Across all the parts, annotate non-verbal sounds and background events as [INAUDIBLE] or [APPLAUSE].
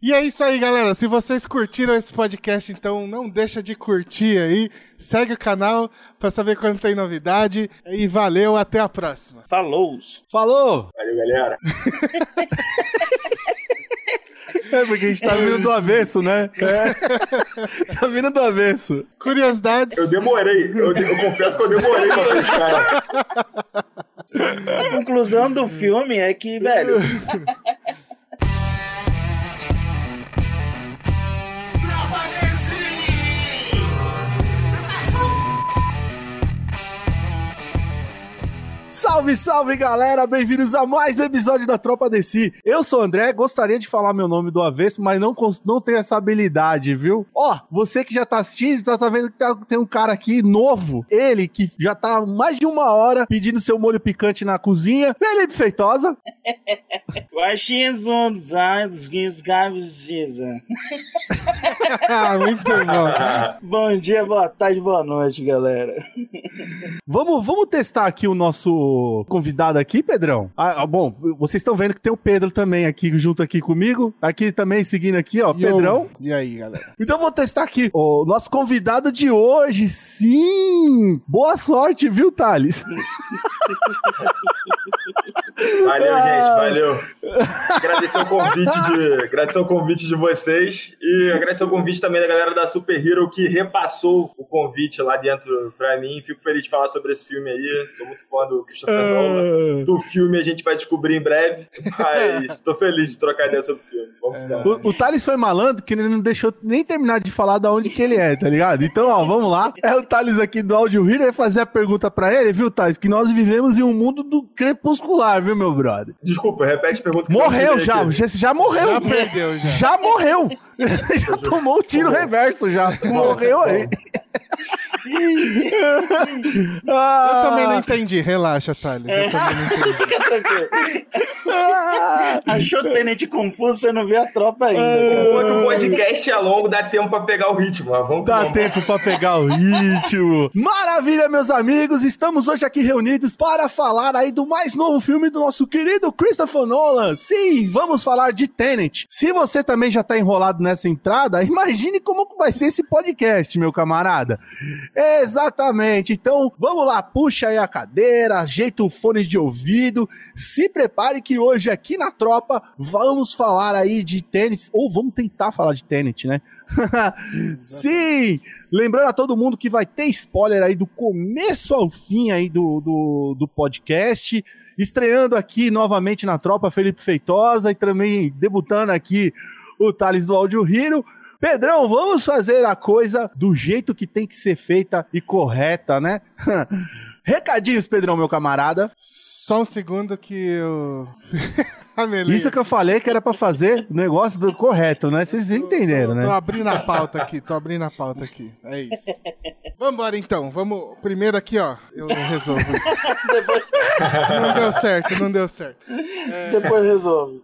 E é isso aí, galera. Se vocês curtiram esse podcast, então não deixa de curtir aí. Segue o canal para saber quando tem novidade. E valeu, até a próxima. Falou! Falou! Valeu, galera. [LAUGHS] É porque a gente tá vindo do avesso, né? É. [LAUGHS] Tá vindo do avesso. Curiosidades. Eu demorei. Eu, eu confesso que eu demorei pra fechar. A conclusão do filme é que, velho. [LAUGHS] Salve, salve galera, bem-vindos a mais um episódio da Tropa DC. Eu sou o André, gostaria de falar meu nome do avesso, mas não, não tenho essa habilidade, viu? Ó, você que já tá assistindo, tá, tá vendo que tá- tem um cara aqui novo, ele que já tá mais de uma hora pedindo seu molho picante na cozinha, Felipe Feitosa. [LAUGHS] Ah, [LAUGHS] muito bom. Bom dia, boa tarde, boa noite, galera. Vamos, vamos testar aqui o nosso convidado aqui, Pedrão? Ah, ah, bom, vocês estão vendo que tem o Pedro também aqui, junto aqui comigo. Aqui também, seguindo aqui, ó, Yo. Pedrão. E aí, galera? Então eu vou testar aqui. O nosso convidado de hoje, sim! Boa sorte, viu, Thales? [LAUGHS] Valeu, gente, valeu. Agradecer o convite de, agradecer o convite de vocês e agradecer o convite também da galera da Super Hero que repassou o convite lá dentro pra mim. Fico feliz de falar sobre esse filme aí. Sou muito fã do Christopher Nolan. Do filme a gente vai descobrir em breve, mas tô feliz de trocar ideia sobre o filme. Lá. O, o Thales foi malandro que ele não deixou nem terminar de falar da onde que ele é, tá ligado? Então, ó, vamos lá. É o Thales aqui do Audio Hero, vai fazer a pergunta pra ele, viu, Thales? Que nós vivemos em um mundo do crepuscular, viu, meu brother? Desculpa, repete a pergunta. Morreu já, já, já morreu. Já perdeu, já. Já morreu. [LAUGHS] já tomou o tiro reverso, já. Morreu aí. [LAUGHS] Eu Ah, também não entendi. Relaxa, Thales. Eu também não entendi. [LAUGHS] Fica tranquilo. Achou o Tenente confuso, você não viu a tropa ainda. Enquanto o podcast é longo, dá tempo pra pegar o ritmo. Vamos Dá vamos. tempo pra pegar o ritmo. Maravilha, meus amigos. Estamos hoje aqui reunidos para falar aí do mais novo filme do nosso querido Christopher Nolan. Sim, vamos falar de Tenet. Se você também já tá enrolado nessa entrada, imagine como vai ser esse podcast, meu camarada. Exatamente. Então, vamos lá, puxa aí a cadeira, ajeita o fone de ouvido, se prepare que hoje aqui na tropa vamos falar aí de tênis, ou vamos tentar falar de Tenet, né? [LAUGHS] Sim! Lembrando a todo mundo que vai ter spoiler aí do começo ao fim aí do, do, do podcast. Estreando aqui novamente na tropa, Felipe Feitosa e também debutando aqui o Thales do Audio Hero. Pedrão, vamos fazer a coisa do jeito que tem que ser feita e correta, né? [LAUGHS] Recadinhos, Pedrão, meu camarada. Só um segundo que [LAUGHS] eu. Isso que eu falei que era pra fazer o negócio do correto, né? Vocês entenderam, Tô né? abrindo a pauta aqui, tô abrindo a pauta aqui. É isso. Vambora então, vamos. Primeiro aqui, ó. Eu resolvo isso. Não deu certo, não deu certo. Depois resolve.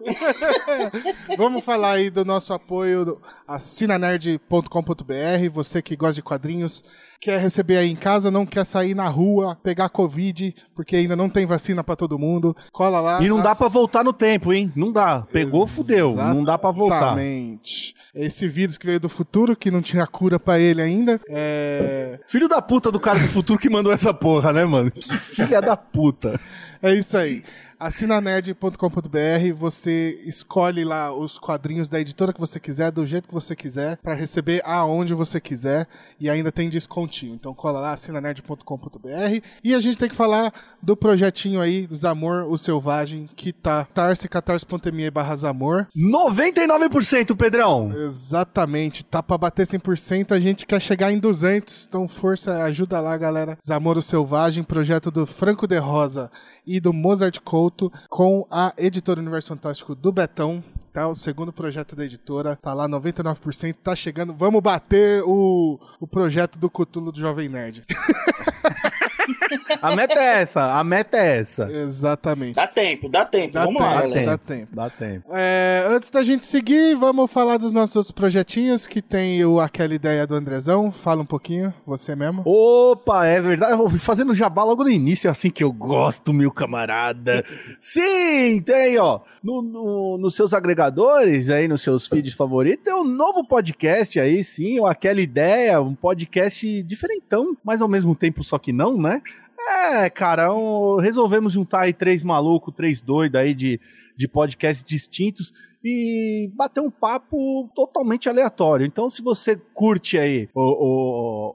[LAUGHS] Vamos falar aí do nosso apoio, assinanerd.com.br. Você que gosta de quadrinhos, quer receber aí em casa, não quer sair na rua, pegar Covid, porque ainda não tem vacina pra todo mundo. Cola lá. E não dá As- pra voltar no tempo, hein? Não dá. Pegou, fudeu. Não dá pra voltar. Exatamente. Esse vírus que veio do futuro, que não tinha cura pra ele ainda. É. Filho da puta do cara do futuro que mandou essa porra, né, mano? Que filha da puta. É isso aí. Assinanerd.com.br, você escolhe lá os quadrinhos da editora que você quiser, do jeito que você quiser, pra receber aonde você quiser e ainda tem descontinho. Então cola lá, assinanerd.com.br. E a gente tem que falar do projetinho aí, dos Amor, o Selvagem, que tá tarse, catarse.me barra Zamor. 99%, Pedrão. Exatamente, tá pra bater 100%, a gente quer chegar em 200, então força, ajuda lá, galera. Zamoro Selvagem, projeto do Franco de Rosa e do Mozart Couto, com a editora Universo Fantástico do Betão, tá? O segundo projeto da editora, tá lá 99%, tá chegando, vamos bater o, o projeto do Cutulo do Jovem Nerd. [LAUGHS] A meta é essa, a meta é essa. Exatamente. Dá tempo, dá tempo. Dá Vamos tempo, lá, dá galera. Dá tempo. Dá tempo. É, antes da gente seguir, vamos falar dos nossos outros projetinhos, que tem o Aquela Ideia do Andrezão. Fala um pouquinho, você mesmo. Opa, é verdade. Eu vou Fazendo jabá logo no início, assim que eu gosto, meu camarada. [LAUGHS] Sim, tem, ó. No, no- nos seus agregadores, aí, nos seus feeds favoritos, tem um novo podcast aí, sim, o Aquela Ideia, um podcast diferentão, mas ao mesmo tempo só que não, né? É, cara, um- resolvemos juntar aí três malucos, três doidos aí de, de podcasts distintos e bater um papo totalmente aleatório. Então, se você curte aí o,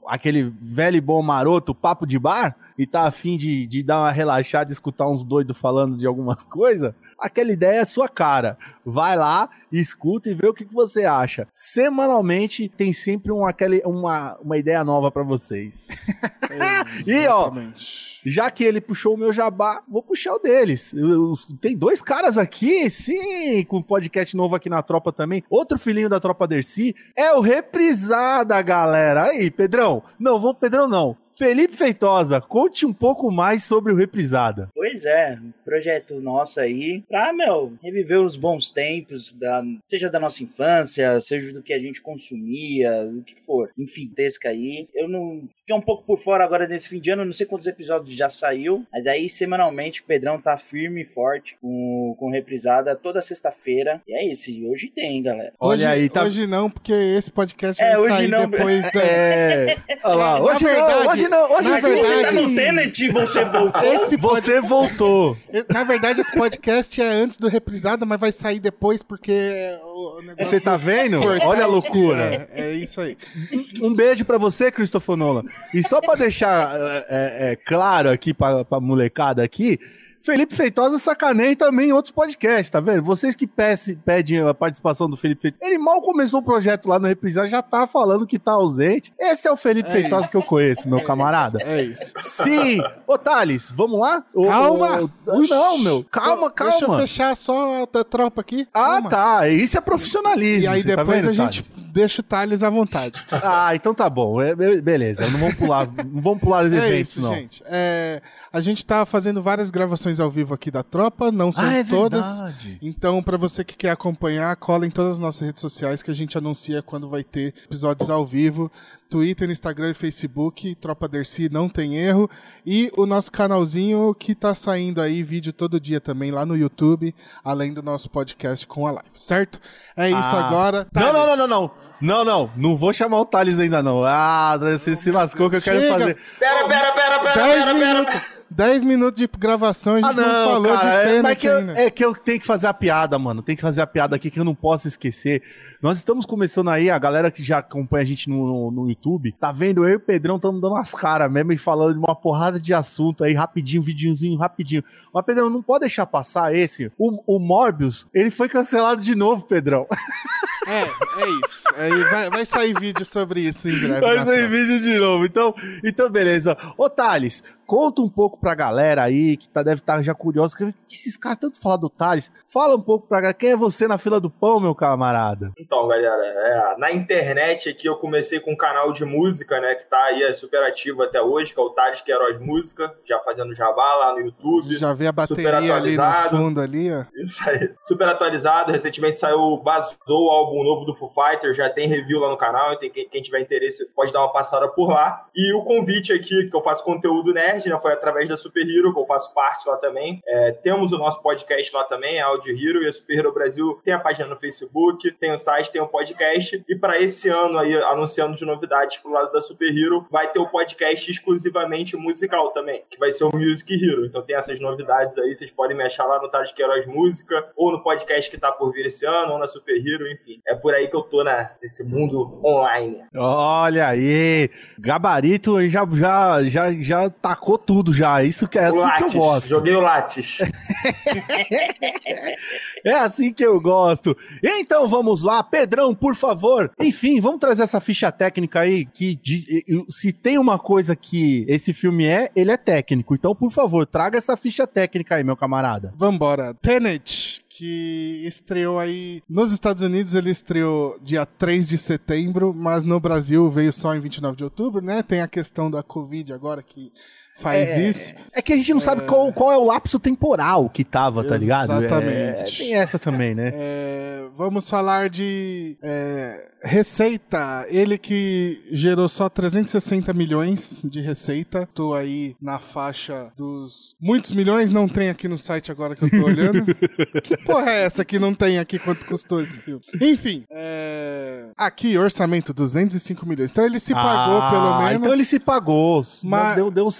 o- aquele velho e bom maroto, papo de bar, e tá afim de, de dar uma relaxada escutar uns doidos falando de algumas [LAUGHS] coisas, aquela ideia é sua cara. Vai lá, escuta e vê o que, que você acha. Semanalmente tem sempre um, aquele, uma, uma ideia nova pra vocês. [LAUGHS] E, ó. Já que ele puxou o meu jabá, vou puxar o deles. Tem dois caras aqui, sim, com podcast novo aqui na tropa também. Outro filhinho da tropa Dercy é o Reprisada, galera. Aí, Pedrão. Não, vou Pedrão não. Felipe Feitosa, conte um pouco mais sobre o Reprisada. Pois é, um projeto nosso aí pra, meu, reviver os bons tempos, da, seja da nossa infância, seja do que a gente consumia, do que for. Enfim, tesca aí. Eu não. Fiquei um pouco por fora agora nesse fim de ano, não sei quantos episódios já saiu, mas aí semanalmente o Pedrão tá firme e forte com, com reprisada toda sexta-feira. E é isso, e hoje tem, galera. Olha hoje, aí, tá- hoje não, porque esse podcast É, vai hoje sair não. depois [LAUGHS] da... É. Olha lá, Na hoje verdade- não, hoje não, hoje na Mas se você tá verdade- no Tenet e você voltou. Esse pod- Você voltou. [LAUGHS] Na verdade, esse podcast é antes do Reprisada, mas vai sair depois porque o negócio... Você tá vendo? Cortar- Olha a loucura. É, é isso aí. Um beijo pra você, Christopher Nolan. E só pra deixar é, é, é, claro aqui pra, pra molecada aqui, Felipe Feitosa sacaneia também em outros podcasts, tá vendo? Vocês que pece- pedem a participação do Felipe Feitosa, ele mal começou o projeto lá no Reprisar, já tá falando que tá ausente. Esse é o Felipe Feitosa que eu conheço, meu camarada. É isso. Sim! Ô, Thales, vamos lá? Calma! ô, não, meu, calma, calma. Deixa eu fechar só a tropa aqui. Ah, Calma. tá. Isso é profissionalismo. E aí tá depois vendo, a gente Thales? Deixa o Thales à vontade. [LAUGHS] Ah, então tá bom. É, be- beleza. Não vamos pular, não vamos pular os É eventos, isso, não. gente. É, a gente tá fazendo várias gravações ao vivo aqui da tropa, não são Ah, é todas. verdade. Então, pra você que quer acompanhar, cola em todas as nossas redes sociais que a gente anuncia quando vai ter episódios ao vivo. Twitter, Instagram e Facebook, Tropa Dercy, não tem erro. E o nosso canalzinho que tá saindo aí vídeo todo dia também lá no YouTube, além do nosso podcast com a live, certo? É isso Ah. agora. Não, não, não, não, não. Não, não. Não vou chamar o Thales ainda, não. Ah, você se lascou que eu quero Chega. fazer. Pera, pera, pera, pera, 10 pera, pera, minutos, 10 minutos de gravação, a gente Ah, não, não, falou cara. de é, pênalti mas que eu, é que eu tenho que fazer a piada, mano. Tem que fazer a piada aqui que eu não posso esquecer. Nós estamos começando aí, a galera que já acompanha a gente no, no, no YouTube, tá vendo? Eu e o Pedrão estamos dando as caras mesmo e falando de uma porrada de assunto aí, rapidinho, videozinho, rapidinho. Mas, Pedrão, não pode deixar passar esse. O, o Morbius, ele foi cancelado de novo, Pedrão. É, é isso. Aí vai, vai sair vídeo sobre isso em breve. Vai na sair vídeo de novo. Então, então beleza. Ô, Thales, conta um pouco pra galera aí que tá, deve estar já curiosa. Que, que esses caras tanto falam do Thales. Fala um pouco pra galera. Quem é você na fila do pão, meu camarada? Então, galera, é, na internet aqui eu comecei com um canal de música, né, que tá aí é super ativo até hoje, que é o Thales Queiroz Música, já fazendo jabá lá no YouTube. Já vê a bateria ali no fundo ali, ó. Isso aí. Super atualizado. Recentemente saiu, vazou o álbum novo do Foo Fighters, já tem review lá no canal, então quem, quem tiver interesse pode dar uma passada por lá. E o convite aqui, que eu faço conteúdo nerd, né, foi através da Super Hero, que eu faço parte lá também. É, temos o nosso podcast lá também, a Audio Hero, e a Super Hero Brasil tem a página no Facebook, tem o site, tem o podcast. E para esse ano aí, anunciando de novidades pro lado da Super Hero, vai ter o podcast exclusivamente musical também, que vai ser o Music Hero. Então tem essas novidades aí, vocês podem me achar lá no Tales Queiroz Música, ou no podcast que tá por vir esse ano, ou na Super Hero, enfim. É por aí que eu tô na, nesse mundo online. Olha aí. Gabarito já, já, já, já tacou tudo já. Isso que é O assim que eu Lattes, gosto. Joguei o Lattes. [LAUGHS] É assim que eu gosto. Então vamos lá, Pedrão, por favor. Enfim, vamos trazer essa ficha técnica aí que de- se tem uma coisa que esse filme é, ele é técnico. Então, por favor, traga essa ficha técnica aí, meu camarada. Vambora. Tenet, que estreou aí. Nos Estados Unidos ele estreou dia 3 de setembro, mas no Brasil veio só em 29 de outubro, né? Tem a questão da Covid agora que faz é, isso. É que a gente não sabe qual, qual é o lapso temporal que tava, tá ligado? Exatamente. É, tem essa também, né? É, vamos falar de é, receita. Ele que gerou só 360 milhões de receita. Tô aí na faixa dos muitos milhões. Não tem aqui no site agora que eu tô olhando. [LAUGHS] que porra é essa que não tem aqui quanto custou esse filme? Enfim, é, aqui orçamento 205 milhões. Então ele se pagou Ah, pelo menos. Então ele se pagou, mas, Mas- deu, deu um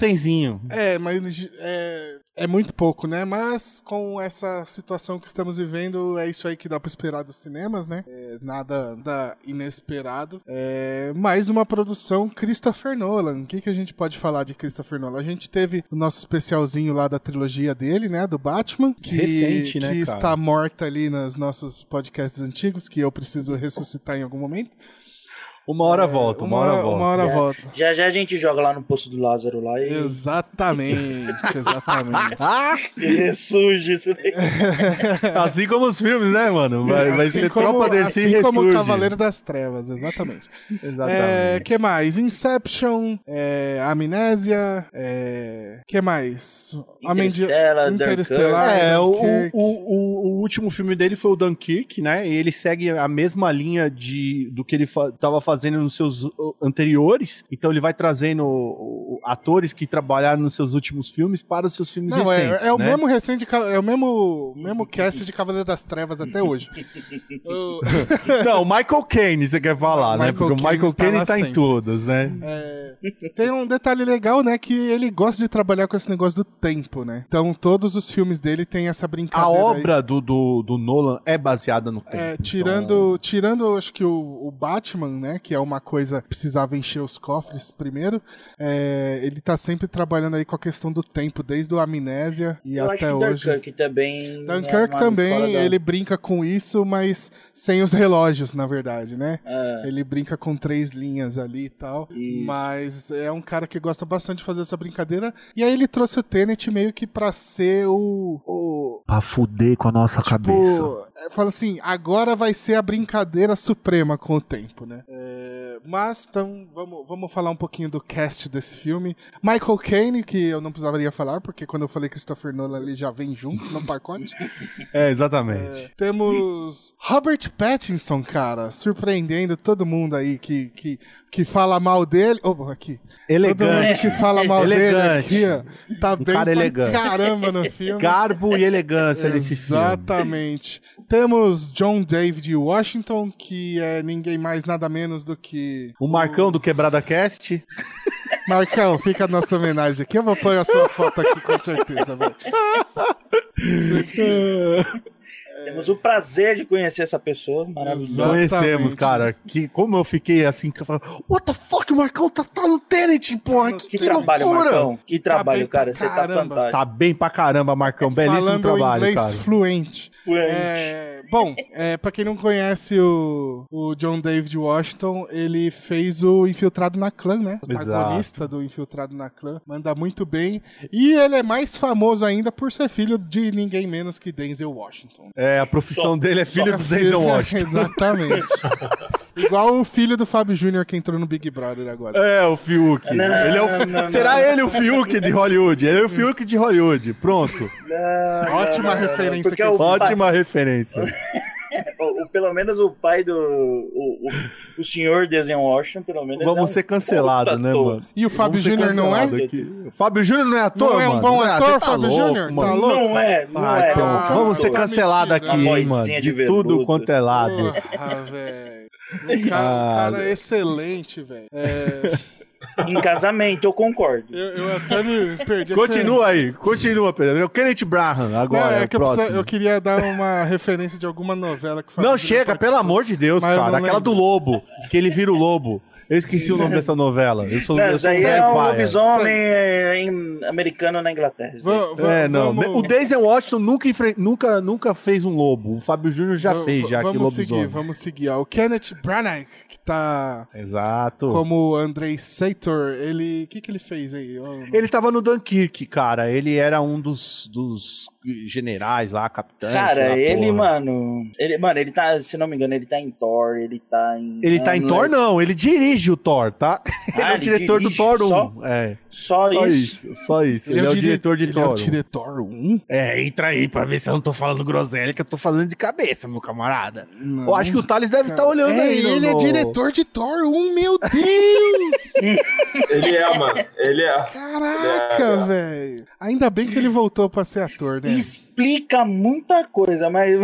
É, mas é, é muito pouco, né? Mas com essa situação que estamos vivendo, é isso aí que dá pra esperar dos cinemas, né? É, nada, nada inesperado. É, mais uma produção Christopher Nolan. O que, que a gente pode falar de Christopher Nolan? A gente teve o nosso especialzinho lá da trilogia dele, né? Do Batman. Que, Recente, né, Que cara? está morta ali nos nossos podcasts antigos, que eu preciso ressuscitar em algum momento. Uma hora volta, uma, hora, volta. Uma hora É. volta. Já já a gente joga lá no posto do Lázaro lá e, Exatamente, exatamente. Ah, [LAUGHS] e ressurge isso daí. [LAUGHS] assim como os filmes, né, mano? Vai, vai Assim ser como- Tropa Dercy assim como ressurge. o Cavaleiro das Trevas, exatamente. É, Exatamente. que mais? Inception, é, Amnésia, é, que mais? Interstellar, Interestelar, É, o, Dunkirk. o, o, o último filme dele foi o Dunkirk, né? E ele segue a mesma linha de, do que ele fa tava fazendo nos seus anteriores. Então ele vai trazendo atores que trabalharam nos seus últimos filmes para os seus filmes Não, recentes. é, é o né? mesmo recente, é o mesmo, mesmo cast de Cavaleiro das Trevas até hoje. [LAUGHS] [LAUGHS] Não, o Michael Caine, você quer falar, né? Michael Porque o Caine Michael tá Caine lá tá em todas, né? É, tem um detalhe legal, né? Que ele gosta de trabalhar com esse negócio do tempo, né? Então todos os filmes dele têm essa A brincadeira. aí. obra do, do, do Nolan é baseada no tempo. É, então- tirando, tirando, acho que o, o Batman, né, que é uma coisa que precisava encher os cofres primeiro, é, ele tá sempre trabalhando aí com a questão do tempo, desde o Amnésia e Eu acho até que hoje. Dunkirk também. Dunkirk é uma fora também, da- ele brinca com isso, mas sem os relógios, na verdade, né? É, Ele brinca com três linhas ali e tal. Isso. Mas é um cara que gosta bastante de fazer essa brincadeira. E aí ele trouxe o Tenet meio que pra ser o. o Pra fuder com a nossa Tipo, é, fala assim, agora vai ser a brincadeira suprema com o tempo, né? É, mas, então, vamos, vamos falar um pouquinho do cast desse filme. Michael Caine, que eu não precisaria falar, porque quando eu falei Christopher Nolan, ele já vem junto no pacote. [LAUGHS] É, exatamente. Temos Robert Pattinson, cara, surpreendendo todo mundo aí que, que, que fala mal dele. Oh, aqui. Todo Elegante. mundo que fala mal dele Elegante. aqui, ó. Tá bem cara elegante. caramba no filme. Garbo e elegância [LAUGHS] nesse filme. Exatamente. Temos John David Washington, que é ninguém mais, nada menos do que. O Marcão do Quebrada Cast. [LAUGHS] Marcão, fica a nossa homenagem aqui. Eu vou pôr a sua foto aqui com certeza, velho. [LAUGHS] Temos o prazer de conhecer essa pessoa maravilhosa. Conhecemos, cara. Que, como eu fiquei assim, que eu falei, What the fuck, o Marcão tá, tá no Tenet, porra. Que, Que que trabalho, loucura. Marcão. Que trabalho, bem cara. Você tá caramba. fantástico. Tá bem pra caramba, Marcão. Belíssimo Falando trabalho, inglês cara. fluente. Fluente. É, bom, é, pra quem não conhece o, o John David Washington, ele fez o Infiltrado na Clã, né? O protagonista do Infiltrado na Clã. Manda muito bem. E ele é mais famoso ainda por ser filho de ninguém menos que Denzel Washington. É, a profissão dele é filho do Denzel Washington. [LAUGHS] Exatamente. Igual o filho do Fábio Júnior que entrou no Big Brother agora. É, o Fiuk. Não, ele é o Fi- não, não. Será ele o Fiuk de Hollywood? Ele é o Fiuk de Hollywood. Pronto. Não, Ótima não, não, não, referência Ótima referência. [LAUGHS] [LAUGHS] o- pelo menos o pai do. O, o, o senhor Desenho Washington, pelo menos. é um Vamos ser cancelados, né, mano? E o Fábio Vamos ser Júnior não é? aqui. O Fábio Júnior não é ator, Não é um mano? bom Ah, ator, tá Fábio Júnior? mano. Tá louco? Não é, não Ah, é. então, é um vamos ser cancelados aqui, hein, mano. de De tudo quanto é lado. Porra, velho. O [LAUGHS] cara, Ah, cara é excelente, velho. É, Em casamento, eu concordo. eu, eu até me perdi. Continua aí, continua, Pedro. É o Kenneth Braham Não, agora, é é que eu, eu queria dar uma referência de alguma novela que Fábio Não, chega, pelo amor de Deus, Mas cara. não Aquela do lobo, que ele vira o lobo. Eu esqueci o nome dessa novela. Eu sou, Não, eu sou aí Zé é um lobisomem é, em- americano na Inglaterra. isso aí. Va- va- É, não. vamos- O Denzel Washington nunca, nunca, nunca fez um lobo. O Fábio Júnior já va- fez, já que Vamos lobisomem. seguir, vamos seguir. ó. O Kenneth Branagh, que tá Exato. como Andrei Sator, ele... O que que ele fez aí? Ele tava no Dunkirk, cara. Ele era um dos, dos generais lá, capitães. Cara, ele, porra. mano. Ele, mano, ele tá, se não me engano, ele tá em Thor, ele tá em. Ele tá em. Thor, não, ele dirige o Thor, tá? [LAUGHS] ele é Ah, o ele diretor do Thor 1. só? É, Só, só isso. isso, só isso. Ele, é o dire- diretor de ele Thor. é o 1. diretor 1? É, entra aí pra ver se eu não tô falando groselha que eu tô fazendo de cabeça, meu camarada. Não. Eu acho que o Thales deve estar olhando é, aí. no- ele é diretor de Thor 1, meu Deus! [LAUGHS] Ele é, mano. Ele é. Caraca, velho. Ainda bem que ele voltou pra ser ator, né? Explica muita coisa, mas.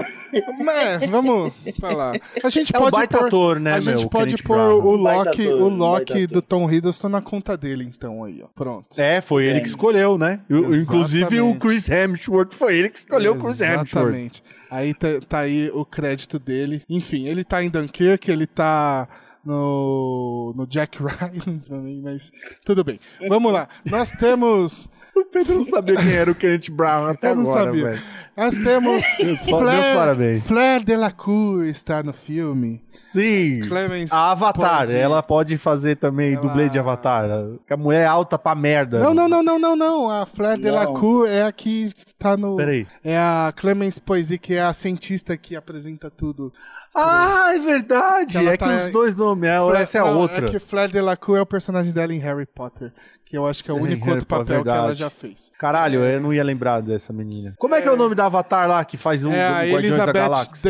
Mas, vamos falar. A gente É um pode baita pôr, ator, né, A gente meu, pode pôr o Loki, ator, o Loki do Tom Hiddleston na conta dele, então aí, ó. Pronto. É, foi ele É. que escolheu, né? Inclusive o Exatamente. Chris Hemsworth foi ele que escolheu o Chris Hemsworth. Exatamente. Aí tá, tá aí o crédito dele. Enfim, ele tá em Dunkirk, ele tá no, no Jack [LAUGHS] Ryan também, mas tudo bem. Vamos lá. Nós temos. O Pedro não sabia quem era o Kenneth Brown até Eu agora, velho. Nós temos. [LAUGHS] Meus meus parabéns. Flair Delacour está no filme. Sim. Clemens. A Avatar, ela pode fazer também Ela- dublê de Avatar. Que a mulher é alta pra merda. Não, não, não, não, não, não. A Flair. Delacour é a que tá no. Peraí. É a Clemens Poesie, que é a cientista que apresenta tudo. Ah, é verdade. É que tá- os dois nomes, é, Flair- essa é a não, outra. É que Flair Delacour é o personagem dela em Harry Potter. Que eu acho que é o É, único Harry outro Potter, papel que ela já fez. Caralho, eu não ia lembrar dessa menina. Como é que é, o nome da Avatar lá que faz um é a do Guardiões da Elizabeth?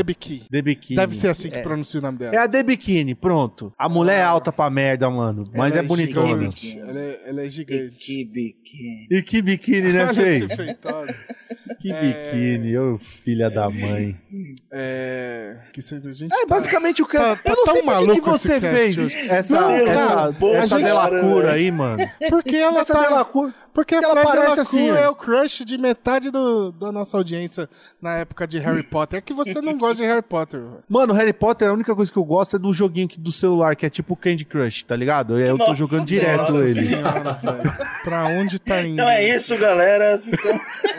Debicki. Deve ser assim que é, pronuncia o nome dela. é a The Bikini, pronto. A mulher é alta pra merda, mano. Mas Ela é bonitona. gigante. Ela é, ela é gigante. Que biquinho. E que biquíni, né, feitado. [LAUGHS] Que biquíni, ô filha da mãe. É. Que gente É, tá- basicamente o que. Tá- tá eu não tão sei por que você fez hoje. essa, Não, essa, não, essa delacura aí, mano. Porque ela essa tá. delacura. Porque a ela parece assim, é o crush de metade do, da nossa audiência na época de Harry Potter. É que você não gosta de Harry Potter. velho. Mano, Harry Potter, a única coisa que eu gosto é do joguinho aqui do celular, que é tipo Candy Crush, tá ligado? Eu tô Nossa jogando direto Nossa ele. Senhora. Pra onde tá indo? Então é isso, galera.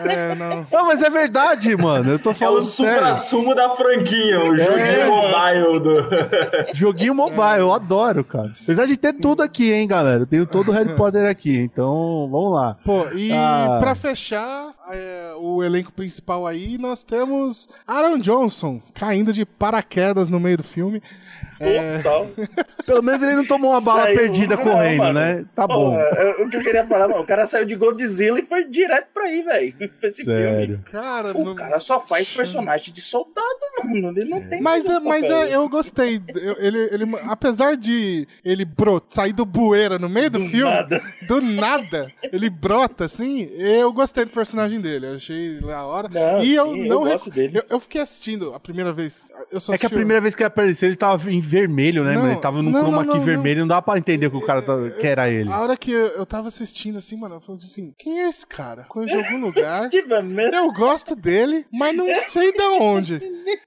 É, não. Não, mas é verdade, mano. Eu tô É o falando supra-sumo da franquia, o É. joguinho mobile do. [LAUGHS] Joguinho mobile, eu adoro, cara. Apesar de ter tudo aqui, hein, galera. Eu tenho todo o Harry Potter aqui, então vamos lá. Pô, e Ah. pra fechar é, o elenco principal aí, nós temos Aaron Johnson caindo de paraquedas no meio do filme. É. Pelo menos ele não tomou uma bala Saiu- perdida Não, correndo, mano. né? Tá bom. Porra, eu- o que eu queria falar, mano, o cara saiu de Godzilla e foi direto pra aí, velho. [LAUGHS] Pra esse Sério. filme. cara, O não- cara só faz personagem de soldado, [LAUGHS] mano. Ele não tem Mas, é, mas é, eu gostei. Eu- ele, ele, apesar de ele bro, sair do bueira no meio do, Do filme, nada. do nada, ele brota assim. Eu gostei do personagem dele. Eu achei da hora. Não, e eu sim, eu não gosto rec- dele. Eu, eu fiquei assistindo a primeira vez. Eu só É que a primeira vez que ele apareceu, ele tava em vermelho, né, Não, mano? Ele tava no não, chroma não, key não, vermelho, não dá pra entender que o cara tá- que era ele. A hora que eu, eu tava assistindo assim, mano, eu falei assim: quem é esse cara? Conheço de algum lugar. [LAUGHS] Eu gosto dele, mas não sei de onde.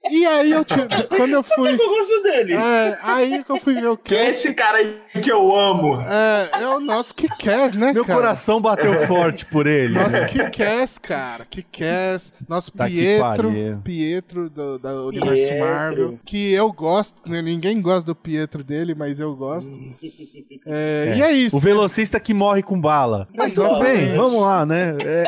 E aí eu tive. Quando eu fui. Eu gosto dele. É, aí que eu fui ver o Que é esse cara aí que eu amo? É, é o nosso Kikass, né, Meu cara? coração bateu forte por ele. Nosso né? Kikass, cara. Kikass. Nosso Tá que Pietro. Pietro do, da Universo Pietro. Marvel. Que eu gosto, né? Ninguém gosta do Pietro dele, mas eu gosto. [LAUGHS] É, E é isso. O velocista que morre com bala. Mas tudo bem, vamos lá, né? É,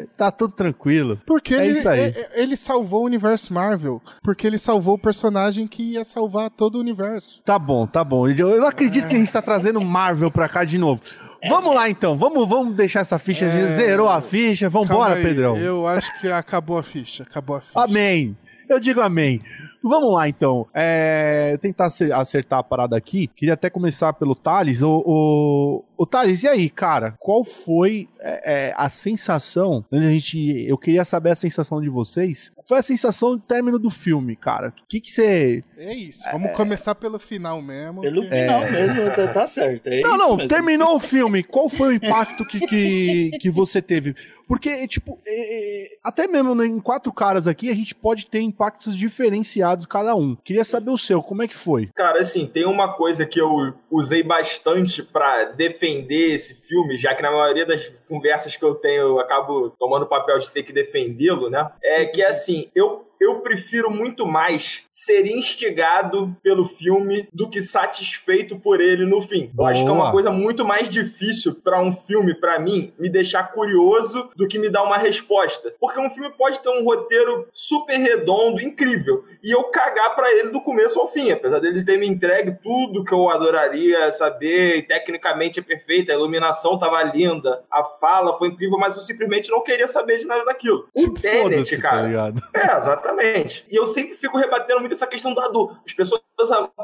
é, tá tudo tranquilo. Porque É ele, isso aí. é- ele salvou o universo Marvel. Porque ele salvou o personagem que ia salvar todo o universo. Tá bom, tá bom. Eu não acredito que a gente tá trazendo Marvel pra cá de novo. Vamos lá então, vamos, vamos deixar essa ficha. Gente zerou a ficha, Calma vambora, aí, Pedrão. Eu acho que acabou a ficha. Acabou a ficha. Amém. Eu digo amém. Vamos lá, então. É, tentar acer- acertar a parada aqui. Queria até começar pelo Thales. O, o, o Thales, e aí, cara? Qual foi é, é, a sensação? A gente, eu queria saber a sensação de vocês. Foi a sensação do término do filme, cara. O que que você... É isso. Vamos começar pelo final mesmo. Pelo que- final mesmo, tá, tá certo. É Não, isso não, mesmo. terminou o filme. [LAUGHS] Qual foi o impacto que, que, que você teve? Porque, tipo, é, é, até mesmo né, em quatro caras aqui, a gente pode ter impactos diferenciados cada um. Queria saber o seu, como é que foi? Cara, assim, tem uma coisa que eu usei bastante pra defender esse filme, já que na maioria das conversas que eu tenho eu acabo tomando o papel de ter que defendê-lo, né? É que, assim, eu eu prefiro muito mais ser instigado pelo filme do que satisfeito por ele no fim. Eu acho que é uma Boa. coisa muito mais difícil pra um filme, pra mim, me deixar curioso do que me dar uma resposta. Porque um filme pode ter um roteiro super redondo, incrível, e eu cagar pra ele do começo ao fim, apesar dele ter me entregue tudo que eu adoraria saber, e tecnicamente é perfeito, a iluminação tava linda, a fala foi incrível, mas eu simplesmente não queria saber de nada daquilo. O Tenet, tá cara, ligado? é, exatamente. E eu sempre fico rebatendo muito essa questão da do. As pessoas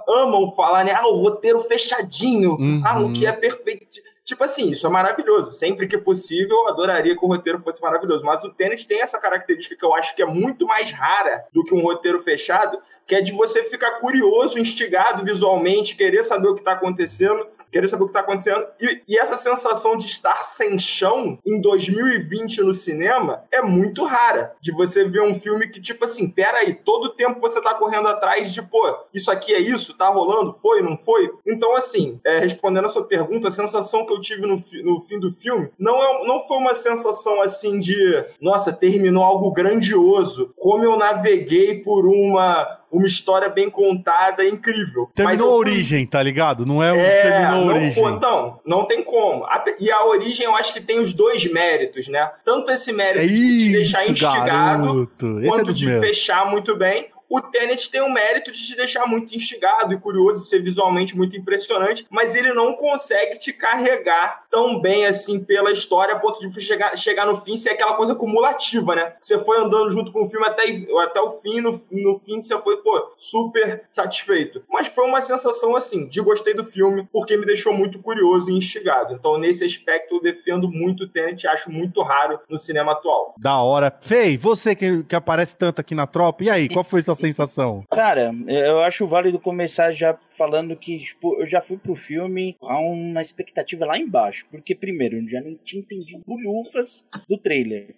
amam falar, né? Ah, o roteiro fechadinho. Uhum. Ah, o que é perfeito. Tipo assim, isso é maravilhoso. Sempre que possível, eu adoraria que o roteiro fosse maravilhoso. Mas o Tenet tem essa característica que eu acho que é muito mais rara do que um roteiro fechado, que é de você ficar curioso, instigado visualmente, querer saber o que tá acontecendo, querer saber o que tá acontecendo. E, e essa sensação de estar sem chão em 2020 no cinema é muito rara. De você ver um filme que, tipo assim, peraí, todo tempo você tá correndo atrás de, pô, isso aqui é isso? Tá rolando? Foi? Não foi? Então, assim, é, respondendo a sua pergunta, a sensação que eu tive no, fi- no fim do filme não, é, não foi uma sensação assim de, nossa, terminou algo grandioso. Como eu naveguei por uma. Uma história bem contada, incrível. Mas Terminou a fui- origem, tá ligado? Não é o é, terminou a não origem. foi- então, não tem como. A- e a origem eu acho que tem os dois méritos, né? Tanto esse mérito É de te isso, deixar instigado, garoto. Esse é quanto dos de meus. fechar muito bem. O Tenet tem o mérito de te deixar muito instigado e curioso, ser visualmente muito impressionante, mas ele não consegue te carregar tão bem assim pela história a ponto de chegar, chegar no fim ser aquela coisa cumulativa, né? Você foi andando junto com o filme até, até o fim, no, no fim você foi, pô, super satisfeito. Mas foi uma sensação assim, de gostei do filme, porque me deixou muito curioso e instigado. Então, nesse aspecto, eu defendo muito o Tenet, acho muito raro no cinema atual. Da hora. Fei, você que, que aparece tanto aqui na tropa, e aí, qual foi sua sensação? Cara, eu acho válido começar já falando que, tipo, eu já fui pro filme a uma expectativa lá embaixo. Porque, primeiro, eu já não tinha entendido bolhufas do trailer.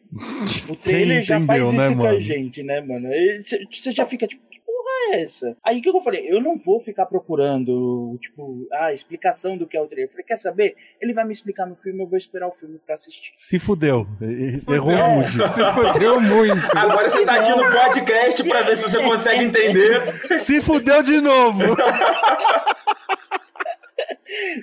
O trailer já entendeu, faz isso né, com mano? a gente, né, mano? Você já fica, tipo, porra é essa? Aí o que eu falei? Eu não vou ficar procurando, tipo, a explicação do que é o trailer. Eu falei, quer saber? Ele vai me explicar no filme, eu vou esperar o filme pra assistir. Se fudeu. Errou É. muito. Se fudeu muito. Agora você tá aqui no podcast pra ver se você consegue entender. Se fudeu de novo. [LAUGHS]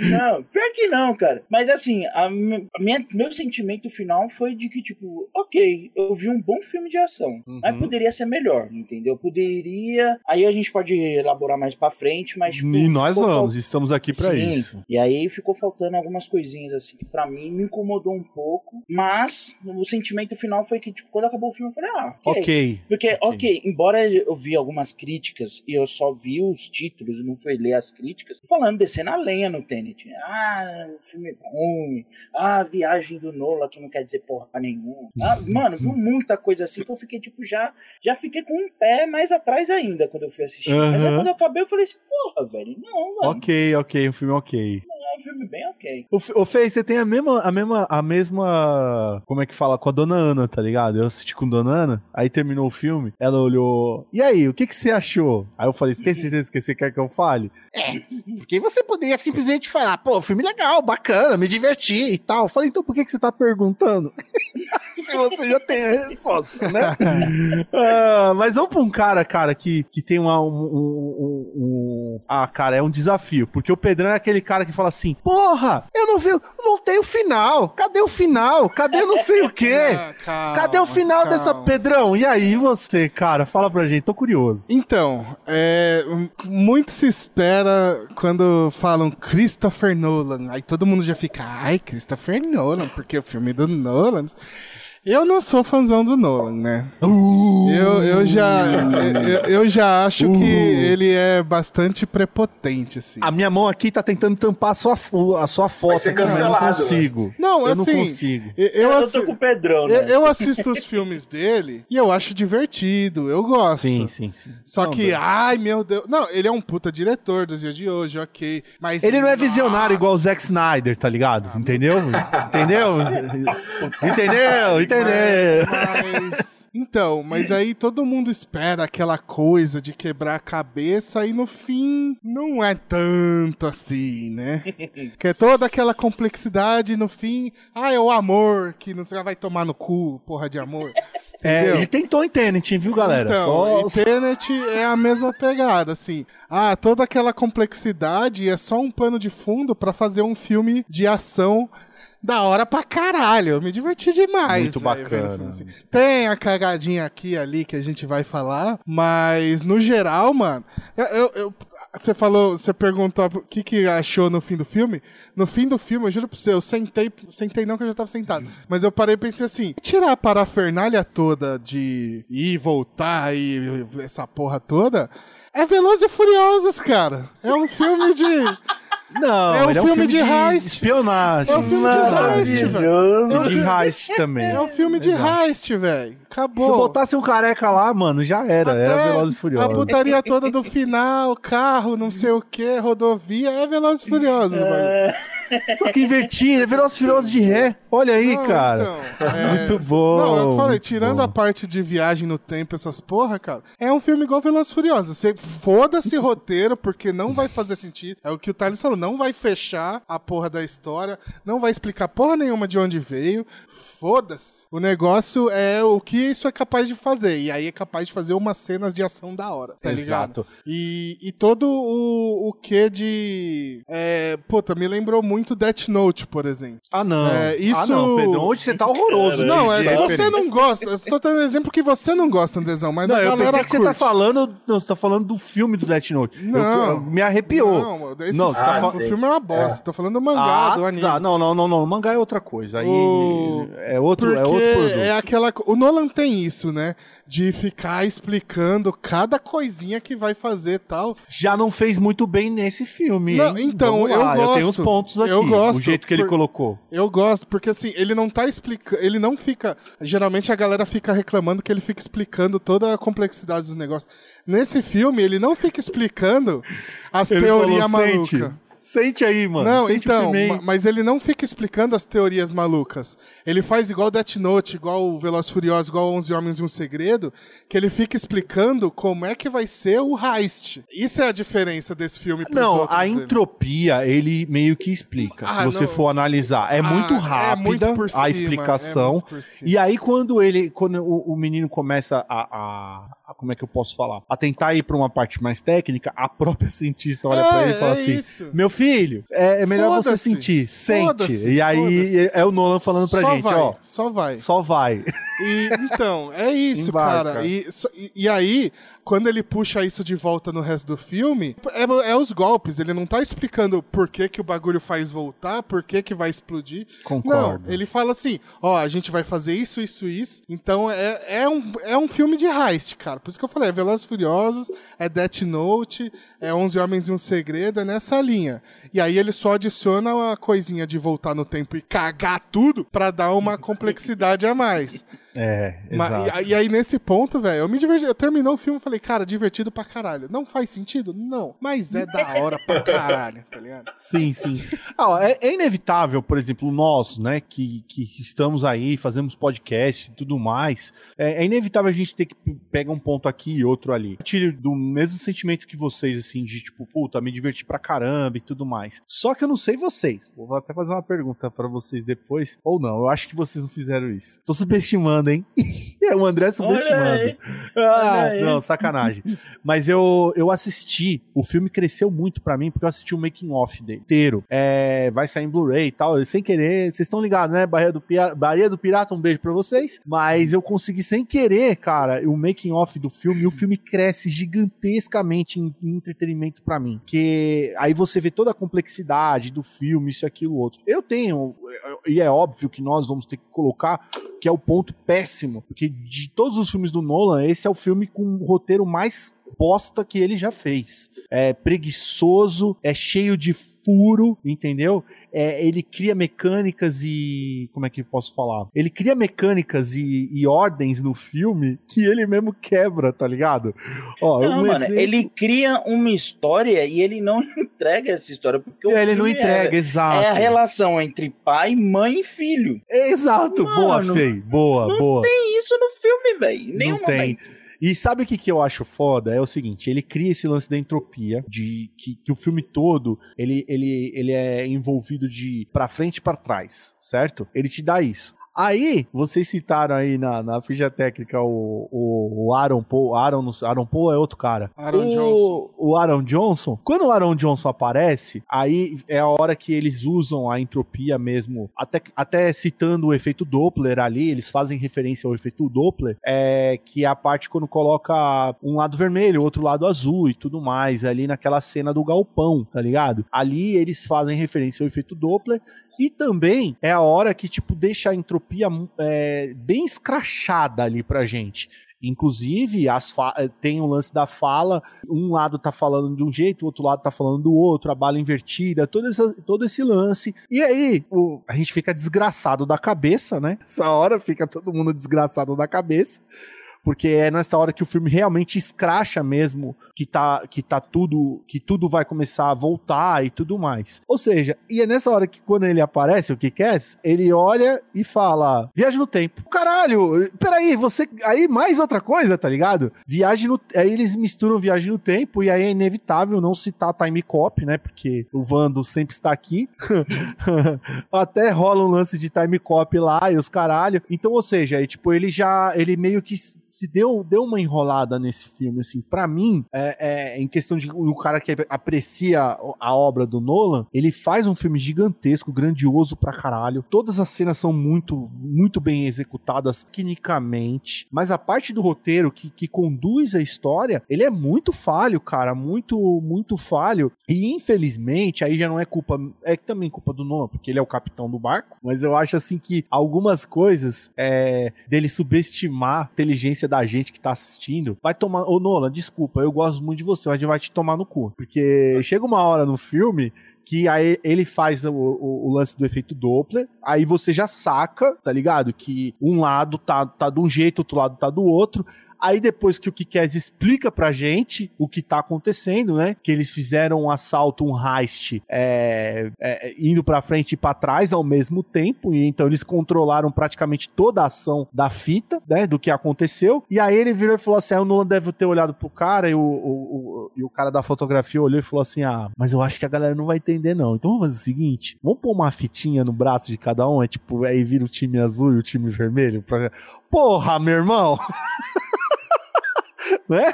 Não, pior que não, cara. Mas assim, a, mi- a minha, meu sentimento final foi de que, tipo, ok, eu vi um bom filme de ação. Mas poderia ser melhor, entendeu? Poderia. Aí a gente pode elaborar mais pra frente, mas. tipo, E nós vamos, estamos aqui pra Sim. isso. E aí ficou faltando algumas coisinhas assim que pra mim me incomodou um pouco, mas o sentimento final foi que tipo quando acabou o filme eu falei: "Ah, OK". Ok. Porque, ok, embora eu vi algumas críticas e eu só vi os títulos não fui ler as críticas, falando, descendo a lenha no Tenet. Ah, o filme é ruim. Ah, a viagem do Nola que não quer dizer porra nenhuma. Ah, mano, viu muita coisa assim que eu fiquei, tipo, já, já fiquei com um pé mais atrás ainda quando eu fui assistir. Mas aí quando eu acabei, eu falei assim, porra, velho, não, mano. Ok, ok, um filme ok. É um filme bem ok. O, o Fei, você tem a mesma, a mesma, a mesma, como é que fala, com a Dona Ana, tá ligado? Eu assisti com a Dona Ana, aí terminou o filme, ela olhou, e aí, o que que você achou? Aí eu falei, você tem certeza que você quer que eu fale? É, porque você poderia simplesmente falar, pô, filme legal, bacana, me diverti e tal. Eu falei, então por que que você tá perguntando? [LAUGHS] Se você já tem a resposta, né? [LAUGHS] Ah, mas vamos pra um cara, cara, que, que tem uma, um, um- um- um- Ah, cara, é um desafio. Porque o Pedrão é aquele cara que fala assim: Porra, eu não vi, não tenho final. Cadê o final? Cadê não sei o quê? [LAUGHS] Ah, calma, Cadê o final calma. dessa. Pedrão, e aí você, cara? Fala pra gente, tô curioso. Então, é, muito se espera quando falam Christopher Nolan. Aí todo mundo já fica, ai, Christopher Nolan, porque o filme do Nolan. Eu não sou fãzão do Nolan, né? Eu, eu, já, eu, eu já acho que ele é bastante prepotente, assim. A minha mão aqui tá tentando tampar a sua, a sua foto, ser aqui, mas eu não cancelado, consigo. Não, eu não assim, consigo. Eu, Eu, eu, tô com o Pedrão, eu, né? eu assisto os filmes dele e eu acho divertido, eu gosto. Sim, sim, sim. Só Não, que, velho. ai meu Deus. Não, ele é um puta diretor dos dias de hoje, ok. Mas. Ele não é visionário igual o Zack Snyder, tá ligado? Entendeu? [LAUGHS] Entendeu? Entendeu? Entendeu? Mas Então, mas aí todo mundo espera aquela coisa de quebrar a cabeça e no fim não é tanto assim, né? [LAUGHS] que é toda aquela complexidade no fim, ah, é o amor que não vai tomar no cu, porra de amor. É, ele tentou em Tenet, viu, galera? Então, Só- Tenet é a mesma pegada, assim. Ah, toda aquela complexidade é só um pano de fundo pra fazer um filme de ação da hora pra caralho. Eu me diverti demais. Muito vendo bacana. filme assim. Tem a cagadinha aqui e ali que a gente vai falar, mas no geral, mano, eu- eu- eu- você falou, você perguntou o que, que achou no fim do filme. No fim do filme, eu juro pra você, eu sentei, sentei não que eu já tava sentado, mas eu parei e pensei assim, tirar a parafernália toda de ir, voltar e essa porra toda, é Velozes e Furiosos, cara. É um filme de... Não, É um ele filme de heist. espionagem. É um filme de heist. E de heist também. É um filme de Exato. heist, velho. Acabou. Se botasse um careca lá, mano, já era. Era Até Velozes e A Furiosos. putaria toda do final, carro, não sei o que, rodovia, é Velozes e Furiosos, mano. Só que invertido, é Velozes e Furiosos de ré. Olha aí, Não, cara. então, é- Muito bom. Não, eu falei, tirando bom. a parte de viagem no tempo, essas porra, cara, é um filme igual Velozes e Furiosos. Você foda-se roteiro, porque não vai fazer sentido. É o que o Thales falou, não vai fechar a porra da história, não vai explicar porra nenhuma de onde veio. Foda-se. O negócio é o que isso é capaz de fazer. E aí é capaz de fazer umas cenas de ação da hora, tá ligado? Exato. E, e todo o, o que de. É, puta, me lembrou muito Death Note, por exemplo. Ah, não. É, isso- Ah, não, Pedrão. Hoje você tá horroroso. Não, de é que você não gosta. Eu tô dando um exemplo que você não gosta, Andrezão, mas Não, a eu galera pensei que você curte. tá falando. Não, você tá falando do filme do Death Note. Eu- Não. eu- me arrepiou. Não, esse Não, você tá filme- falando- o filme é uma bosta. Tô falando do mangá, ah, do anime. tá. Não, não, não, não. O mangá é outra coisa. Aí O- é outro, Porque é outro produto. é aquela. O Nolan tem isso, né? De ficar explicando cada coisinha que vai fazer e tal. Já não fez muito bem nesse filme. Não, então, eu lá, Eu tenho gosto. pontos aqui. Eu gosto, O jeito que ele por- colocou. Eu gosto, porque assim, ele não tá explicando. Ele não fica. Geralmente a galera fica reclamando que ele fica explicando toda a complexidade dos negócios. Nesse filme, ele não fica explicando as Ele teorias malucas. Sente aí, mano. Não, Sente então, mas ele não fica explicando as teorias malucas. Ele faz igual Death Note, igual o Veloz Furioso, igual 11 Homens e um Segredo, que ele fica explicando como é que vai ser o heist. Isso é a diferença desse filme pros Não, outros a dele. entropia ele meio que explica. Ah, se você não. for analisar, é Ah, muito é rápida muito por cima, a é explicação. muito por cima. e aí quando ele, quando o, o menino começa a- a- como é que eu posso falar, a tentar ir para uma parte mais técnica, a própria [LAUGHS] cientista olha É, pra ele e fala é assim: isso. Meu filho, é, é melhor você sentir, sente. E aí é o Nolan falando pra só gente, vai, ó, Só vai. só vai. E, então, é isso, Embarca. cara. E, e- aí, quando ele puxa isso de volta no resto do filme, é, é os golpes. Ele não tá explicando por que, que o bagulho faz voltar, por que, que vai explodir. Concordo. Não, ele fala assim: ó, a gente vai fazer isso, isso, isso. Então é, é, um, é um filme de heist, cara. Por isso que eu falei: é Velozes Furiosos, é Death Note, é 11 Homens e um Segredo, é nessa linha. E aí ele só adiciona uma coisinha de voltar no tempo e cagar tudo pra dar uma [LAUGHS] complexidade a mais. É, exato. e, e aí, nesse ponto, velho, eu me diverti. Eu terminou o filme e falei, cara, divertido pra caralho. Não faz sentido? Não. Mas é da hora pra [LAUGHS] caralho, tá ligado? Sim, sim. Ah, é, é inevitável, por exemplo, nós, né, que, que estamos aí, fazemos podcast e tudo mais, é, é inevitável a gente ter que pe- pegar um ponto aqui e outro ali. Eu tiro do mesmo sentimento que vocês, assim, de tipo, puta, me diverti pra caramba e tudo mais. Só que eu não sei vocês. Vou até fazer uma pergunta pra vocês depois, ou não, eu acho que vocês não fizeram isso. Tô subestimando, hein? [LAUGHS] é o André subestimando. Ah, não, sacanagem. Mas eu, eu assisti, o filme cresceu muito pra mim, porque eu assisti o making off dele inteiro. É, vai sair em Blu-ray e tal, eu, sem querer, vocês estão ligados, né? Bahia do, Pia- Bahia do Pirata, um beijo pra vocês. Mas eu consegui sem querer, cara, o making off do filme, e o filme cresce gigantescamente em, em entretenimento pra mim. Que aí você vê toda a complexidade do filme, isso, aquilo, outro. Eu tenho, e é óbvio que nós vamos ter que colocar que é o ponto péssimo, porque de todos os filmes do Nolan, esse é o filme com o roteiro mais bosta que ele já fez. É preguiçoso, é cheio de furo, entendeu? É, ele cria mecânicas e. Como é que eu posso falar? Ele cria mecânicas e, e ordens no filme que ele mesmo quebra, tá ligado? Ó, não, um mano, exemplo... ele cria uma história e ele não [LAUGHS] entrega essa história. Porque é, ele não entrega, é, exato. É a relação entre pai, mãe e filho. Exato, mano, boa, Fei. Boa, não boa. Não tem isso no filme, velho. Nenhum não tem. E sabe o que, que eu acho foda? É o seguinte, ele cria esse lance da entropia, de que, que o filme todo, ele, ele, ele é envolvido de pra frente e pra trás, certo? Ele te dá isso. Aí, vocês citaram aí na, na ficha técnica o, o, o Aaron Paul. Aaron, Aaron Paul é outro cara. Aaron o, Johnson. O Aaron Johnson. Quando o Aaron Johnson aparece, aí é a hora que eles usam a entropia mesmo. Até, até citando o efeito Doppler ali, eles fazem referência ao efeito Doppler, é, que é a parte quando coloca um lado vermelho, outro lado azul e tudo mais, ali naquela cena do galpão, tá ligado? Ali eles fazem referência ao efeito Doppler e também é a hora que, tipo, deixa a entropia é, bem escrachada ali pra gente. Inclusive, eh, tem o lance da fala, um lado tá falando de um jeito, o outro lado tá falando do outro, a bala invertida, todo, essa, todo esse lance. E aí, o, a gente fica desgraçado da cabeça, né? Essa hora fica todo mundo desgraçado da cabeça porque é nessa hora que o filme realmente escracha mesmo que tá, que tá tudo, que tudo vai começar a voltar e tudo mais. Ou seja, e é nessa hora que quando ele aparece, o que quer, ele olha e fala: "Viagem no tempo". Caralho, peraí, você aí mais outra coisa, tá ligado? Viagem no aí eles misturam viagem no tempo e aí é inevitável não citar Time Cop, né? Porque o Vando sempre está aqui. [LAUGHS] Até rola um lance de Time Cop lá e os caralho. Então, ou seja, aí, tipo, ele já ele meio que se deu, deu uma enrolada nesse filme, assim, para mim, é, é, em questão de o cara que aprecia a obra do Nolan, ele faz um filme gigantesco, grandioso pra caralho. Todas as cenas são muito, muito bem executadas tecnicamente, mas a parte do roteiro que, que conduz a história, ele é muito falho, cara, muito, muito falho. E infelizmente, aí já não é culpa, é também culpa do Nolan, porque ele é o capitão do barco, mas eu acho assim que algumas coisas é, dele subestimar a inteligência da gente que tá assistindo, vai tomar. Ô, Nola, desculpa, eu gosto muito de você, mas a gente vai te tomar no cu. Porque chega uma hora no filme que aí ele faz o, o, o, lance do efeito Doppler, aí você já saca, tá ligado? Que um lado tá, tá de um jeito, outro lado tá do outro, Aí depois que o Kikaz explica pra gente o que tá acontecendo, né? Que eles fizeram um assalto, um heist, é, é, indo pra frente e pra trás ao mesmo tempo. E então eles controlaram praticamente toda a ação da fita, né? Do que aconteceu. E aí ele virou e falou assim: ah, o Nolan deve ter olhado pro cara e o, o, o, e o cara da fotografia olhou e falou assim: ah, mas eu acho que a galera não vai entender, não. Então vamos fazer o seguinte: vamos pôr uma fitinha no braço de cada um, é tipo, aí vira o time azul e o time vermelho. Pra... Porra, meu irmão! [LAUGHS] né?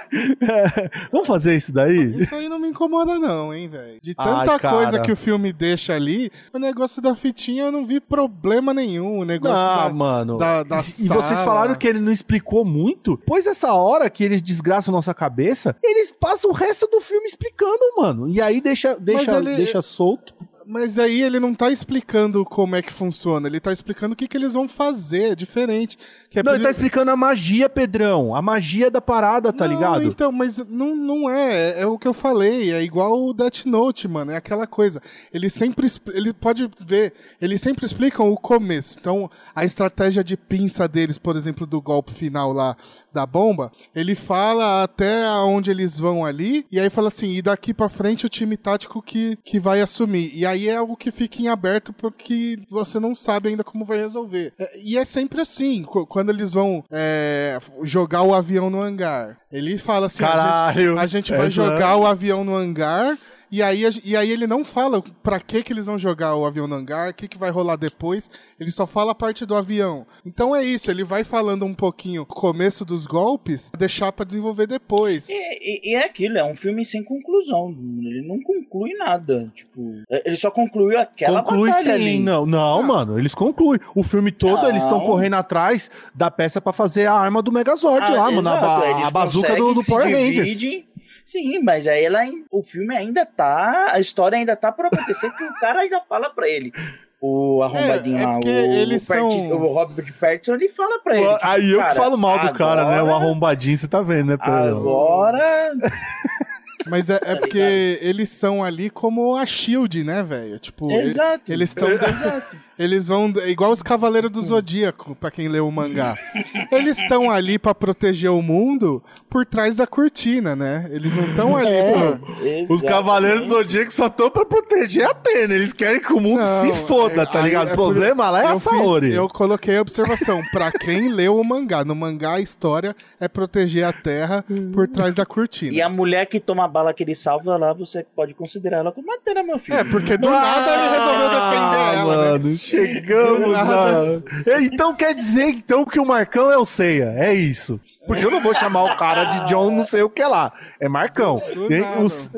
[LAUGHS] Vamos fazer isso daí? Isso aí não me incomoda, não, hein, velho. De tanta Ai, coisa que o filme deixa ali, o negócio da fitinha eu não vi problema nenhum. O negócio ah, da, mano. Da, da e sala. vocês falaram que ele não explicou muito? Pois essa hora que eles desgraçam nossa cabeça, eles passam o resto do filme explicando, mano. E aí deixa, deixa, ele... deixa solto. Mas aí ele não tá explicando como é que funciona, ele tá explicando o que, que eles vão fazer, é diferente. É não, ele tá explicando a magia, Pedrão. A magia da parada, tá não, ligado? Então, mas não, não é. É, é o que eu falei. É igual o Death Note, mano. É aquela coisa. Ele sempre. Ele pode ver. Eles sempre explicam o começo. Então, a estratégia de pinça deles, por exemplo, do golpe final lá da bomba, ele fala até onde eles vão ali. E aí fala assim: e daqui para frente o time tático que, que vai assumir. E aí é algo que fica em aberto porque você não sabe ainda como vai resolver. É, e é sempre assim. Quando eles vão é, jogar o avião no hangar, ele fala assim: Caralho, a gente, a gente vai jogar o avião no hangar e aí, e aí ele não fala para que que eles vão jogar o avião no hangar, o que que vai rolar depois, ele só fala a parte do avião. Então é isso, ele vai falando um pouquinho o começo dos golpes, deixar para desenvolver depois. E, e, e, é aquilo, é um filme sem conclusão, ele não conclui nada, tipo, ele só concluiu aquela conclui batalha sim, ali. Não, não, ah. mano, eles concluem. O filme todo não. eles estão correndo atrás da peça para fazer a arma do Megazord ah, lá, mano, a, a bazuca do, do Power Rangers. Sim, mas aí ela, o filme ainda tá, a história ainda tá por acontecer que o cara ainda fala pra ele. o arrombadinho É, é lá. o, eles o, Perti- são- o Robert Pattinson, ele fala pra ele. tipo, Aí eu que cara, falo mal do cara, né? O agora- arrombadinho, você tá vendo, né? Pedro? Agora. [LAUGHS] Mas é, é Tá porque eles são ali como a Shield, né, velho? Tipo, Exato. eles estão. Eles vão. Igual os Cavaleiros do Zodíaco, pra quem leu o mangá. Eles estão ali pra proteger o mundo por trás da cortina, né? Eles não estão ali É, pra. Os. Cavaleiros do Zodíaco só estão pra proteger a Atena. Eles querem que o mundo Não, se foda, é- tá ligado? é o por- problema lá é a eu fiz- Saori. Eu coloquei a observação. Pra quem leu o mangá, no mangá a história é proteger a Terra por trás da cortina. E a mulher que toma a bala que ele salva lá, você pode considerar ela como Atena, meu filho. É, porque do nada ele resolveu defender Ah, ela, né? Chegamos a... nada. Então quer dizer então que o Marcão é o Ceia, é isso. Porque eu não vou chamar o cara de John não sei o que lá. É Marcão.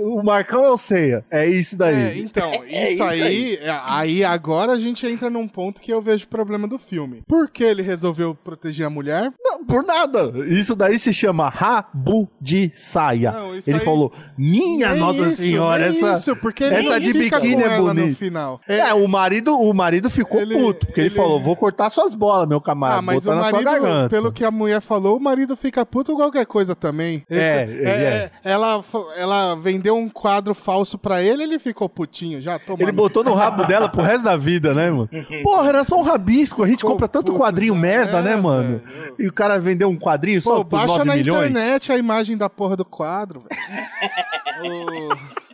O, o Marcão é o Ceia. É isso É, daí. então, [LAUGHS] É isso isso aí, é, aí agora a gente entra num ponto que eu vejo problema do filme. Por que ele resolveu proteger a mulher? Não, por nada. Isso daí se chama Rabu de saia. Não, Ele aí- falou: Minha Nossa isso, Senhora, essa. isso, porque essa de biquíni é ela no bonita. final. É, o marido, o marido ficou Ele- puto, porque ele, ele- falou: vou cortar suas bolas, meu camarada, Ah, mas o marido, pelo que a mulher falou, o marido fica puto com qualquer coisa também. Ele- É, ele é. Ela, fa- ela vendeu um quadro falso pra ele, ele ficou putinho já. Toma Ele botou no rabo dela pro resto da vida, né, mano? [LAUGHS] Porra, era só um rabisco. A gente Ficou compra tanto puto, quadrinho já. merda, É, né, mano? velho. E o cara vendeu um quadrinho só Pô, por baixa 9 na milhões. internet a imagem da porra do quadro, velho. [LAUGHS] O-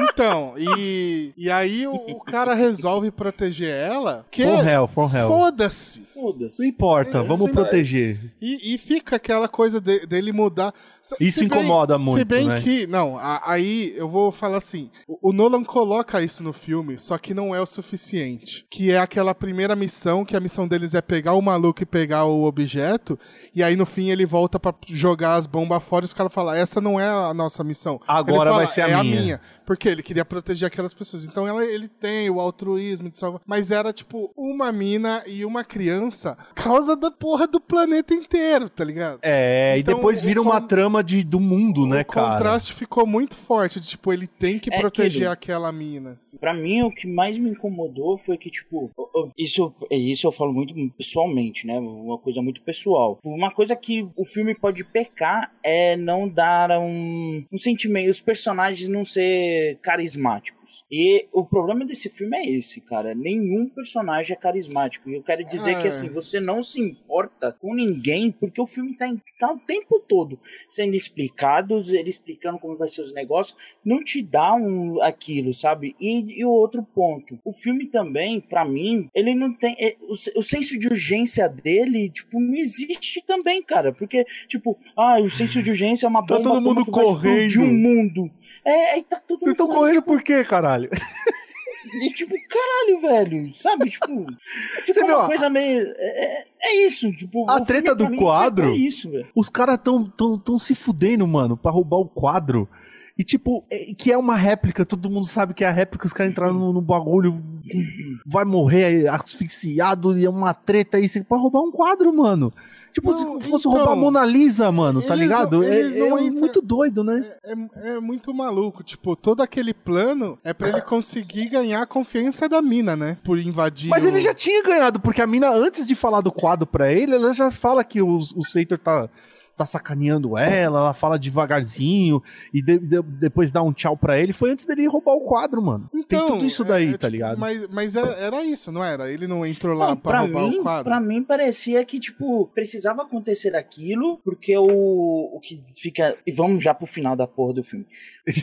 Então, e, e aí o, o cara resolve proteger ela. Que From hell, from hell. Foda-se. Foda-se. Não importa, É, vamos proteger. E, e fica aquela coisa de- dele mudar. Se- Isso se bem- incomoda muito, Se bem né? que. Não, a- aí eu vou falar assim: o, o Nolan coloca isso no filme, só que não é o suficiente. Que é aquela primeira missão, que a missão deles é pegar o maluco e pegar o objeto, e aí no fim ele volta pra jogar as bombas fora e os caras falam: essa não é a nossa missão. Agora fala, vai ser a é minha." Porque ele queria proteger aquelas pessoas. Então ela- ele tem o altruísmo de salvar. Mas era tipo uma mina e uma criança, causa da porra do planeta inteiro, tá ligado? É, Então, e depois o vira uma trama de, do mundo, né, o cara? contraste ficou muito forte. de, Tipo, ele tem que É proteger aquilo. aquela mina. assim. Pra mim, o que mais me incomodou foi que, tipo, o- o- isso, isso eu falo muito pessoalmente, né? Uma coisa muito pessoal. Uma coisa que o filme pode pecar é não dar um, um sentimento, os personagens não ser carismático. E o problema desse filme é esse, cara. Nenhum personagem é carismático. E eu quero dizer Ah, que, é. assim, você não se importa com ninguém, porque o filme tá, tá o tempo todo sendo explicado, ele explicando como vai ser os negócios, não te dá um, aquilo, sabe? E, e o outro ponto, o filme também, pra mim, ele não tem. é, o, o senso de urgência dele, tipo, não existe também, cara. Porque, tipo, ah, o senso de urgência é uma Tá bomba todo mundo correndo. um mundo. É, aí tá todo Vocês estão correndo por quê, caralho? e tipo, caralho, velho, sabe? Tipo, [LAUGHS] ficou viu, uma ó, coisa meio. É, é- é isso, tipo. a treta do quadro- É isso, velho. Os caras tão, tão, tão se fudendo, mano, pra roubar o quadro. E tipo, é- que é uma réplica, todo mundo sabe que é a réplica, os caras entraram no, no bagulho, vai morrer asfixiado e é uma treta aí, pra roubar um quadro, mano. Tipo, Não, se fosse então, roubar a Mona Lisa, mano, tá ligado? não- é é entram- muito doido, né? É, é muito maluco. Tipo, todo aquele plano é pra ele conseguir ganhar a confiança da mina, né? Por invadir. Mas o- ele já tinha ganhado, porque a mina, antes de falar do quadro pra ele, ela já fala que o, o Seitor tá, tá sacaneando ela, ela fala devagarzinho e de- de- depois dá um tchau pra ele. Foi antes dele roubar o quadro, mano. Tem tudo isso é- daí, é, tá tipo, ligado? Mas, mas era, era isso, não era? Ele não entrou lá Não, pra, pra, roubar mim, o quadro. pra mim parecia que, tipo, precisava acontecer aquilo, porque o, o que fica. E vamos já pro final da porra do filme.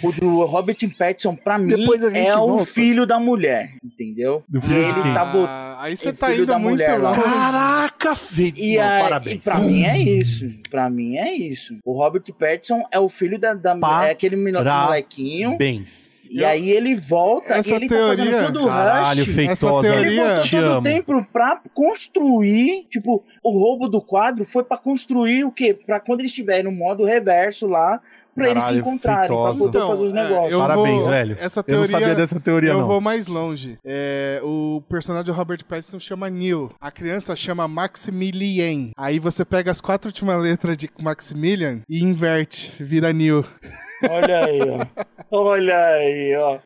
O do [LAUGHS] Robert Pattinson, pra mim, é o volta. filho da mulher, entendeu? Do filho ele tá botando. Ah, aí você é tá filho indo da muito mulher lá. Caraca, feio. E, Não, a, parabéns. e pra mim é isso. Pra mim é isso. O Robert Pattinson é o filho da. da é aquele molequinho. Bens. E aí ele volta Essa e ele teoria- tá fazendo tudo o Caralho, rush. feitosa. Essa Ele teoria- voltou Te todo o tempo pra construir, tipo, o roubo do quadro foi pra construir o quê? Pra quando eles estiverem no modo reverso lá, pra eles se Caralho, encontrarem, pra feitosa. poder Então, fazer os é, negócios. eu Parabéns, vou- velho. Essa Eu teoria, não sabia dessa teoria, eu não. vou mais longe. É, o personagem do Robert Pattinson chama Neil. A criança chama Maximilian. Aí você pega as quatro últimas letras de Maximilian e inverte, vira Neil. [LAUGHS] Olha aí, ó. Olha aí, ó.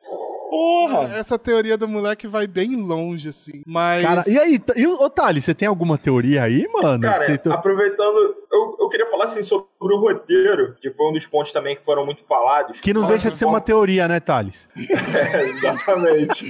Porra! Essa teoria do moleque vai bem longe, assim. Mas. Cara, e aí, e, ô Thales, você tem alguma teoria aí, mano? Cara, tá- aproveitando, eu, eu queria falar assim sobre o roteiro, que foi um dos pontos também que foram muito falados. Que não deixa de ser sobre uma teoria, né, Thales? [LAUGHS] É, exatamente.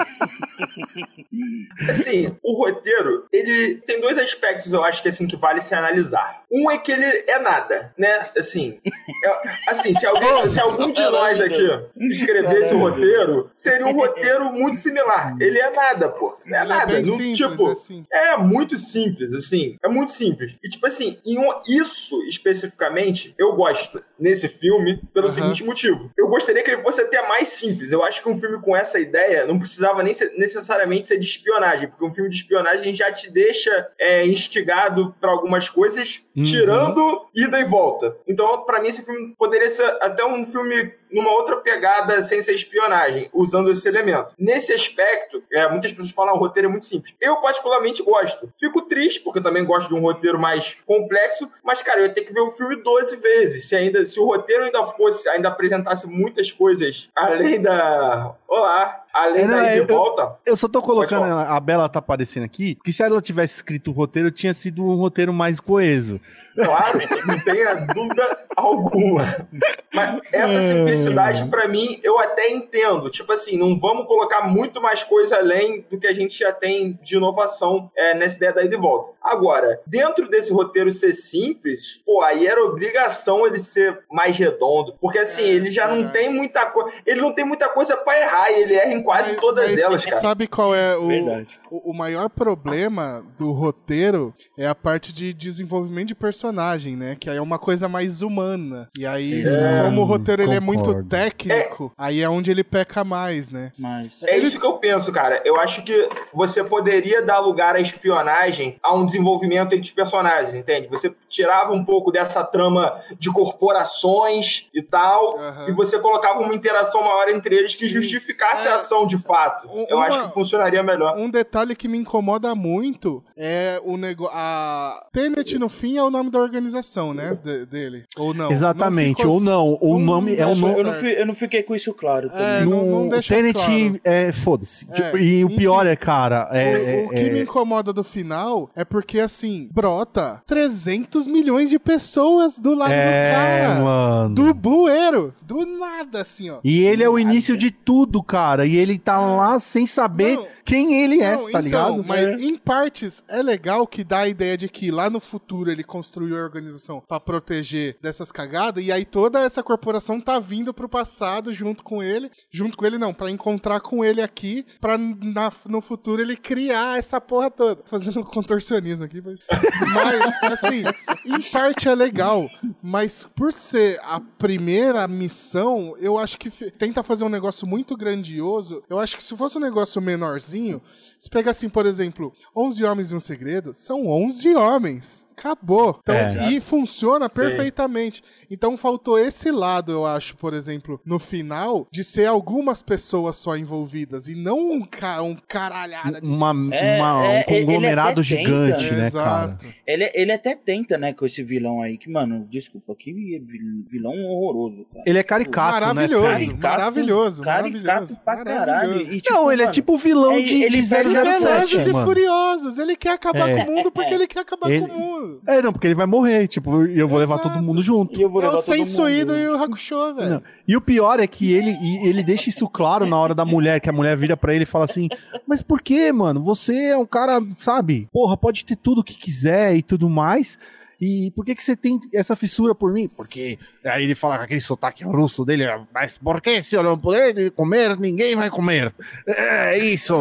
assim, o roteiro, ele tem dois aspectos, eu acho que assim que vale se analisar. Um é que ele é nada, né? Assim, é- assim, se alguém, se algum de nós aqui escrevesse o roteiro, seria um roteiro muito similar. Ele é nada, pô. Não é é nada. Não, simples, tipo, é simples. é muito simples, assim. É muito simples. E, tipo assim, em um- isso especificamente, eu gosto nesse filme pelo Aham. seguinte motivo. Eu gostaria que ele fosse até mais simples. Eu acho que um filme com essa ideia não precisava nem ser- necessariamente ser de espionagem, porque um filme de espionagem já te deixa é, instigado pra algumas coisas, Uhum. tirando ida e volta. Então, pra mim, esse filme poderia ser até um filme numa outra pegada sem ser espionagem, usando esse elemento. Nesse aspecto, é, muitas pessoas falam o roteiro é muito simples. Eu, particularmente, gosto. Fico triste, porque eu também gosto de um roteiro mais complexo, mas, cara, eu ia ter que ver o filme 12 vezes. Se, ainda, se o roteiro ainda fosse, ainda apresentasse muitas coisas além da. Olá! Além É, não, da é, ida e eu- volta. Eu só tô colocando, a Bela tá aparecendo aqui, que se ela tivesse escrito o roteiro, tinha sido um roteiro mais coeso. Claro, não tenha dúvida alguma. Mas essa simplicidade, pra mim, eu até entendo. Tipo assim, não vamos colocar muito mais coisa além do que a gente já tem de inovação é, nessa ideia da ida e volta. Agora, dentro desse roteiro ser simples, pô, aí era obrigação ele ser mais redondo. Porque assim, É, ele já não tem muita coisa. Ele não tem muita coisa pra errar, e ele erra em quase Mas- todas mas elas, cara. Sabe qual é o, Verdade. o, maior problema do roteiro? É a parte de desenvolvimento de personagem, né? Que aí é uma coisa mais humana. E aí, Sim, como o roteiro ele é muito técnico, aí é onde ele peca mais, né? Mas. É isso que eu penso, cara. Eu acho que você poderia dar lugar à espionagem a um desenvolvimento entre os personagens, entende? Você tirava um pouco dessa trama de corporações e tal, Aham. e você colocava uma interação maior entre eles que Sim. justificasse É. a ação de fato. Um- Eu uma- acho que funcionaria melhor. Um detalhe que me incomoda muito é o negócio. A Tenet, no fim, é o nome da organização, né? de- dele. Ou não? Exatamente, ficou- ou não, o não nome é o nome. Eu não, fui- eu não fiquei com isso claro É, também. não- No deixa Tenet claro. é foda-se. É, Tipo, e o pior é, cara, é, o, o que é- me incomoda do final é porque, assim, brota 300 milhões de pessoas do lado é, do cara. mano. Do bueiro. Do nada, assim, ó. E ele é o início de tudo, cara. E ele tá lá sem saber Não. quem ele é, Não, tá então, ligado? Mas É. em partes é legal que dá a ideia de que lá no futuro ele construiu a organização pra proteger dessas cagadas e aí toda essa corporação tá vindo pro passado junto com ele, junto com ele não, pra encontrar com ele aqui, pra na- no futuro ele criar essa porra toda. Fazendo um contorcionismo aqui, mas, [LAUGHS] mas assim, em parte é legal, mas por ser a primeira missão, eu acho que tenta fazer um negócio muito grandioso. Eu acho que se fosse um negócio menorzinho, se pega assim, por exemplo, 11 homens e um segredo, são 11 homens. Acabou. Então, É. E funciona Sim. perfeitamente. Então faltou esse lado, eu acho, por exemplo, no final, de ser algumas pessoas só envolvidas e não um, ca um caralhada de Uma, É, uma- é, um conglomerado ele gigante, tenta. né, Exato. cara? Ele, ele até tenta, né, com esse vilão aí, que, mano, desculpa, que vil- vilão horroroso, cara. Ele é caricato, maravilhoso, né? Fred? maravilhoso, Caricato maravilhoso, pra caralho. E, tipo, Não, ele é mano, tipo o vilão é- de, ele de Velozes 007, e mano. Furiosos, ele quer acabar É. com o mundo porque ele quer acabar Ele- com o mundo. É, não, porque ele vai morrer, tipo, e eu vou levar Exato. todo mundo junto. E eu vou É levar o todo mundo. Sensuído e o Hakusho, velho. Não. E o pior é que ele, e ele deixa isso claro na hora da mulher, que a mulher vira pra ele e fala assim: Mas por que, mano? Você é um cara, sabe? Porra, pode ter tudo o que quiser e tudo mais. E por que, que você tem essa fissura por mim? Porque aí ele fala com aquele sotaque russo dele, mas por que se eu não puder comer, ninguém vai comer? É isso.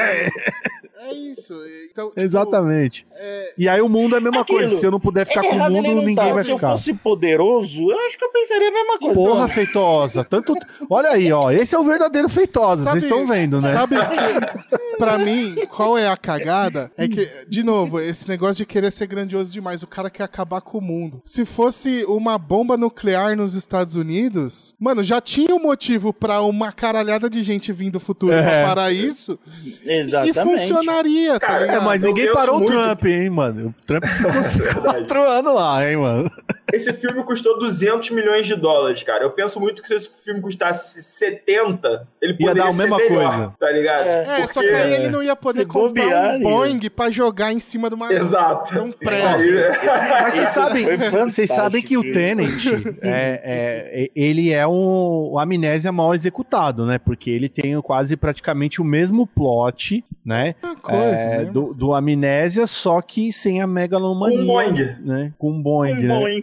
É [LAUGHS] isso. Então, tipo, Exatamente. E aí o mundo é a mesma Aquilo. coisa. Se eu não puder ficar com o mundo, não ninguém tá. vai Se eu ficar. fosse poderoso, eu acho que eu pensaria a mesma coisa. Porra, feitosa. Tanto... Olha aí, ó. Esse é o verdadeiro feitosa. Sabe- Vocês estão vendo, né? Sabe [LAUGHS] que, pra mim, qual é a cagada? É que, de novo, esse negócio de querer ser grandioso demais, o cara quer acabar com o mundo. Se fosse uma bomba nuclear nos Estados Unidos, mano, já tinha um motivo pra uma caralhada de gente vir do futuro É. pra parar isso Exatamente. e funcionaria, tá Cara, É, ligado? mas eu ninguém parou muito- o Trump, hein, mano? O Trump ficou [LAUGHS] quatro anos lá, hein, mano? Esse filme custou 200 milhões de dólares, cara. Eu penso muito que se esse filme custasse 70, ele Ia poderia dar a mesma melhor, coisa. tá ligado? É, É, só que aí ele não ia poder Se comprar bobear, um Boeing pra jogar em cima de uma... Exato. Um prédio. [LAUGHS] Mas vocês sabem, vocês sabem que o fantástico. Tenant, [LAUGHS] é, é, ele é um, um amnésia mal executado, né? Porque ele tem quase praticamente o mesmo plot, né? Coisa, É, né? do, do amnésia, só que sem a megalomania. Com Boeing. Né? Com um Boeing, Um né? Boeing.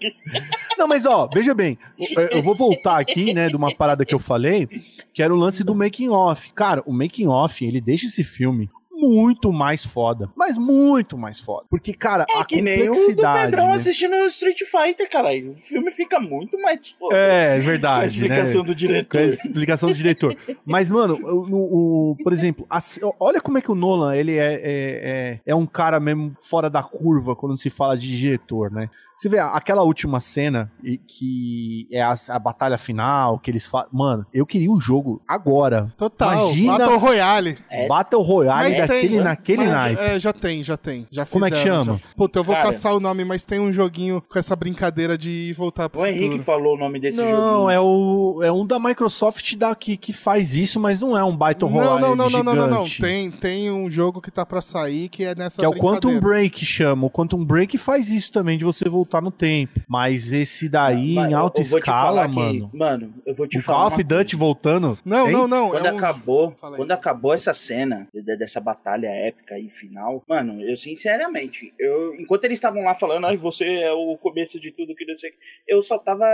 Não, mas ó, veja bem, eu- eu vou voltar aqui, né, de uma parada que eu falei, que era o lance do making off. Cara, o making off, ele deixa esse filme muito mais foda, mas muito mais foda. Porque, cara, É a que nem o do complexidade, Pedrão né? assistindo Street Fighter, caralho. O filme fica muito mais foda. É, é Com a verdade, explicação né? do Com a diretor. explicação do diretor. Mas, mano, o, o- o- por exemplo, assim, olha como é que o Nolan, ele é, é, é, é um cara mesmo fora da curva quando se fala de diretor, né? Você vê aquela última cena e- que é a, a batalha final, que eles falam. Mano, eu queria o jogo agora. Total, Imagina- Battle Royale. É. Battle Royale Mas daquele, tem, naquele mas, naipe. É, já tem, já tem. Já Como é que chama? já. Puta, eu vou Cara. caçar o nome, mas tem um joguinho com essa brincadeira de voltar pro O Henrique futuro. falou o nome desse Não, joguinho. é, o, é um da Microsoft da, que, que faz isso, mas não é um Battle Não, Royale não, não, não, não, não, não. gigante. Tem, tem um jogo que tá pra sair que é nessa Que é o Quantum. Break chama. O Quantum Break faz isso também, de você voltar no tempo. Mas esse daí, Mas em alta escala, falar que- mano. mano, eu vou te O falar. Call of Duty voltando. Não, Hein? não, não. Quando é um- acabou, quando acabou essa cena de- dessa batalha épica e final, mano, eu sinceramente, eu enquanto eles estavam lá falando, ai, você é o começo de tudo que não sei o que, eu só tava,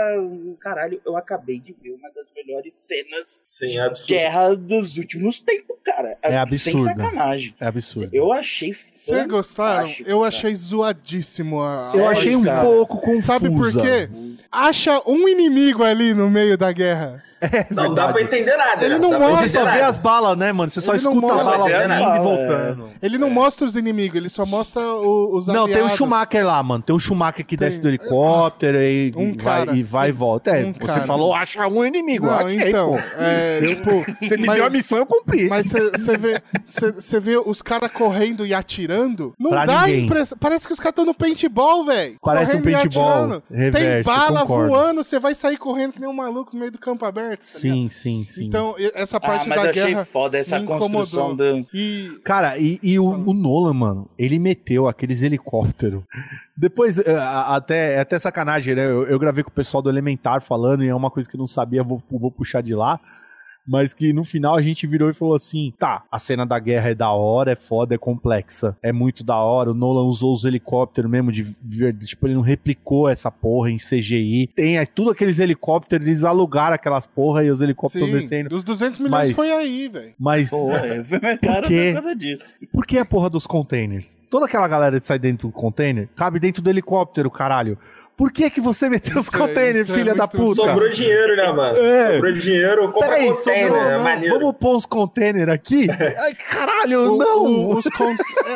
caralho, eu acabei de ver uma das melhores cenas Sim, de absurdo. guerra dos últimos tempos, cara. É Sem absurdo. sacanagem. É absurdo. Eu achei Vocês gostaram? Eu achei zoadíssimo a. Eu achei um cara? Pouco confusa. Sabe por quê? Acha um inimigo ali no meio da guerra. Não dá pra entender nada. Ele não pra mostra, Você só vê as balas, né, mano? Você só Ele não escuta a bala é, vindo e é. voltando. Ele não mostra os inimigos, ele só mostra o- os Não, tem o. Schumacher lá, mano. Tem o Schumacher que desce do helicóptero e, Um e cara. vai, e vai e volta. É, Um você cara. falou, acha um inimigo. Não, achei, então, pô. é, tipo, Você me mas- deu a missão, eu cumpri. Mas você vê, cê- cê vê os caras correndo e atirando, não Pra dá impressão. Parece que os caras estão no paintball, velho. Parece um Correndo e paintball atirando. Tem bala voando, você vai sair correndo que nem um maluco no meio do campo aberto. Tá ligado? Sim, sim, sim. Então, essa Ah, parte mas da eu achei guerra foda essa construção do... E Cara, e, e o, o Nolan, mano, ele meteu aqueles helicópteros. [LAUGHS] Depois, eh, até, é até sacanagem, né? Eu, eu gravei com o pessoal do Elementar falando, e é uma coisa que eu não sabia, vou, vou puxar de lá. Mas que no final a gente virou e falou assim: tá, a cena da guerra é da hora, é foda, é complexa. É muito da hora. O Nolan usou os helicópteros mesmo de verdade. Tipo, ele não replicou essa porra em CGI. Tem é, tudo aqueles helicópteros, eles alugaram aquelas porra e os helicópteros sim, descendo. dos 200 milhões Mas- foi aí, velho. Mas. É, mais caro quê? por causa disso. Por que a porra dos containers? Toda aquela galera que sai dentro do container cabe dentro do helicóptero, caralho. Por que que você meteu os Isso é- containers, é filha da muito- puta? Sobrou dinheiro, né, mano? É. Sobrou dinheiro, compra Peraí, container, sobrou, é não, maneiro. vamos pôr os containers aqui? [LAUGHS] Ai, caralho, O- não! o- os con-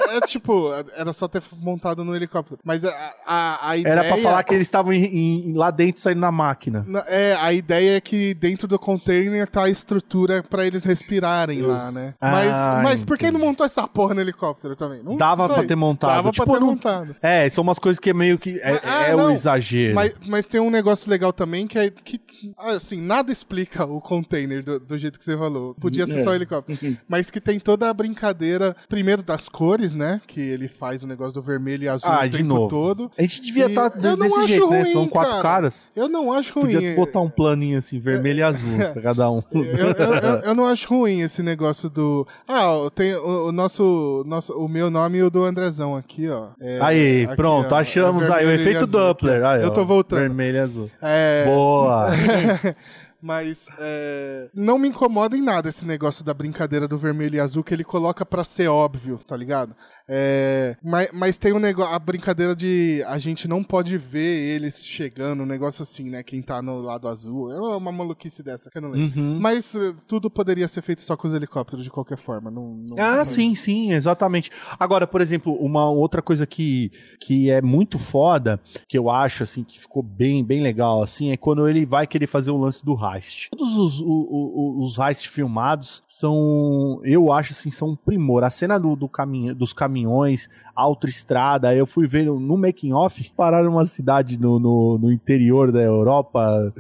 é, é tipo, era só ter montado no helicóptero. Mas a, a, a ideia. Era pra falar que eles estavam em- em- lá dentro saindo na máquina. Na- É, a ideia é que dentro do container tá a estrutura pra eles respirarem lá, né? Mas, Ah, mas por que não montou essa porra no helicóptero também? Não Dava sei. pra ter montado. Dava tipo, pra ter não- montado. É, são umas coisas que é meio que. É, Ah, é o não. Exagero. Mas, mas tem um negócio legal também que é que, assim, nada explica o container do, do jeito que você falou. Podia ser É. só o helicóptero. [LAUGHS] mas que tem toda a brincadeira, primeiro das cores, né? Que ele faz o negócio do vermelho e azul Ah, o de tempo novo. todo. A gente devia estar não desse jeito, né? ruim, São quatro cara. caras. Eu não acho ruim. Podia botar um planinho assim, vermelho e azul [LAUGHS] pra cada um. Eu, eu- eu- eu não acho ruim esse negócio do. Ah, tem o, o nosso, nosso. O meu nome e o do Andrezão aqui, ó. É, Aí, aqui, pronto, ó, achamos é aí o efeito. Doppler. Eu tô voltando. Vermelho e azul. É, Boa! [LAUGHS] Mas é, não me incomoda em nada esse negócio da brincadeira do vermelho e azul que ele coloca pra ser óbvio, tá ligado? É, mas, mas tem um negócio, a brincadeira de a gente não pode ver eles chegando, um negócio assim, né? Quem tá no lado azul. É uma maluquice dessa que eu não lembro. Uhum. Mas eh, tudo poderia ser feito só com os helicópteros de qualquer forma. Não, não- Ah, não- sim, sim, exatamente. Agora, por exemplo, uma outra coisa que, que é muito foda, que eu acho, assim, que ficou bem, bem legal, assim, é quando ele vai querer fazer o lance do heist. Todos os, os heists filmados são, eu acho, assim, são um primor. A cena do, do caminho, dos caminhões, autoestrada, eu fui ver no making off, pararam numa cidade no, no, no interior da Europa,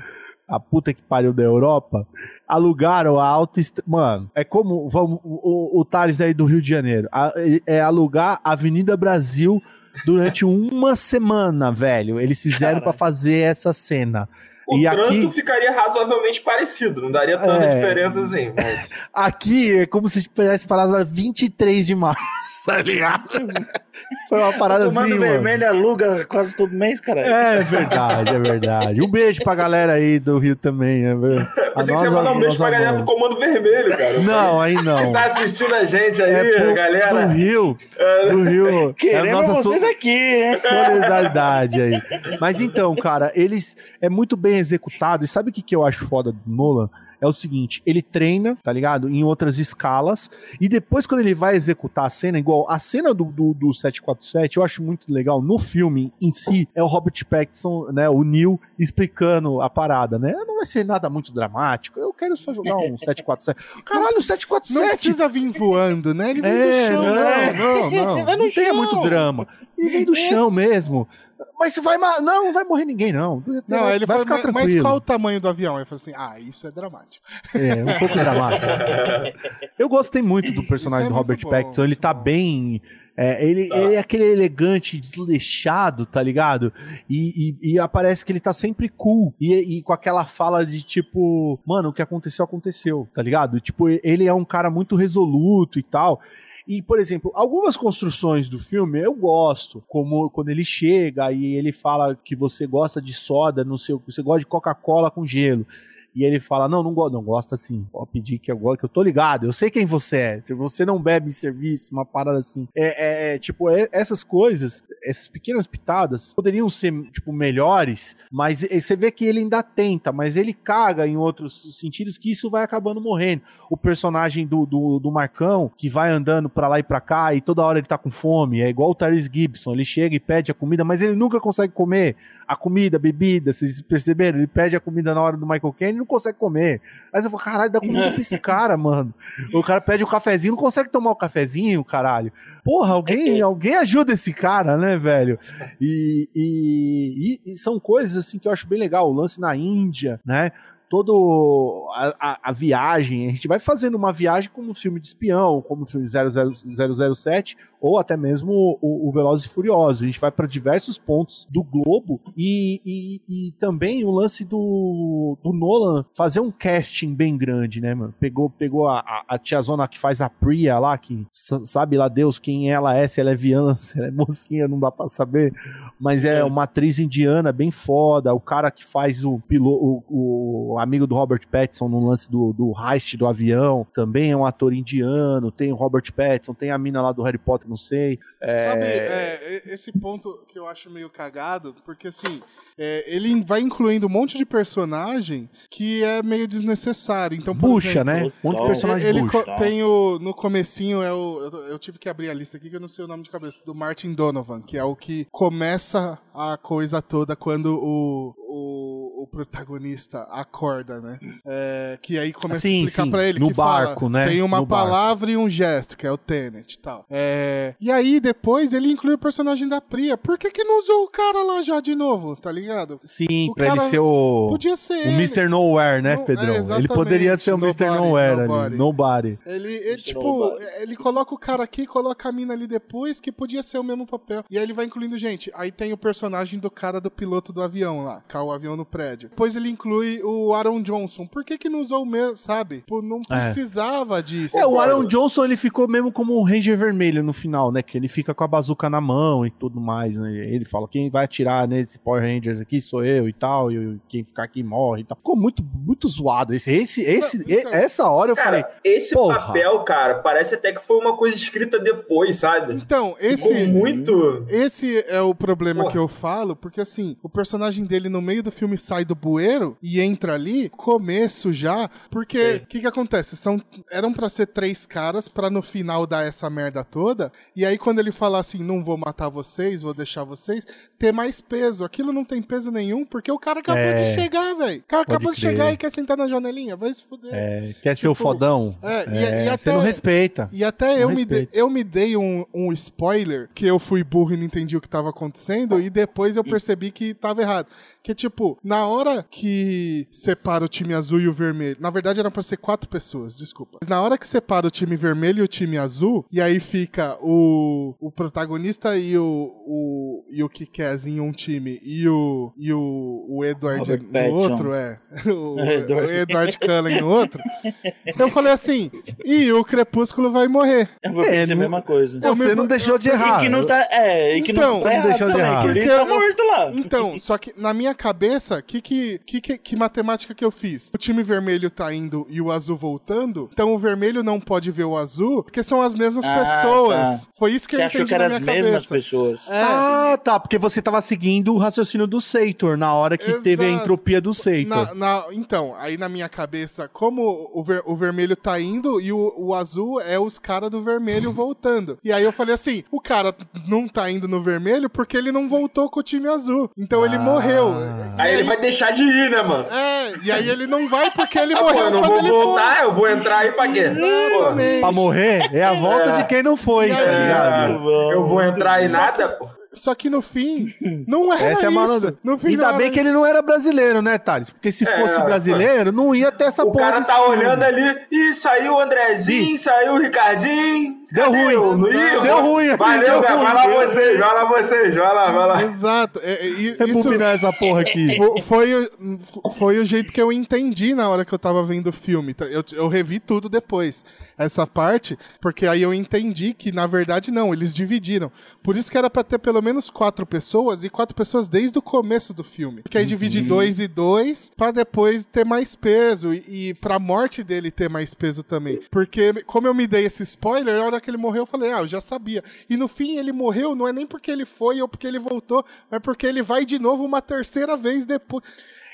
a puta que pariu da Europa, alugaram a autoestrada. Mano, é como vamos, o, o Thales aí do Rio de Janeiro. A- é alugar a Avenida Brasil durante [LAUGHS] uma semana, velho. Eles fizeram pra fazer essa cena. O E trânsito aqui- ficaria razoavelmente parecido, não daria tanta É. diferença assim. Mas... Aqui é como se tivesse parado na 23 de março, [LAUGHS] tá ligado? Foi uma parada assim, Comando mano. Vermelho aluga quase todo mês, cara. É verdade, é verdade. Um beijo pra galera aí do Rio também. né, velho? A Pensei que você ia mandar um beijo pra galera do. Comando Vermelho, cara. Não, aí não. Que tá assistindo a gente aí, É pro- galera. do Rio. Do Rio. É Queremos nossa vocês so- aqui, hein? solidariedade aí. Mas então, cara, eles é muito bem executado. E sabe o que, que eu acho foda do Nolan? É o seguinte, ele treina, tá ligado? Em outras escalas. E depois, quando ele vai executar a cena, igual a cena do, do, do 747, eu acho muito legal. No filme em si, é o Robert Pattinson, né? O Neil explicando a parada, né? Não vai ser nada muito dramático. Eu quero só jogar um 747. [LAUGHS] Caralho, o 747! Não precisa vir voando, né? Ele vem É, do chão. não, né? não, não. No Não tenha chão. muito drama. Ele vem do chão mesmo. Mas vai. ma- Não, não vai morrer ninguém, não. Não, aí ele vai falou, ficar mas, tranquilo. mas qual o tamanho do avião? Ele falou assim, ah, isso é dramático. É, um pouco [LAUGHS] dramático. Eu gostei muito do personagem é do Robert bom, Pattinson. Ele tá bom. bem. é, ele, ele é aquele elegante, desleixado, tá ligado? E, e- e aparece que ele tá sempre cool. E, e com aquela fala de tipo, mano, o que aconteceu, aconteceu, tá ligado? Tipo, ele é um cara muito resoluto e tal. E, por exemplo, algumas construções do filme eu gosto, como quando ele chega e ele fala que você gosta de soda, no seu, você gosta de Coca-Cola com gelo. E ele fala: Não, não gosto, não gosta assim. Pode pedir que gosto, que eu tô ligado, eu sei quem você é. Você não bebe em serviço, uma parada assim. É, é, é, tipo, é- essas coisas, essas pequenas pitadas, poderiam ser, tipo, melhores, mas você vê que ele ainda tenta, mas ele caga em outros sentidos que isso vai acabando morrendo. O personagem do, do, do Marcão, que vai andando pra lá e pra cá, e toda hora ele tá com fome, é igual o Tyrese Gibson, ele chega e pede a comida, mas ele nunca consegue comer a comida, a bebida, vocês perceberam? Ele pede a comida na hora do Michael Caine não consegue comer. Aí você fala, caralho, dá comida pra esse [LAUGHS] cara, mano. O cara pede o cafezinho, não consegue tomar o cafezinho, caralho. Porra, alguém, alguém ajuda esse cara, né, velho? E, e- e- e são coisas assim que eu acho bem legal. O lance na Índia, né? Todo a, a- a viagem, a gente vai fazendo uma viagem como um filme de espião, como o filme 00, 007, ou até mesmo o, o Velozes e Furiosos. A gente vai para diversos pontos do globo e, e, e também o lance do, do Nolan fazer um casting bem grande, né, mano? Pegou, pegou a, a, a tiazona que faz a Priya lá, que sa- sabe lá Deus quem ela é, se ela é viana, [LAUGHS] se ela é mocinha, não dá pra saber. Mas é uma atriz indiana bem foda. O cara que faz o piloto, o, o amigo do Robert Pattinson no lance do, do heist do avião, também é um ator indiano. Tem o Robert Pattinson, tem a mina lá do Harry Potter, não sei. É, Sabe, é, esse ponto que eu acho meio cagado, porque assim, é, ele vai incluindo um monte de personagem que é meio desnecessário. Então, exemplo, né? Um monte de personagem Ele bucha. tem o. No comecinho é o. Eu, eu tive que abrir a lista aqui que eu não sei o nome de cabeça. Do Martin Donovan, que é o que começa a coisa toda quando o. O, o protagonista acorda, né? É, que aí começa Sim, a explicar sim, pra ele no que fala, barco, né? tem uma No barco. palavra e um gesto, que é o Tenet e tal. É, e aí depois ele inclui o personagem da Priya. Por que que não usou o cara lá já de novo, tá ligado? Sim, o pra ele ser o. Podia ser O ele. Mr. Nowhere, né, Não, é, Pedrão? ele exatamente, poderia ser o Mr. nobody, Nowhere nobody. ali. Nobody. Ele, ele Mr. tipo, Nobody. ele coloca o cara aqui, coloca a mina ali depois, que podia ser o mesmo papel. E aí ele vai incluindo gente. Aí tem o personagem do cara do piloto do avião lá, é o avião no prédio. Episódio. Depois ele inclui o Aaron Johnson. Por que que não usou o mesmo, sabe? Pô, não precisava disso. É, o Aaron Johnson ele ficou mesmo como o Ranger Vermelho no final, né? Que ele fica com a bazuca na mão e tudo mais, né? Ele fala: quem vai atirar nesse Power Rangers aqui sou eu e tal, e quem ficar aqui morre e tal. Ficou muito, muito zoado. Esse, esse, esse, então- essa hora eu falei. Cara, esse porra. papel, cara, parece até que foi uma coisa escrita depois, sabe? Então, Ficou esse. muito. Esse é o problema Porra. que eu falo, porque assim, o personagem dele no meio do filme sai do bueiro e entra ali, começo já, porque o que que acontece? São, eram pra ser três caras pra no final dar essa merda toda, e aí quando ele fala assim, não vou matar vocês, vou deixar vocês, ter mais peso. Aquilo não tem peso nenhum, porque o cara acabou É. de chegar, velho. O cara acabou de crer. chegar e quer sentar na janelinha, vai se fuder. É, quer ser o Tipo, fodão? é, e- e você até- não respeita. E até eu me, dei, respeito. eu me dei um, um spoiler que eu fui burro e não entendi o que tava acontecendo, e depois eu percebi que tava errado. Que, tipo, na hora que separa o time azul e o vermelho. Na verdade, era pra ser quatro pessoas, desculpa. Mas na hora que separa o time vermelho e o time azul, e aí fica o, o protagonista e o, o, e o Kikaz em um time, e o, e o, o Edward Robert no Pattinson. outro, é. [LAUGHS] [LAUGHS] O, Edward. o Edward Cullen no outro. Eu falei assim, e o Crepúsculo vai morrer. Eu vou pensar não- a mesma coisa. Você não deixou de errar. E que não tá. É, e que Então, não tá não errado deixou de também, errar. que ele tá morto lá. Então, só que na minha cabeça, que, que, que, que, que matemática que eu fiz? O time vermelho tá indo e o azul voltando, então o vermelho não pode ver o azul, porque são as mesmas Ah, pessoas. tá. Foi isso que Você eu achou entendi que eram as minha mesmas pessoas. É, Ah, tá, porque você tava seguindo o raciocínio do Seitor na hora que teve a Exato. entropia do Seitor. na- na- então, aí na minha cabeça, como o, ver- o vermelho tá indo e o, o azul é os caras do vermelho voltando. E aí eu falei assim: o cara não tá indo no vermelho porque ele não voltou com o time azul. Então ele Ah. morreu. E Aí ele vai deixar de ir, né, mano? É, e aí ele não vai porque ele Ah, pô, morreu eu não vou ele voltar, eu vou entrar aí pra quê? foi. Pô, Exatamente. Pra morrer é a volta É. de quem não foi, tá ligado? Bom, eu vou entrar aí nada, pô. Só que no fim, não era Essa é a isso. No fim, Ainda bem que ele não era brasileiro, né, Thales? Porque se É, fosse pô. brasileiro, não ia ter essa O porra cara desse tá filme. olhando ali e saiu o Andrezinho, saiu o Ricardinho. Deu ruim. Não? Deu ruim aqui, Valeu, deu cara. ruim. Vai lá vocês, vai lá vocês, vai lá, vai lá. Exato. É, é, e- isso Rebobinar essa porra aqui. [LAUGHS] fo- foi, o- foi o jeito que eu entendi na hora que eu tava vendo o filme. Tá? Eu, eu revi tudo depois, essa parte, porque aí eu entendi que, na verdade, não, eles dividiram. Por isso que era pra ter pelo menos quatro pessoas, e quatro pessoas desde o começo do filme. Porque aí divide dois e dois, pra depois ter mais peso, e, e pra morte dele ter mais peso também. Porque, como eu me dei esse spoiler, na hora que ele morreu, eu falei, ah, eu já sabia. E no fim, ele morreu, não é nem porque ele foi ou porque ele voltou, mas porque ele vai de novo uma terceira vez depois.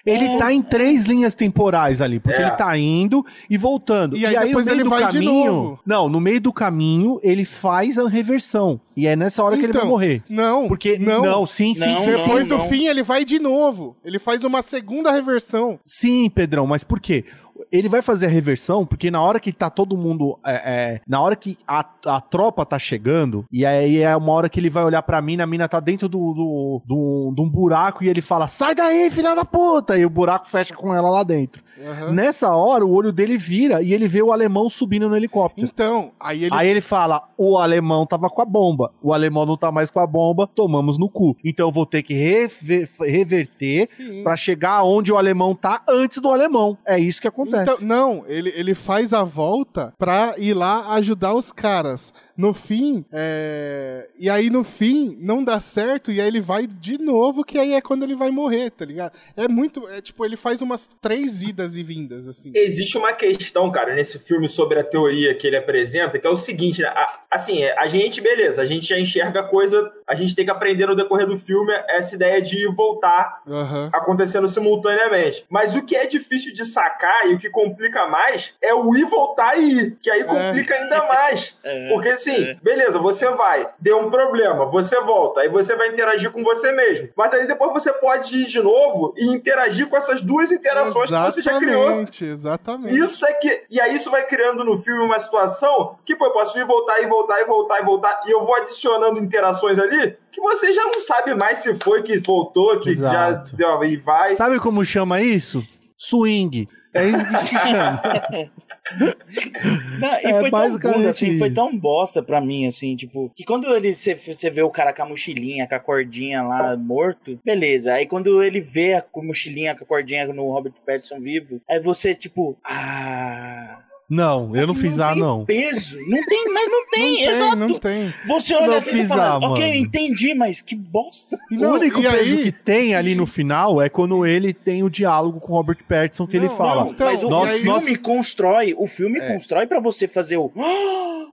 Ele tá em três linhas temporais ali, porque É. ele tá indo e voltando. E aí depois no meio ele vai de caminho, novo. Não, no meio do caminho ele faz a reversão. E é nessa hora que ele vai morrer. Não, Porque não. não, sim, sim, Não, sim, não. sim. Depois do fim, ele vai de novo. Ele faz uma segunda reversão. Sim, Pedrão, mas por quê? Ele vai fazer a reversão porque na hora que tá todo mundo. é, é, na hora que a, a tropa tá chegando, e aí é uma hora que ele vai olhar pra mina, a mina tá dentro do, do, do- de um buraco e ele fala: sai daí, filha da puta! E o buraco fecha com ela lá dentro. Aham. Nessa hora, o olho dele vira e ele vê o alemão subindo no helicóptero. Então, aí ele. Aí ele fala: o alemão tava com a bomba, o alemão não tá mais com a bomba, tomamos no cu. Então eu vou ter que rever- reverter pra chegar onde o alemão tá antes do alemão. É isso que acontece. Então, não, ele, ele faz a volta pra ir lá ajudar os caras. No fim, é... e aí no fim não dá certo e aí ele vai de novo, que aí é quando ele vai morrer, tá ligado? É muito, é tipo, ele faz umas três idas e vindas, assim. Existe uma questão, cara, nesse filme sobre a teoria que ele apresenta, que é o seguinte, né? A- Assim, é, a gente, beleza, a gente já enxerga a coisa, a gente tem que aprender no decorrer do filme essa ideia de voltar Aham. acontecendo simultaneamente. Mas o que é difícil de sacar e o que complica mais é o ir, voltar e ir, que aí complica ainda mais. [LAUGHS] É, Porque assim, é. beleza, você vai, deu um problema, você volta, aí você vai interagir com você mesmo. Mas aí depois você pode ir de novo e interagir com essas duas interações que você já criou. Exatamente, exatamente. Isso é que. E aí isso vai criando no filme uma situação que, pô, eu posso ir, voltar, e voltar, e voltar, e voltar. E eu vou adicionando interações ali que você já não sabe mais se foi que voltou, que Exato. já deu e vai. Sabe como chama isso? Swing. É isso que se chama. [LAUGHS] [LAUGHS] Não, e É foi tão bunda, assim, foi tão bosta pra mim, assim, tipo, que quando ele você vê o cara com a mochilinha, com a cordinha lá morto, beleza. Aí quando ele vê a mochilinha, com a cordinha no Robert Pattinson vivo, aí você, tipo, ah. Não, Só eu não fiz ah, tem não. peso. Não tem, mas não tem, Não tem, exato. não tem. Você olha Não assim e fala, ah, ok, mano. entendi, mas que bosta. E o não, único e peso aí- que tem ali no final é quando ele tem o diálogo com o Robert Pattinson que ele Não, fala. Não, Então, mas o, nós- o filme nós- constrói, o filme É. constrói pra você fazer o.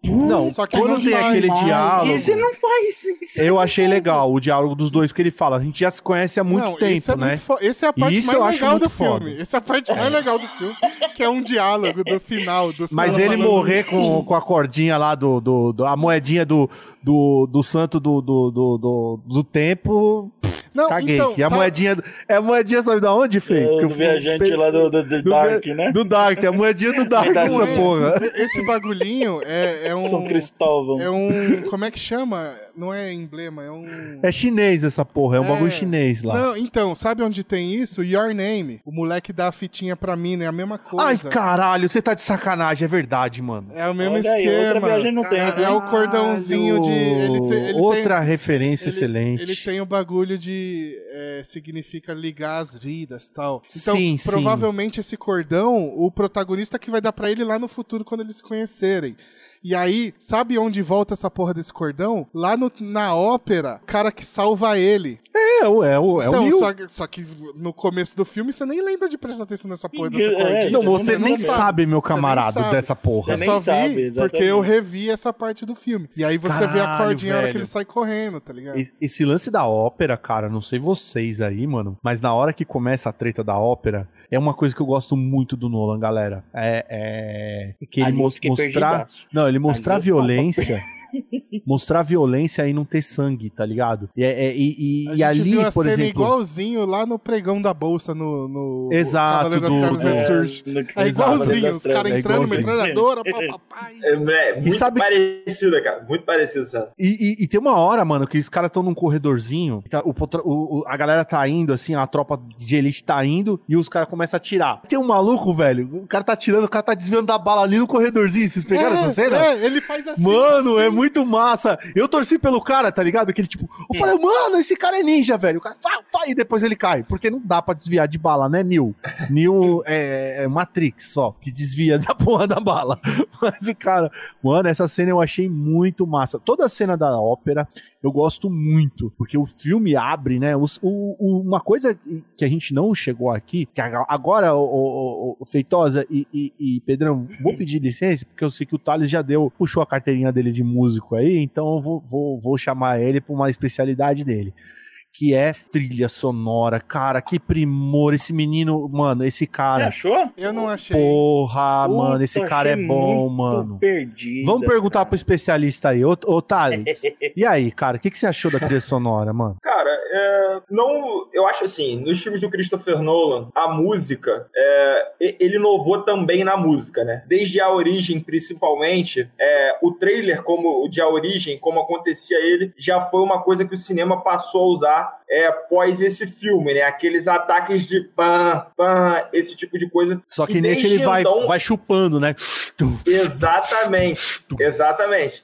Não, Só que quando não tem faz aquele mais. diálogo, você não faz isso. eu achei legal o diálogo dos dois que ele fala. A gente já se conhece há muito Não, tempo, esse é né? muito fo- Esse é a parte Isso mais eu acho legal do filme. Essa é a parte mais legal do filme, que é um diálogo do final Mas ele morrer com, com a cordinha lá do, do, do- a moedinha do, do, do santo do, do, do, do, do tempo, Não, caguei. então, que a sabe- moedinha. É a moedinha, sabe da onde, Fê? É, Que do viajante pe- lá do, do, do do Dark, né? Do Dark, é a moedinha do [LAUGHS] Dark essa porra. Esse bagulhinho é, é um. São Cristóvão. É um. Como é que chama? Não é emblema, é um. É chinês essa porra, é um É. bagulho chinês lá. Não, então, sabe onde tem isso? Your Name. O moleque dá a fitinha pra mim, é a mesma coisa. Ai, caralho, você tá de sacanagem, é verdade, mano. É o mesmo Olha aí, esquema. outra viagem no É- tempo, É, o cordãozinho de. Ele te- ele Outra tem, referência ele- excelente. Ele tem o bagulho de. é, significa ligar as vidas tal. Então, Sim, sim. provavelmente esse cordão, o protagonista que vai dar pra ele lá no futuro quando eles se conhecerem. E aí, sabe onde volta essa porra desse cordão? Lá no- na ópera, o cara que salva ele. É, o- é, o, é o então, Neil. só, que- só que no começo do filme você nem lembra de prestar atenção nessa porra dessa É, cordinha. Não, você nem sabe, meu camarada, sabe. dessa porra. Eu Você só nem vi sabe, porque eu revi essa parte do filme. E aí você vê a Caralho, cordinha na hora que ele sai correndo, tá ligado? Esse- lance da ópera, cara, não sei vocês aí, mano, mas na hora que começa a treta da ópera, é uma coisa que eu gosto muito do Nolan, galera. É, é que ele eu mos- mostrar, perdidaço. não, ele mostrar eu tava violência, [LAUGHS] mostrar violência e não ter sangue, tá ligado? E, é- é- e, e- A e ali, viu a por cena exemplo, igualzinho lá no pregão da bolsa no, no Exato, do- do- É Exato. igualzinho, os caras É entrando, metralhadora, [LAUGHS] papapá. É, é muito sabe- parecida, cara. Muito parecida, sabe? E, e- e tem uma hora, mano, que os caras estão num corredorzinho, tá- o o- a galera tá indo, assim, a tropa de elite tá indo, e os caras começam a atirar. Tem um maluco, velho, o cara tá atirando, o cara tá desviando da bala ali no corredorzinho. Vocês pegaram É, essa cena? É, ele faz assim. Mano, é assim. Muito massa. Eu torci pelo cara, tá ligado? Que ele, tipo, eu falei, mano, esse cara é ninja, velho. O cara, fá, fá, e depois ele cai. Porque não dá pra desviar de bala, né, Neo? [LAUGHS] Neo é, é Matrix só, que desvia da [LAUGHS] porra da bala. Mas o cara, mano, essa cena eu achei muito massa. Toda a cena da ópera eu gosto muito, porque o filme abre, né? os- o- o- uma coisa que a gente não chegou aqui, que agora, o, Feitosa e, e- e Pedrão, vou [LAUGHS] pedir licença, porque eu sei que o Thales já deu, puxou a carteirinha dele de músico aí, então eu vou, vou, vou chamar ele pra uma especialidade dele. Que é trilha sonora. Cara, que primor. Esse menino, mano, esse Você cara. achou? Eu não achei. Porra, Puta, mano, esse cara é bom, muito mano. Perdido. Vamos perguntar pro especialista aí. Ô, ô Thales, e aí, cara, o que, que você achou da trilha sonora, mano? Cara, é, não, eu acho assim, nos filmes do Christopher Nolan, a música, é, ele inovou também na música, né? Desde a origem, principalmente, é, o trailer, como o de a origem, como acontecia ele, já foi uma coisa que o cinema passou a usar é, após esse filme, né? Aqueles ataques de pam, pam, esse tipo de coisa. Só que nesse ele vai, então- vai chupando, né? Exatamente. [LAUGHS] Exatamente.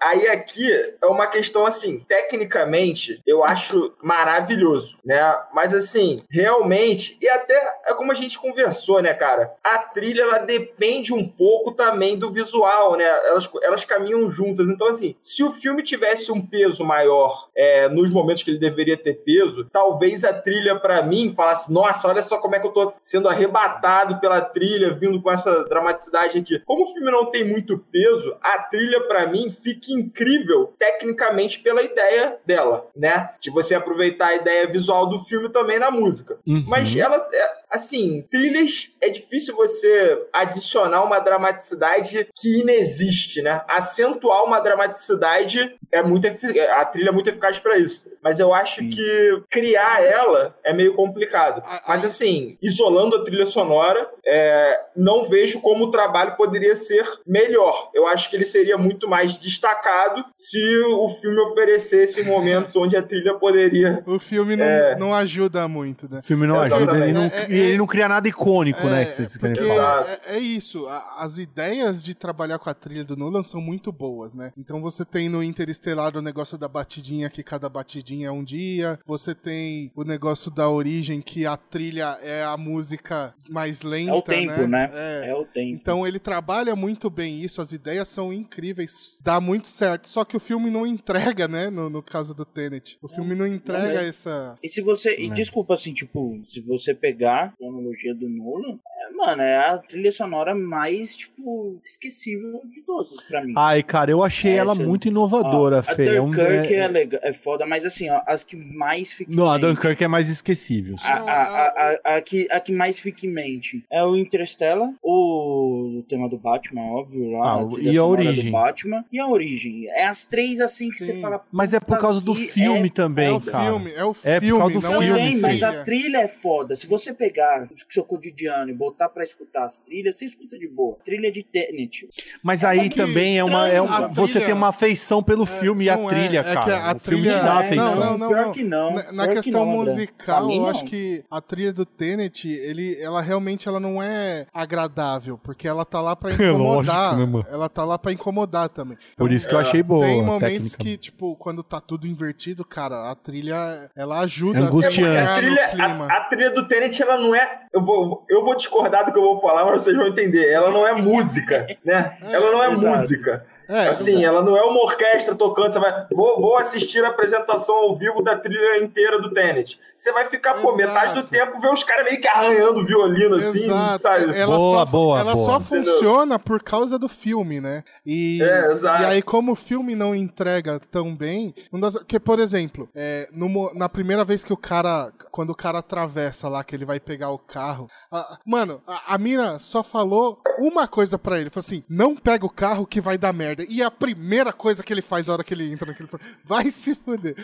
Aí aqui é uma questão assim, tecnicamente eu acho maravilhoso, né? Mas assim, realmente, e até é como a gente conversou, né, cara? A trilha ela depende um pouco também do visual, né? Elas, elas caminham juntas. Então, assim, se o filme tivesse um peso maior é, nos momentos que ele deveria ter peso, talvez a trilha, pra mim, falasse: nossa, olha só como é que eu tô sendo arrebatado pela trilha, vindo com essa dramaticidade aqui. Como o filme não tem muito peso, a trilha, pra mim, fica incrível tecnicamente pela ideia dela, né? De você aproveitar a ideia visual do filme também na música. Uhum. Mas ela, é, assim, trilhas é difícil você adicionar uma dramaticidade que inexiste, né? Acentuar uma dramaticidade é muito efi- a trilha é muito eficaz pra isso. Mas eu acho Sim. que criar ela é meio complicado. Mas assim, isolando a trilha sonora, é, não vejo como o trabalho poderia ser melhor. Eu acho que ele seria muito mais destacado se o filme oferecesse momentos onde a trilha poderia O filme não, É. não ajuda muito, né? O filme não Exatamente. ajuda, ele não, É- é- ele ele não cria nada icônico, né? Que vocês querem porque falar. é, é isso. a- as ideias de trabalhar com a trilha do Nolan são muito boas, né? Então você tem no Interestelar o negócio da batidinha, que cada batidinha é um dia. Você tem o negócio da origem, que a trilha é a música mais lenta, É o tempo, né? É. É o tempo. Então ele trabalha muito bem isso, as ideias são incríveis, dá muito certo. Só que o filme não entrega, né? No, no caso do Tenet. O filme não entrega mesmo. essa. E se você. E desculpa, assim, tipo, se você pegar cronologia do Nolan, mano, é a trilha sonora mais, tipo, esquecível de todas pra mim. Ai, cara, eu achei ela Essa- muito inovadora, Ó, a Fê. É um- Dunkirk é, é- legal, é foda, mas assim, ó, as que mais ficam. Não, a Dunkirk é mais esquecível. A, a, a, a, a que, a que mais fica em mente é o Interstellar, o, o tema do Batman, óbvio, lá. Ah, trilha e a origem. Do Batman e a origem. É as três assim que Sim. você fala. Mas é por "Puta causa do filme é também, É o cara. filme, é o É por filme, causa do não filme, é a Também, mas a trilha é foda. Se você pegar o seu cotidiano e botar pra escutar as trilhas, você escuta de boa. Trilha de Tenet. Mas aí que também é uma. É um- você tem uma afeição pelo filme e a é, trilha, é que cara. a o filme trilha- te dá Não, afeição. não, não, pior não. que não. Na, na Pior que questão não, André. musical, eu acho que a trilha do Tenet, ele, ela realmente ela não é agradável, porque ela tá lá pra [LAUGHS] É incomodar. lógico, né, ela tá lá pra incomodar também. Por isso que eu achei boa. Tem momentos que, tipo, quando tá tudo invertido, cara, a trilha, ela ajuda É a A trilha, clima. a, a trilha do Tenet, ela não é. Eu vou, eu vou discordar do que eu vou falar, mas vocês vão entender. Ela não é música, né? Ela não é exato. música. É, assim, ela não é uma orquestra tocando. Você vai. Vou, vou assistir a apresentação ao vivo da trilha inteira do Tenet. Você vai ficar, pô, Exato. metade do tempo ver os caras meio que arranhando o violino, assim, Exato. sabe? Ela Boa, só, boa, ela boa. só Entendeu? funciona por causa do filme, né? E, É, exato. e aí, como o filme não entrega tão bem. Um das, que, por exemplo, é, no na primeira vez que o cara. Quando o cara atravessa lá, que ele vai pegar o carro. a- mano, a, a mina só falou uma coisa pra ele. Falou assim: não pega o carro que vai dar merda. E é a primeira coisa que ele faz na hora que ele entra naquele. Vai se fuder.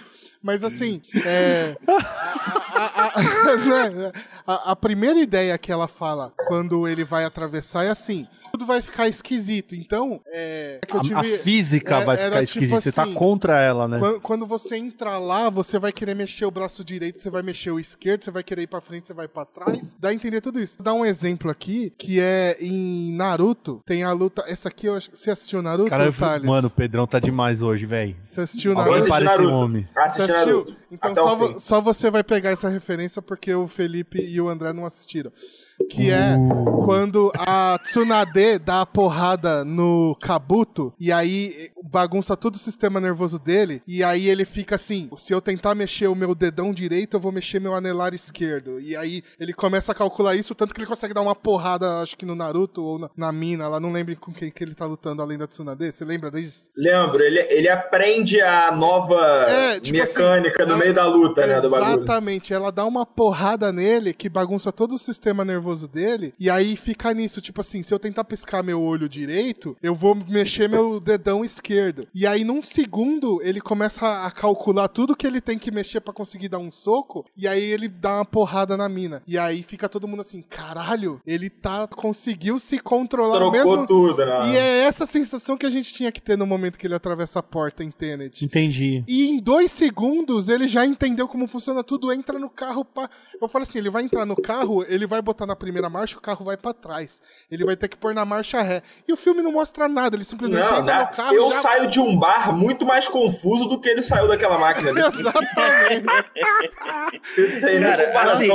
Mas assim, é. a, a- [LAUGHS] né, a- a primeira ideia que ela fala quando ele vai atravessar é assim: tudo vai ficar esquisito. Então, é. que eu A, a tive- física é- vai era ficar tipo esquisita. Você tá assim, contra ela, né? Quando, quando você entrar lá, você vai querer mexer o braço direito, você vai mexer o esquerdo, você vai querer ir pra frente, você vai pra trás. Dá a entender tudo isso. Vou dar um exemplo aqui, que é em Naruto, tem a luta. Essa aqui, eu acho. Você assistiu Naruto, Cara, eu- Thales? mano, o Pedrão tá demais hoje, velho. Você assistiu Agora Naruto? para esse Naruto. homem. Você Assisti assistiu? Naruto. Então só, só você vai pegar essa referência porque o Felipe e o André não assistiram. Que é Uh. quando a Tsunade dá a porrada no Kabuto e aí bagunça todo o sistema nervoso dele. E aí ele fica assim: se eu tentar mexer o meu dedão direito, eu vou mexer meu anelar esquerdo. E aí ele começa a calcular isso, tanto que ele consegue dar uma porrada, acho que no Naruto ou na, na mina. Lá não lembro com quem que ele tá lutando além da Tsunade. Você lembra disso? Lembro, ele, ele aprende a nova É, tipo mecânica assim, no ela- meio da luta, né? Do bagulho. Exatamente, ela dá uma porrada nele que bagunça todo o sistema nervoso dele, e aí fica nisso, tipo assim, se eu tentar piscar meu olho direito, eu vou mexer meu dedão esquerdo. E aí, num segundo, ele começa a calcular tudo que ele tem que mexer pra conseguir dar um soco, e aí ele dá uma porrada na mina. E aí fica todo mundo assim, caralho, ele tá conseguiu se controlar Trocou mesmo. tudo, né? E é essa sensação que a gente tinha que ter no momento que ele atravessa a porta em Tenet. Entendi. E em dois segundos ele já entendeu como funciona tudo, entra no carro. Pá. Eu falei assim: ele vai entrar no carro, ele vai botar na primeira marcha, o carro vai pra trás. Ele vai ter que pôr na marcha ré. E o filme não mostra nada, ele simplesmente Não, entra né? no carro. eu já... saio de um bar muito mais confuso do que ele saiu daquela máquina. ali. [LAUGHS] Exatamente. Cara, assim.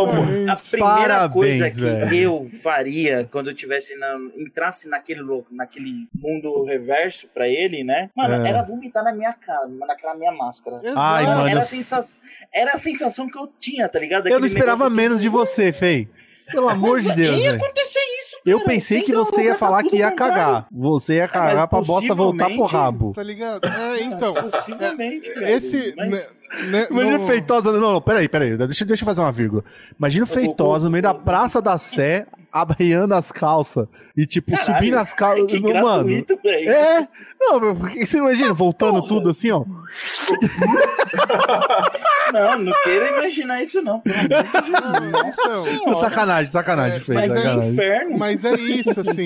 A primeira Parabéns, coisa que velho. eu faria quando eu tivesse na, entrasse naquele louco, naquele mundo reverso pra ele, né? Mano, É. era vomitar na minha cara, naquela minha máscara. Exato. Ai, Mano, era, a eu- sensação, era a sensação que eu tinha, tá ligado? Eu não esperava negócio que- menos de você, Fei. Pelo amor de Deus, Ia acontecer isso, Eu cara. pensei que você ia tá falar que ia cagar. Você ia cagar pra bosta voltar pro rabo. Tá ligado? É, então. Possivelmente, velho. Esse. Né, né, Imagina no- o Feitosa. Não, não, peraí, peraí. Deixa, deixa eu fazer uma vírgula. Imagina o Feitosa no meio da Praça da Sé, abriando as calças. E, tipo, Caralho, subindo as calças. Que mano. É. Não, porque você imagina, voltando Porra. tudo assim, ó. [LAUGHS] Não, não queira imaginar isso, não. Pelo amor de Deus. Nossa Então. Sacanagem, sacanagem, fez. Mas é sacanagem. inferno. Mas é isso, assim.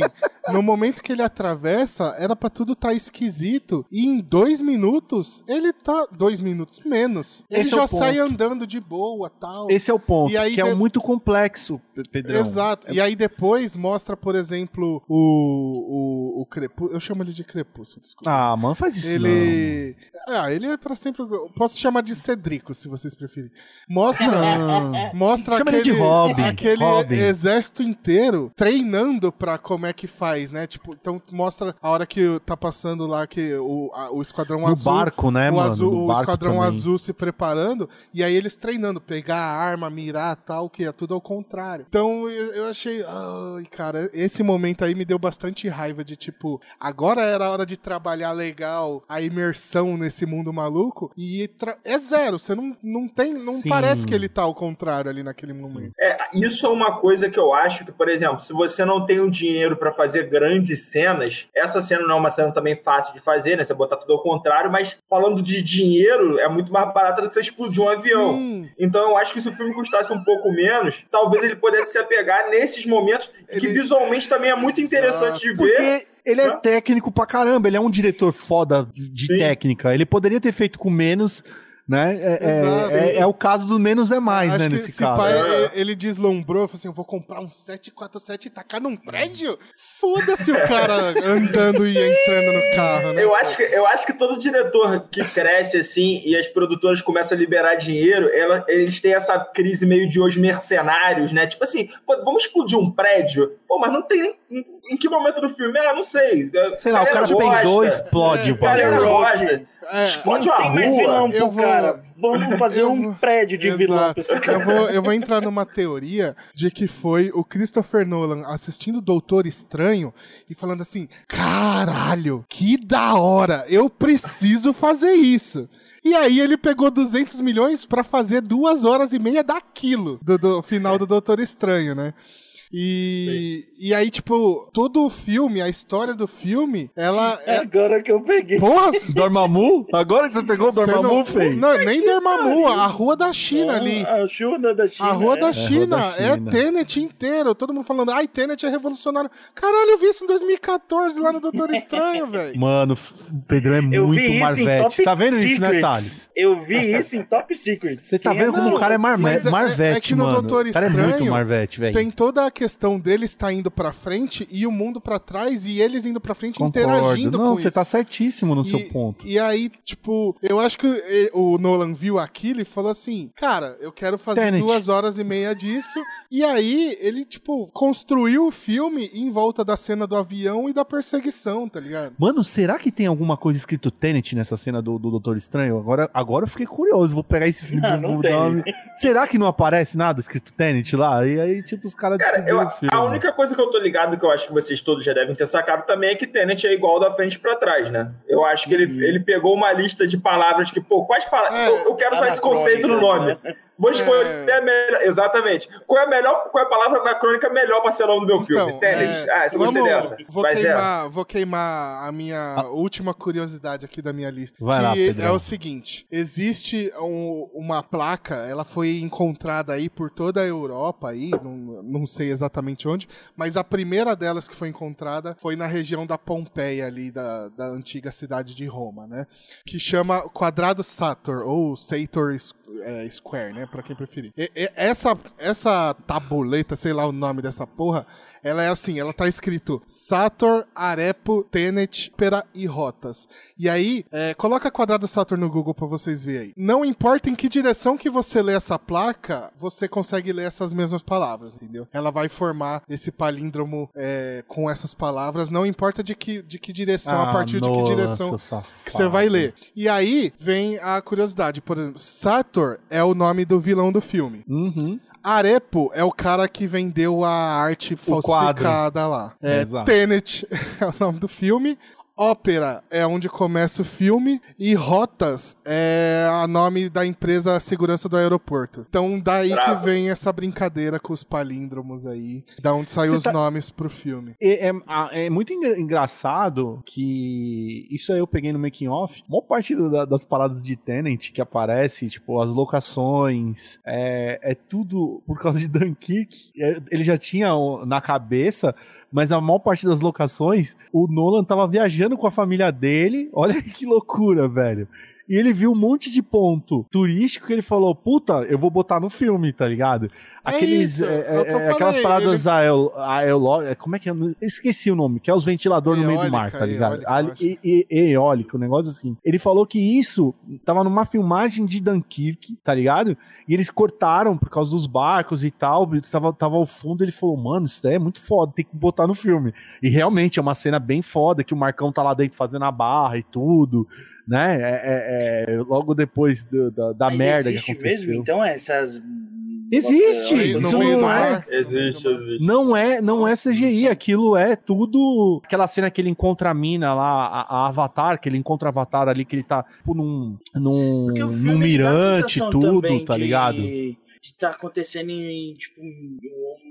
No momento que ele atravessa, era pra tudo tá esquisito. E em dois minutos, ele tá. Dois minutos menos. Ele Esse é já ponto. sai andando de boa tal. Esse é o ponto, E aí que é de- muito complexo, Pe- Pedrão. Exato. E aí depois mostra, por exemplo, o. o, o Crepúsculo. Eu chamo ele de Crepúsculo, desculpa. Ah, mano, faz isso ele. Ah, ele é pra sempre. eu Posso chamar de Cedrico, se vocês preferirem. Mostra. [LAUGHS] Mostra Chama ele aquele, Robin, aquele Robin. exército inteiro treinando pra como é que faz, né? Tipo, então mostra a hora que tá passando lá que o, a- o esquadrão No azul. barco, né, o, mano? azul, o esquadrão também. azul se preparando e aí eles treinando, pegar a arma, mirar tal, que é tudo ao contrário. Então eu, eu achei, ai, cara, esse momento aí me deu bastante raiva de tipo, agora era a hora de trabalhar legal a imersão nesse mundo maluco e é zero, você não, não tem, não Sim. parece que ele tá ao contrário ali naquele momento. É, isso é uma coisa que eu acho que, por exemplo, se você não tem o dinheiro pra fazer grandes cenas, essa cena não é uma cena também fácil de fazer, né? Você botar tudo ao contrário, mas falando de dinheiro, é muito mais barato do que você explodir um avião. Sim. Então eu acho que se o filme custasse um pouco menos, talvez ele pudesse se apegar nesses momentos que Ele- visualmente também é muito interessante de ver. Porque ele é Hã? técnico pra caramba, ele é um diretor foda de Sim. técnica. Ele poderia ter feito com menos, né? É, é- é- é o caso do menos é mais, Acho né, nesse esse caso. pai, É. ele, ele deslumbrou, falou assim, eu vou comprar um 747 e tacar num prédio? Foda-se o cara [LAUGHS] andando e entrando no carro, né? Eu acho, que, eu acho que todo diretor que cresce assim e as produtoras começam a liberar dinheiro, ela- eles têm essa crise meio de hoje mercenários, né? Tipo assim, pô, vamos explodir um prédio? Pô, mas não tem nem. Em, que momento do filme? Ah, não sei. Sei lá, o cara Galera peidou, gosta. explode É, o bagulho. gosta. É, Explode uma Tem mais rua. vilão pro vou- cara. Vamos fazer eu um vou- prédio de vilão pra esse cara. eu, vou, eu vou entrar numa teoria de que foi o Christopher Nolan assistindo o Doutor Estranho e falando assim: caralho, que da hora, eu preciso fazer isso. E aí ele pegou 200 milhões pra fazer duas horas e meia daquilo, do, do final do Doutor Estranho, né? E, e aí, tipo, todo o filme, a história do filme, ela É é. agora que eu peguei. Porra, [LAUGHS] Dormammu? Agora que você pegou o Dormammu, não, fez. não, nem Dormammu, a rua da China ali. A China da China. A Rua é. da China, é China. Tenet inteiro. Todo mundo falando, ai, Tenet é revolucionário. Caralho, eu vi isso em 2014 lá no Doutor Estranho, [LAUGHS] velho. Mano, f- o Pedrão é Eu muito Marvete. Tá vendo isso, né, Secrets. Thales? Eu vi isso em Top Secrets. Você tá vendo como o cara é marme- Mas é- é Marvete, que no mano. Doutor O cara é muito Estranho Marvete, velho. Tem toda a questão deles tá indo pra frente e o mundo pra trás e eles indo pra frente Concordo. interagindo Não, com você isso. tá certíssimo no seu E- ponto. E aí, tipo, eu acho que o Nolan viu aquilo e falou assim: Cara, eu quero fazer Tenet. duas horas e meia disso. E aí, ele, tipo, construiu o filme em volta da cena do avião e da perseguição, tá ligado? Mano, será que tem alguma coisa escrito Tenet nessa cena do, do Doutor Estranho? Agora, agora eu fiquei curioso. Vou pegar esse filme Não, do não nome. Será que não aparece nada escrito Tenet lá? E aí, tipo, os caras Cara, eu- a única coisa que eu tô ligado, que eu acho que vocês todos já devem ter sacado também, é que Tenet é igual da frente pra trás, né? Eu acho que ele, Uhum. ele pegou uma lista de palavras que, pô, quais palavras. É, eu, eu quero usar esse conceito no nome. [LAUGHS] Vou escolher É. até a melhor. Exatamente. Qual é a melhor, qual é a palavra anacrônica melhor pra ser o nome do meu filme? Tenet. é, ah, você gostei vamos- dessa. Vou essa. queimar, vou queimar a minha última curiosidade aqui da minha lista. Vai que lá, Pedrão. é o seguinte: existe um- uma placa, ela foi encontrada aí por toda a Europa aí, não, não sei exatamente onde, mas a primeira delas que foi encontrada foi na região da Pompeia ali, da, da antiga cidade de Roma, né? Que chama Quadrado Sator, ou Sator é, Square, né? Pra quem preferir. E- e- essa, essa tabuleta, sei lá o nome dessa porra, ela é assim, ela tá escrito Sator, Arepo, Tenet, Pera e Rotas. E aí, é, coloca quadrado Sator no Google pra vocês verem aí. Não importa em que direção que você lê essa placa, você consegue ler essas mesmas palavras, entendeu? Ela vai formar esse palíndromo é, com essas palavras, não importa de que, de que direção, a Ah, partir de que nossa, direção que você vai ler. E aí vem a curiosidade, por exemplo, Sator é o nome do vilão do filme. Uhum. Arepo é o cara que vendeu a arte falsificada lá. É, Exato. Tenet [LAUGHS] é o nome do filme. Ópera é onde começa o filme e Rotas é a nome da empresa segurança do aeroporto. Então daí Bravo. que vem essa brincadeira com os palíndromos aí, da onde saiu os tá- nomes pro filme. É, é- é muito engra- engraçado que isso aí eu peguei no making off. Uma parte da- das paradas de Tenant que aparece, tipo, as locações, é, é tudo por causa de Dunkirk. É, Ele já tinha o- na cabeça, mas a maior parte das locações, o Nolan tava viajando com a família dele. Olha [LAUGHS] que loucura, velho. E ele viu um monte de ponto turístico que ele falou, puta, eu vou botar no filme, tá ligado? Aqueles, isso, é, é é, aquelas paradas ael, aelo, é, como é que é? Eu Esqueci o nome, que é os ventiladores no meio do mar, Eólica, tá ligado? eólica, e, e, e eólico, um negócio assim. Ele falou que isso tava numa filmagem de Dunkirk, tá ligado? E eles cortaram por causa dos barcos e tal, tava, tava ao fundo, ele falou, mano, isso daí é muito foda, tem que botar no filme. E realmente é uma cena bem foda, que o Marcão tá lá dentro fazendo a barra e tudo, né? É, é- é logo depois do- da, da merda que existe aconteceu. mesmo, então, essas... Existe! Nossa, Isso não é-. Existe, existe. Não é, não é CGI, aquilo é tudo. Aquela cena que ele encontra a mina lá, a, a Avatar, que ele encontra a Avatar ali, que ele tá tipo, num, num, num mirante, tudo, tá de- De tá acontecendo em, tipo... um-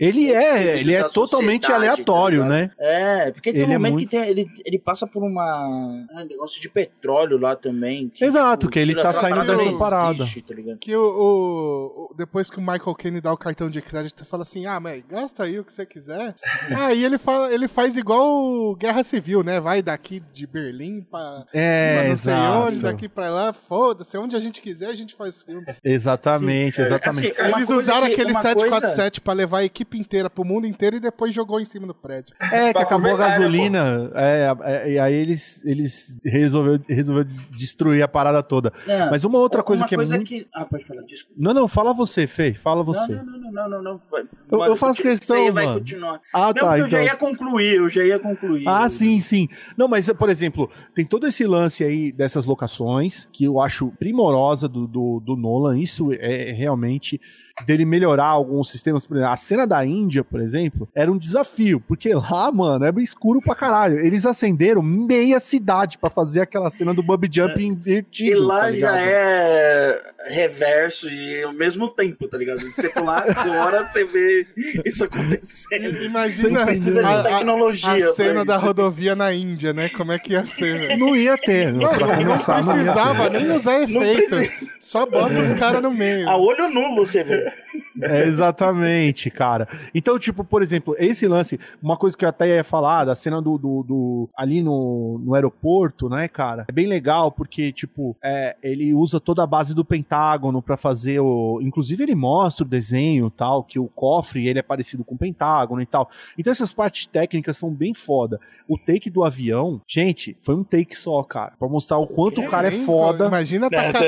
Ele um é, ele é totalmente sociedade, aleatório, tá né? É, porque tem Ele um é momento muito- que tem, ele, ele passa por uma... ah, negócio de petróleo lá também. que, Exato, que ele tá saindo parada dessa não parada. existe, tá? Que o, o- o- depois que o Michael Caine dá o cartão de crédito, fala assim: "Ah, mas gasta aí o que você quiser". [LAUGHS] aí ele fala, ele faz igual Guerra Civil, né? Vai daqui de Berlim pra, É, sei exato. onde, daqui pra lá, foda-se, onde a gente quiser a gente faz filme. Exatamente, Sim, é, exatamente. assim, Uma Eles coisa usaram que- aquele uma 747 pra levar a equipe inteira pro mundo inteiro e depois jogou em cima do prédio. É, que acabou a gasolina, é, é, e aí eles, eles resolveu, resolveu des- destruir a parada toda. Não, Mas uma outra coisa uma que é coisa muito... que... Ah, pode falar, desculpa. Não, não, fala você, Fê, fala você. Não, não, não, não, não, não. Vai- Eu- eu faço questão, Você vai mano. continuar. Ah, não, tá, porque eu já então. ia concluir, eu já ia concluir. Ah, sim, sim. Não, mas, por exemplo, tem todo esse lance aí dessas locações que eu acho primorosa do, do, do Nolan. Isso é realmente dele melhorar alguns sistemas. Por exemplo, a cena da Índia, por exemplo, era um desafio, porque lá, mano, é bem escuro pra caralho. Eles acenderam meia cidade pra fazer aquela cena do Bubby Jump invertido. E lá tá já é reverso e ao mesmo tempo, tá ligado? Você for lá agora, você vê isso acontecendo. [LAUGHS] Imagina Precisa de a, a- tecnologia. a cena pra da isso. rodovia na Índia, né? Como é que ia ser? Não ia ter, Não, pra não, não começar, não precisava nem usar efeito. Só bota os caras no meio. A olho nu você vê. [LAUGHS] É, exatamente, cara. Então, tipo, por exemplo, esse lance, uma coisa que eu até ia falar, da cena do, do, do- ali no, no aeroporto, né, cara? É bem legal porque, tipo, é, ele usa toda a base do Pentágono pra fazer o. Inclusive, ele mostra o desenho tal, que o cofre ele é parecido com o Pentágono e tal. Então, essas partes técnicas são bem foda. O take do avião, gente, foi um take só, cara. Pra mostrar o quanto o cara é foda. Imagina tacar-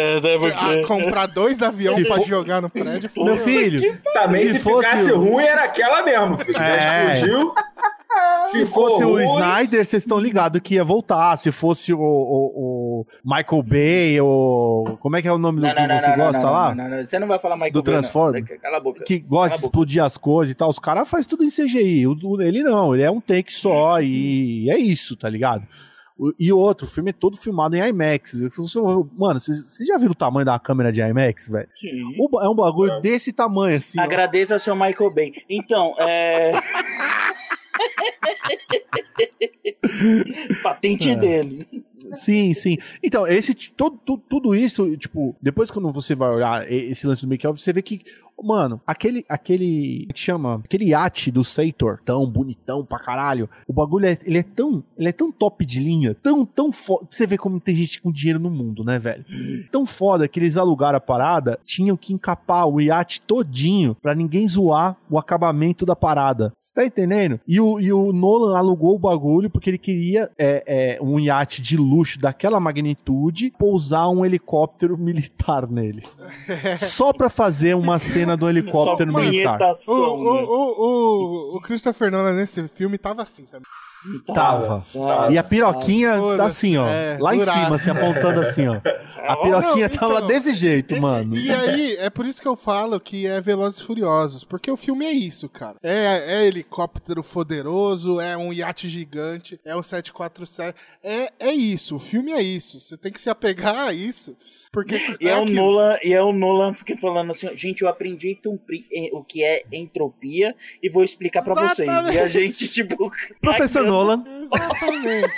a comprar dois aviões Se pra for- jogar no prédio. Meu filho, Também Se se, fosse ficasse o- ruim, era aquela mesmo, filho. Já É. explodiu. [LAUGHS] Se fosse o Snyder, vocês estão ligados que ia voltar. Se fosse o, o- o Michael Bay, ou. Como é que é o nome do Não, que não, não, você não, não, gosta não, lá? não, não, não. Você não vai falar Michael Do Bay, não. Transformer? Cala a boca. Que gosta de explodir as coisas e tal. Os caras fazem tudo em CGI. O, o- ele não, ele é um take só e é isso, tá ligado? O- E outro, o filme é todo filmado em IMAX. Se você- Mano, vocês já viram o tamanho da câmera de IMAX, velho? Sim. É um bagulho desse tamanho, assim. Agradeça ao seu Michael Bay. Então, é. [LAUGHS] Patente É. dele. Sim, sim. Então, esse, todo, tu- tudo isso, tipo, depois quando você vai olhar esse lance do make-off, você vê que, mano, aquele, aquele, como é que chama? Aquele iate do Sator, tão bonitão pra caralho, o bagulho, é, ele é tão, ele é tão top de linha, tão, tão foda, você vê como tem gente com dinheiro no mundo, né, velho? [GASPS] Tão foda que eles alugaram a parada, tinham que encapar o iate todinho pra ninguém zoar o acabamento da parada. Você tá entendendo? E o, e o Nolan alugou o bagulho porque ele queria é, é, um iate de luxo daquela magnitude pousar um helicóptero [LAUGHS] militar nele. [LAUGHS] Só pra fazer uma cena do helicóptero militar. O, né? o, o, o Christopher Nolan nesse filme tava assim também. Tava. Tava. E a piroquinha tá Foda-se, assim, ó. é, lá em cima, assim, apontando assim, ó. A [LAUGHS] piroquinha Não, tava então, desse jeito, mano. E aí, é por isso que eu falo que é Velozes e Furiosos, porque o filme é isso, cara. É, é helicóptero poderoso, é um iate gigante, é um 747, é, é isso, o filme é isso. Você tem que se apegar a isso, porque E é, o aquilo. Nolan, e é o Nolan fica falando assim, gente, eu aprendi o que é entropia e vou explicar pra vocês. E a gente, tipo. [LAUGHS] Professor cagando. Nolan. Exatamente.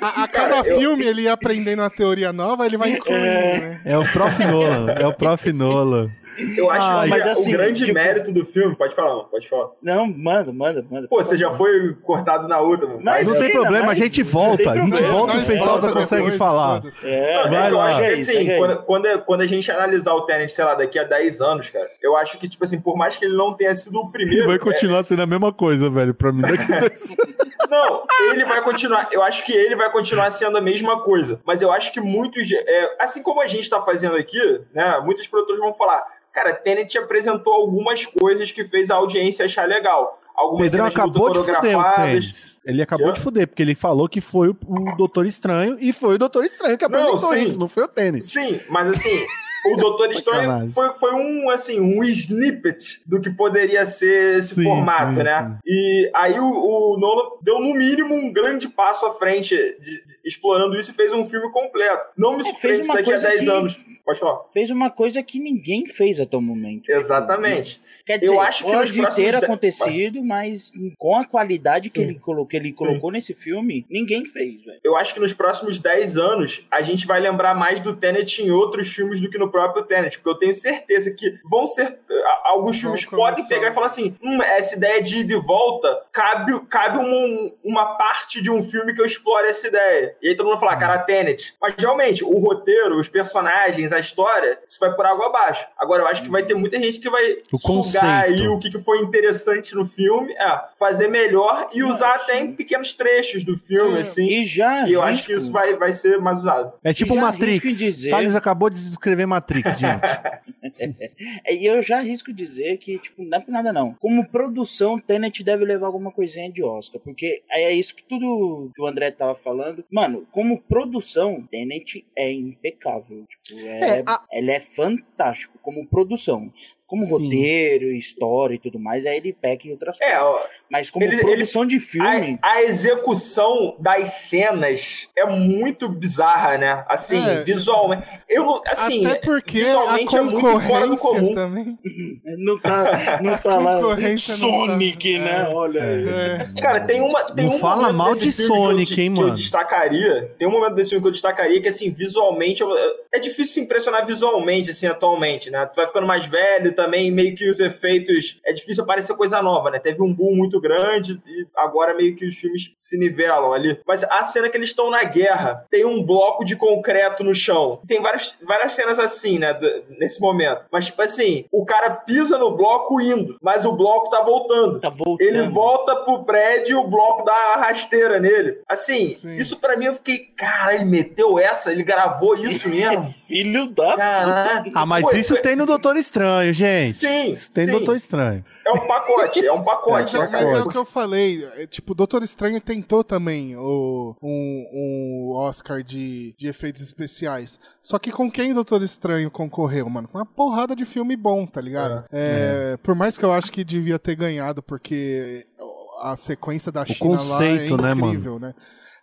a, a cada Cara, eu- filme ele ia aprendendo uma teoria nova, ele vai incluindo, né? É o Prof. Nolan. É o Prof. Nolan. Eu acho Ah, que mas assim, o grande tipo- mérito do filme. Pode falar, mano, pode falar. Não, manda, manda, manda. Pô, você já foi cortado na outra, mano. Mas- Não tem Não, problema, a mas- gente não volta. A gente volta e o Feitosa consegue depois, falar. É, Vai eu lá. acho assim, aí. quando, quando, quando a gente analisar o Tenet, sei lá, daqui a 10 anos, cara, eu acho que, tipo assim, por mais que ele não tenha sido o primeiro. Vai continuar sendo a mesma coisa, velho, pra mim. Daqui a dois- [LAUGHS] é, não, ele vai continuar. Eu acho que ele vai continuar sendo a mesma coisa. Mas eu acho que muitos. é, assim como a gente tá fazendo aqui, né? Muitos produtores vão falar. Cara, Tenet apresentou algumas coisas que fez a audiência achar legal. Algumas Pedrão acabou de fuder o coreografadas. tênis. Ele acabou de fuder, porque ele falou que foi o, o Doutor Estranho e foi o Doutor Estranho que apresentou sim. isso, não foi o tênis. Sim, mas assim, o Doutor [LAUGHS] Estranho foi, foi um, assim, um snippet do que poderia ser esse Sim, formato, sim, né? E aí o, o Nolan deu, no mínimo, um grande passo à frente de- de- explorando isso e fez um filme completo. Não me É, surpreende uma daqui a coisa 10 que- anos. Pode falar. Fez uma coisa que ninguém fez até o momento. Exatamente. Quer dizer, Eu acho que nos pode próximos ter de- acontecido, mas com a qualidade que Sim. ele, colocou, que ele colocou nesse filme, ninguém fez, velho. Eu acho que nos próximos 10 anos a gente vai lembrar mais do Tenet em outros filmes do que no próprio Tenet, porque eu tenho certeza que vão ser. a- Alguns Vão filmes podem pegar e a- falar assim: hum, essa ideia de ir de volta cabe, cabe uma, uma parte de um filme que eu explore essa ideia. E aí todo mundo vai falar, cara, Tenet. Mas realmente, o roteiro, os personagens, a história, isso vai por água abaixo. Agora, eu acho que vai ter muita gente que vai O sugar. Aí o que, que foi interessante no filme, é, fazer melhor e Não, usar até em pequenos trechos do filme, É, assim. E já. E eu acho risco- que isso vai, vai ser mais usado. É tipo Matrix. dizer- Thales acabou de descrever Matrix, [LAUGHS] gente. É, E eu já arrisco dizer que, tipo, não é por nada não. Como produção, Tenet deve levar alguma coisinha de Oscar. Porque é isso que tudo que o André tava falando. Mano, como produção, Tenet é impecável. Tipo, é, É, a- Ele é fantástico como produção. Como Sim. roteiro, história e tudo mais, aí ele peca em outras É, coisas. ó, Mas como ele- produção de filme. a, a execução das cenas é muito bizarra, né? Assim, É. visualmente. Eu, assim, Até porque a visualmente é muito fora do concorrência comum. também. [LAUGHS] Não tá, não tá lá. Tá- Sonic, né? é. Olha aí. É. Cara, tem uma. Tem Não um fala momento mal de filme que eu Sonic, hein, que eu mano? destacaria. Tem um momento desse filme que eu destacaria que, assim, visualmente. eu- É difícil se impressionar visualmente, assim, atualmente, né? Tu vai ficando mais velho também, meio que os efeitos. É difícil aparecer coisa nova, né? Teve um boom muito grande e agora meio que os filmes se nivelam ali. Mas a cena que eles estão na guerra, tem um bloco de concreto no chão. Tem várias, várias cenas assim, né? Nesse momento. Mas, tipo assim, o cara pisa no bloco indo, mas o bloco tá voltando. Tá voltando. Ele volta pro prédio e o bloco dá a rasteira nele. Assim, Sim. isso pra mim eu fiquei, cara, ele meteu essa? Ele gravou isso [LAUGHS] mesmo? Filho da Caraca. puta. Ah, mas Pô, isso tem no Doutor Estranho, gente. Sim, Isso tem sim. Doutor Estranho. É um pacote, é um [LAUGHS] Mas, pacote. é, é um mas é o pacote. que eu falei. é, tipo, o Doutor Estranho tentou também o, um, um Oscar de, de efeitos especiais. Só que com quem o Doutor Estranho concorreu, mano? Com uma porrada de filme bom, tá ligado? É, Por mais que eu acho que devia ter ganhado, porque a sequência da China conceito, lá né, é mano? incrível, né?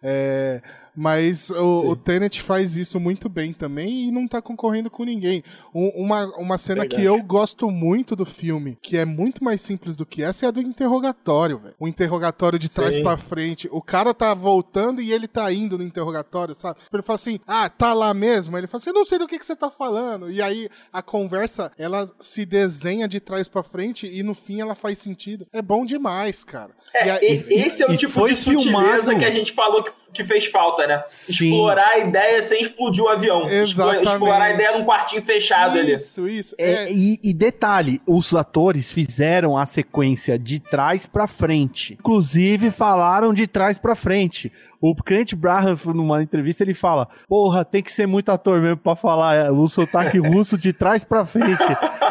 É, mas o, o Tenet faz isso muito bem também e não tá concorrendo com ninguém. Um- uma, uma cena que Verdade. eu gosto muito do filme, que é muito mais simples do que essa, é a do interrogatório, velho. O interrogatório de trás pra frente. O cara tá voltando e ele tá indo no interrogatório, sabe? Ele fala assim: ah, tá lá mesmo? Aí Ele fala assim: eu não sei do que, que você tá falando. E aí a conversa, ela se desenha de trás pra frente e no fim ela faz sentido. É bom demais, cara. É, E e- esse é o e tipo foi de sutileza filmado. que a gente falou que, que fez falta, né? Sim. Explorar a ideia sem explodir o avião. Exatamente. Explorar a ideia num quartinho fechado ali. Isso, isso. É, É, e, e detalhe, os atores fizeram a sequência de trás pra frente. Inclusive, falaram de trás pra frente. O Clint Braham, numa entrevista, ele fala: Porra, tem que ser muito ator mesmo pra falar é, o sotaque [LAUGHS] russo de trás pra frente.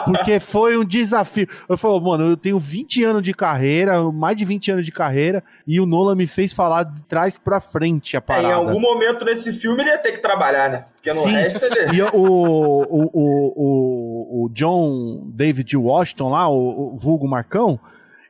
porque foi um desafio. Eu falei, mano, eu tenho 20 anos de carreira, mais de 20 anos de carreira, e o Nolan me fez falar de trás pra frente a É, parada. em algum momento nesse filme ele ia ter que trabalhar, né? Porque no Sim. resto ele. E o, o, o, o, o John David Washington lá, o, o vulgo Marcão,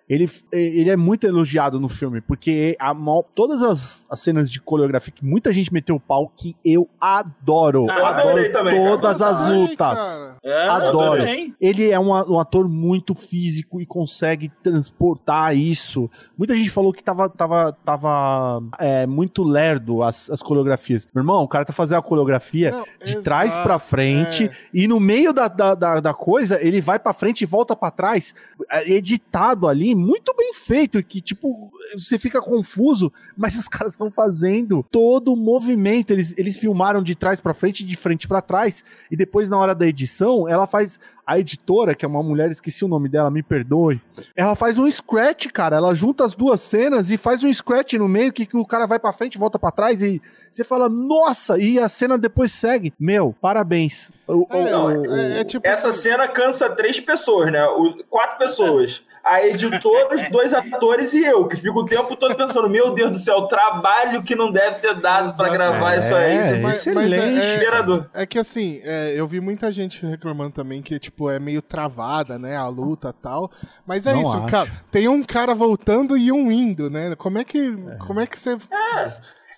ele, ele é muito elogiado no filme, porque a, todas as, as cenas de coreografia que muita gente meteu o pau, que eu adoro. Ah, eu adoro adorei também, cara. todas as Ai, lutas. cara. É, eu Adoro. também. Ele é um, um ator muito físico e consegue transportar isso. Muita gente falou que tava, tava, tava é, muito lerdo as, as coreografias. Meu irmão, o cara tá fazendo a coreografia Não, de exato, trás pra frente é. e no meio da, da, da, da coisa ele vai pra frente e volta pra trás, é, editado ali, muito bem feito, que tipo, você fica confuso, mas os [LAUGHS] caras estão fazendo todo o movimento. Eles, eles filmaram de trás pra frente, de frente pra trás, e depois na hora da edição, ela faz a editora, que é uma mulher, esqueci o nome dela, me perdoe. Ela faz um scratch, cara. Ela junta as duas cenas e faz um scratch no meio que, que o cara vai pra frente, volta pra trás e você fala, nossa, e a cena depois segue. Meu, parabéns. O- É, o- é, é tipo Essa assim, cena cansa três pessoas, né? O- quatro pessoas. A editora, os dois atores e eu, que fico o tempo todo pensando, meu Deus do céu, o trabalho que não deve ter dado pra Exato. gravar isso aí. É, Você mas- vai- mas excelente. é- é-. É que assim, é, eu vi muita gente reclamando também que, tipo, é meio travada, né, a luta e tal. Mas é Não isso, acho. cara. Tem um cara voltando e um indo, né? Como é que, como é que você... você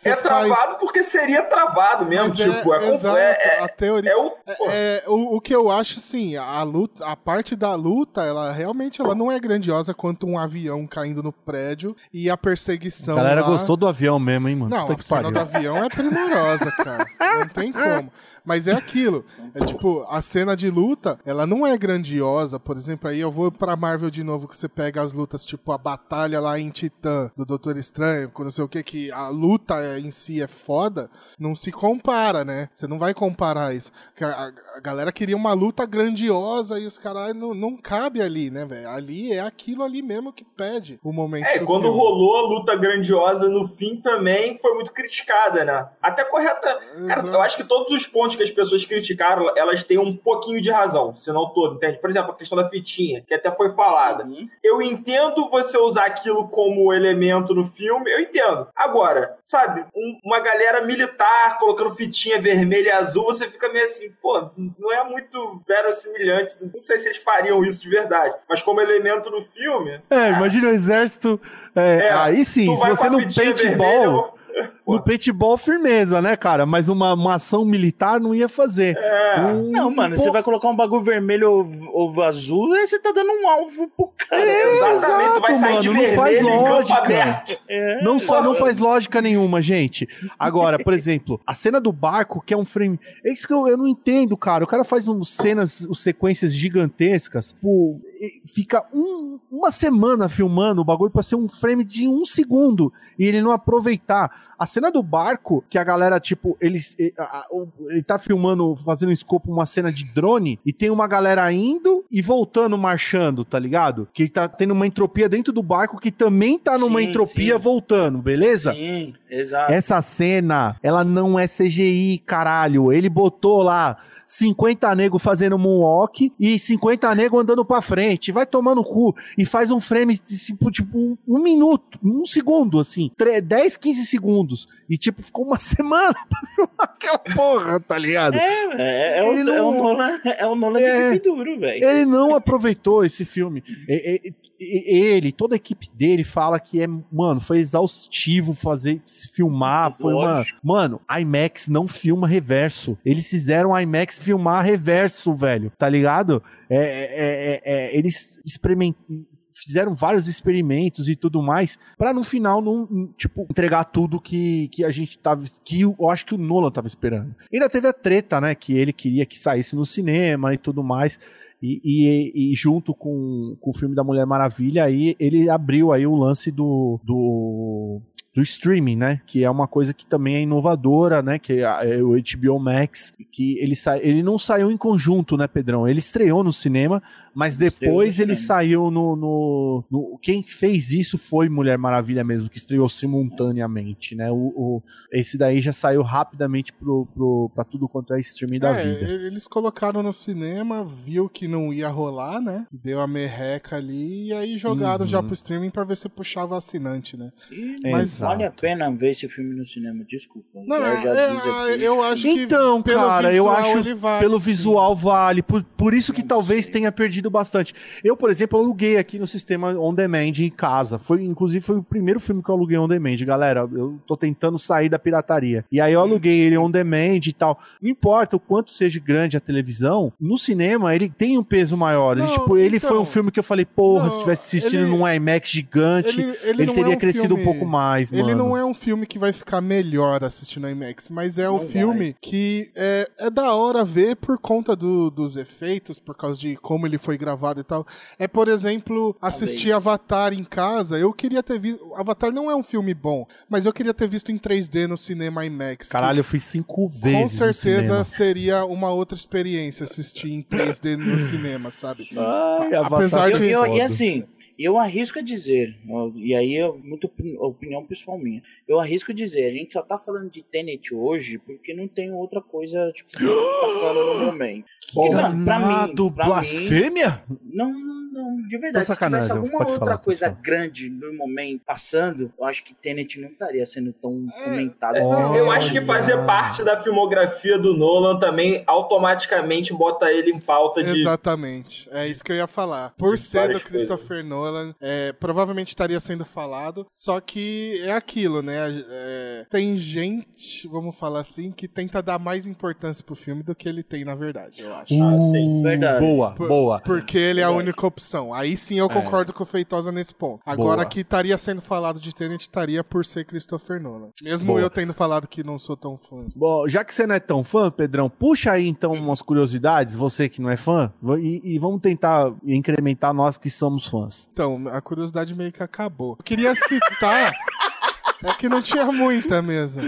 é faz- travado porque seria travado mesmo. Mas tipo, é, confu- exato, é, a é, teoria... é o. pô, É, o, o que eu acho, assim, a luta, a parte da luta, ela realmente ela não é grandiosa quanto um avião caindo no prédio e a perseguição. a galera lá- gostou do avião mesmo, hein, mano? Não, Puta a cena do avião é primorosa, cara. Não tem [LAUGHS] como. Mas é aquilo. É tipo, a cena de luta, ela não é grandiosa. Por exemplo, aí eu vou pra Marvel de novo, que você pega as lutas, tipo a batalha lá em Titã, do Doutor Estranho, com não sei o que, que a luta em si é foda. Não se compara, né? Você não vai comparar isso. Porque a, a- galera queria uma luta grandiosa e os caras não, não cabe ali, né, velho? Ali é aquilo ali mesmo que pede o momento. É, do quando filme. rolou a luta grandiosa no fim também foi muito criticada, né? Até correta. Cara, eu acho que todos os pontos que as pessoas criticaram, elas têm um pouquinho de razão, se não todo, entende? Por exemplo, a questão da fitinha, que até foi falada. Uhum. Eu entendo você usar aquilo como elemento no filme, eu entendo. Agora, sabe, um- uma galera militar colocando fitinha vermelha e azul, você fica meio assim, pô, não é muito verossimilhante. Não sei se eles fariam isso de verdade. Mas como elemento no filme, É, imagina o exército. é, É, aí sim, se você fitinha paintball. vermelha, Pô. No paintball, firmeza, né, cara? Mas uma, uma ação militar não ia fazer. É. Um- Não, mano, pô, você vai colocar um bagulho vermelho ou, ou azul, aí você tá dando um alvo pro cara. Exatamente, vai sair de mano, não faz lógica. É. Não, só, não faz lógica nenhuma, gente. Agora, por exemplo, a cena do barco, que é um frame. É isso que eu, eu não entendo, cara. O cara faz um, cenas, sequências gigantescas, pô, fica um- uma semana filmando o bagulho pra ser um frame de um segundo e ele não aproveitar. A cena do barco, que a galera, tipo, eles, e- o- ele tá filmando, fazendo um escopo, uma cena de drone, e tem uma galera indo e voltando, marchando, tá ligado? Que tá tendo uma entropia dentro do barco que também tá numa Sim, entropia sim. voltando, beleza? Sim, exato. Essa cena, ela não é CGI, caralho. Ele botou lá 50 nego fazendo moonwalk e 50 nego andando pra frente. Vai tomar no cu. E faz um frame de tipo, tipo um, um minuto, um segundo, assim. tre- 10, 15 segundos. E tipo, ficou uma [LAUGHS] semana pra filmar aquela porra, tá ligado? É, é, é, o, é o não- Nolan, é o Nolan É. de duro, velho. Ele não aproveitou esse filme. Ele, toda a equipe dele fala que é, mano, foi exaustivo fazer, filmar, foi uma, mano, IMAX não filma reverso. Eles fizeram IMAX filmar reverso, velho, tá ligado? É, é- é- é- eles experimentam fizeram vários experimentos e tudo mais pra no final não, tipo, entregar tudo que, que a gente tava que eu acho que o Nolan tava esperando. Ainda teve a treta, né, que ele queria que saísse no cinema e tudo mais. E, e- e junto com, com o filme da Mulher Maravilha, aí ele abriu aí o lance do, do do streaming, né? Que é uma coisa que também é inovadora, né? Que é, é o HBO Max, que ele, sa... ele não saiu em conjunto, né, Pedrão? Ele estreou no cinema, mas depois ele saiu no, no, no- Quem fez isso foi Mulher Maravilha mesmo, que estreou simultaneamente, né? O, o- Esse daí já saiu rapidamente pro, pro, pra tudo quanto é streaming da É, vida. eles colocaram no cinema, viu que não ia rolar, né? Deu a merreca ali e aí jogaram Uhum. já pro streaming pra ver se puxava assinante, né? E Mas- vale a pena ver esse filme no cinema, desculpa. Não, é, aqui. eu acho que Então, pelo cara, eu acho ele vale, pelo sim. visual vale. Por, por isso que Não talvez sei. tenha perdido bastante. Eu, por exemplo, aluguei aqui no sistema on demand em casa. Foi, inclusive, foi o primeiro filme que eu aluguei on demand. Galera, eu tô tentando sair da pirataria. E aí eu aluguei ele on demand e tal. Não importa o quanto seja grande a televisão, no cinema ele tem um peso maior. Ele, Não, tipo, ele então- foi um filme que eu falei, porra, Não, se tivesse assistindo ele- num IMAX gigante, ele, Ele, ele teria é um crescido filme- um pouco mais, mano. Ele não é um filme que vai ficar melhor assistindo no IMAX, mas é um Não filme que é, é da hora ver por conta do- dos efeitos, por causa de como ele foi gravado e tal. É, por exemplo, assistir Talvez. Avatar em casa. Eu queria ter visto. Avatar não é um filme bom, mas eu queria ter visto em 3D no cinema IMAX. Caralho, eu fui cinco Com vezes no certeza seria uma outra experiência assistir em 3D no cinema, sabe? Ai, Avatar Apesar Eu- de- eu- e assim, eu arrisco a dizer, e aí é muito opini- opinião pessoal minha. Eu arrisco a dizer, a gente só tá falando de Tenet hoje porque não tem outra coisa, tipo, [GASPS] passando no momento. Porque, mano, pra mim, pra mim, blasfêmia? não, não, não, de verdade. Tá Se tivesse alguma outra falar, coisa falar. grande no momento passando, eu acho que Tenet não estaria sendo tão comentado. É, como eu é acho que fazer parte da filmografia do Nolan também automaticamente bota ele em pauta de. Exatamente. É isso que eu ia falar. Por De ser do Christopher Nolan, é, provavelmente estaria sendo falado. Só que é aquilo, né? É, tem gente, vamos falar assim, que tenta dar mais importância pro filme do que ele tem, na verdade, eu acho. Ah, sim. Verdade. Boa, Por- boa. Porque ele é a única opção. Aí sim eu concordo com o Feitosa nesse ponto. Agora Boa. que estaria sendo falado de Tenet, estaria por ser Christopher Nolan. Mesmo Boa. eu tendo falado que não sou tão fã. Bom, já que você não é tão fã, Pedrão, puxa aí então umas curiosidades, você que não é fã, e, e vamos tentar incrementar nós que somos fãs. Então, a curiosidade meio que acabou. Eu queria citar. [LAUGHS] é que não tinha muita mesmo.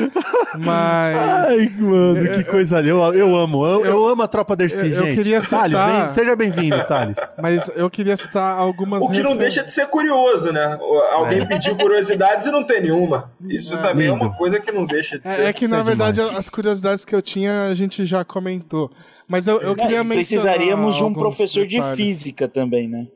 Mas. Ai, mano, que coisa ali. Eu, eu amo, eu, eu amo a tropa Dercy, eu- eu gente. queria Thales, citar- vem, seja bem-vindo, Thales. Mas eu queria citar algumas O que não refer- deixa de ser curioso, né? Alguém pediu curiosidades e não tem nenhuma. Isso também é Lindo. uma coisa que não deixa de ser. É, é que, Isso na é verdade, demais. as curiosidades que eu tinha, a gente já comentou. Mas eu, eu Não, queria e mencionar precisaríamos de um professor de detalhes. física também, né?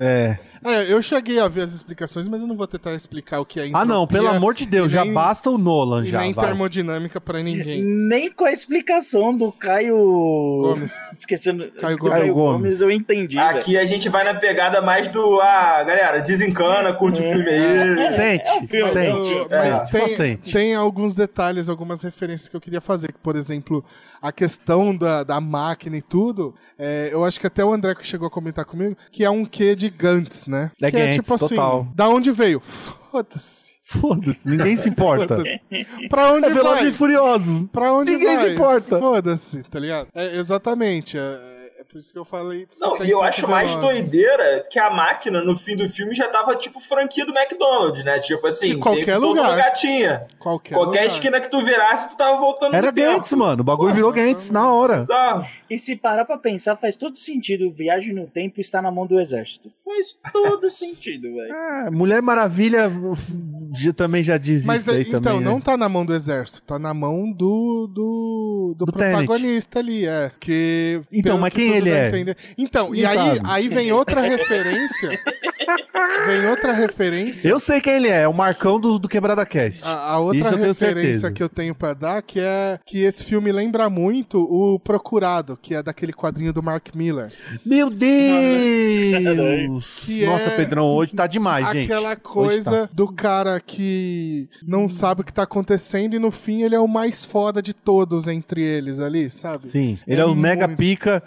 É. É, eu cheguei a ver as explicações, mas eu não vou tentar explicar o que é Ah, não, entropia pelo amor de Deus, e já nem- basta o Nolan E já. nem vai. termodinâmica pra ninguém. Nem com a explicação do Caio. Gomes. Esquecendo. Caio do Gomes. Caio Gomes. Eu entendi. velho. Aqui a gente vai na pegada mais do. Ah, galera, desencana, curte o filme aí. Sente, É um filme, sente. é filme. Mas É, só tem, sente. tem alguns detalhes, algumas referências que eu queria fazer. Por exemplo, a questão da, da máquina e tudo. é, eu acho que até o André que chegou a comentar comigo, que é um quê de Gantz, né? É que é Gantz, tipo assim, total. da onde veio? Foda-se. Foda-se, ninguém se [LAUGHS] importa. Pra onde É Velozes vai? e Furiosos. Pra onde Ninguém vai? se importa. Foda-se, tá ligado? É, exatamente. É, é por isso que eu falei. Não, tem e eu acho mais Velozes. doideira que a máquina, no fim do filme, já tava tipo franquia do McDonald's, né? Tipo assim, De qualquer lugar. lugar tinha. Qualquer, Qualquer lugar. esquina que tu virasse, tu tava voltando Era. Gantz, mano. O bagulho virou Gantz na hora. Bizarro. E se parar pra pensar, faz todo sentido. Viagem no tempo está na mão do exército. Faz todo [LAUGHS] sentido, velho. É, Mulher Maravilha já- também já diz Mas isso aí então, também. né? não tá na mão do exército, tá na mão do do, do, Do protagonista ali, é. Que, Então, mas que quem tudo ele é? entender- Então, e aí, aí vem outra referência. vem outra referência. Eu sei quem ele é, é o Marcão do, do Quebrada Cast. A, a outra Isso eu tenho referência que eu tenho pra dar que é que esse filme lembra muito o Procurado, que é daquele quadrinho do Mark Miller. Meu Deus! Que Nossa, é Pedrão, hoje tá demais, gente. Aquela Hoje coisa tá. do cara que não sabe o que tá acontecendo e no fim ele é o mais foda de todos entre eles ali, sabe? Sim, ele é, o mega muito. pica,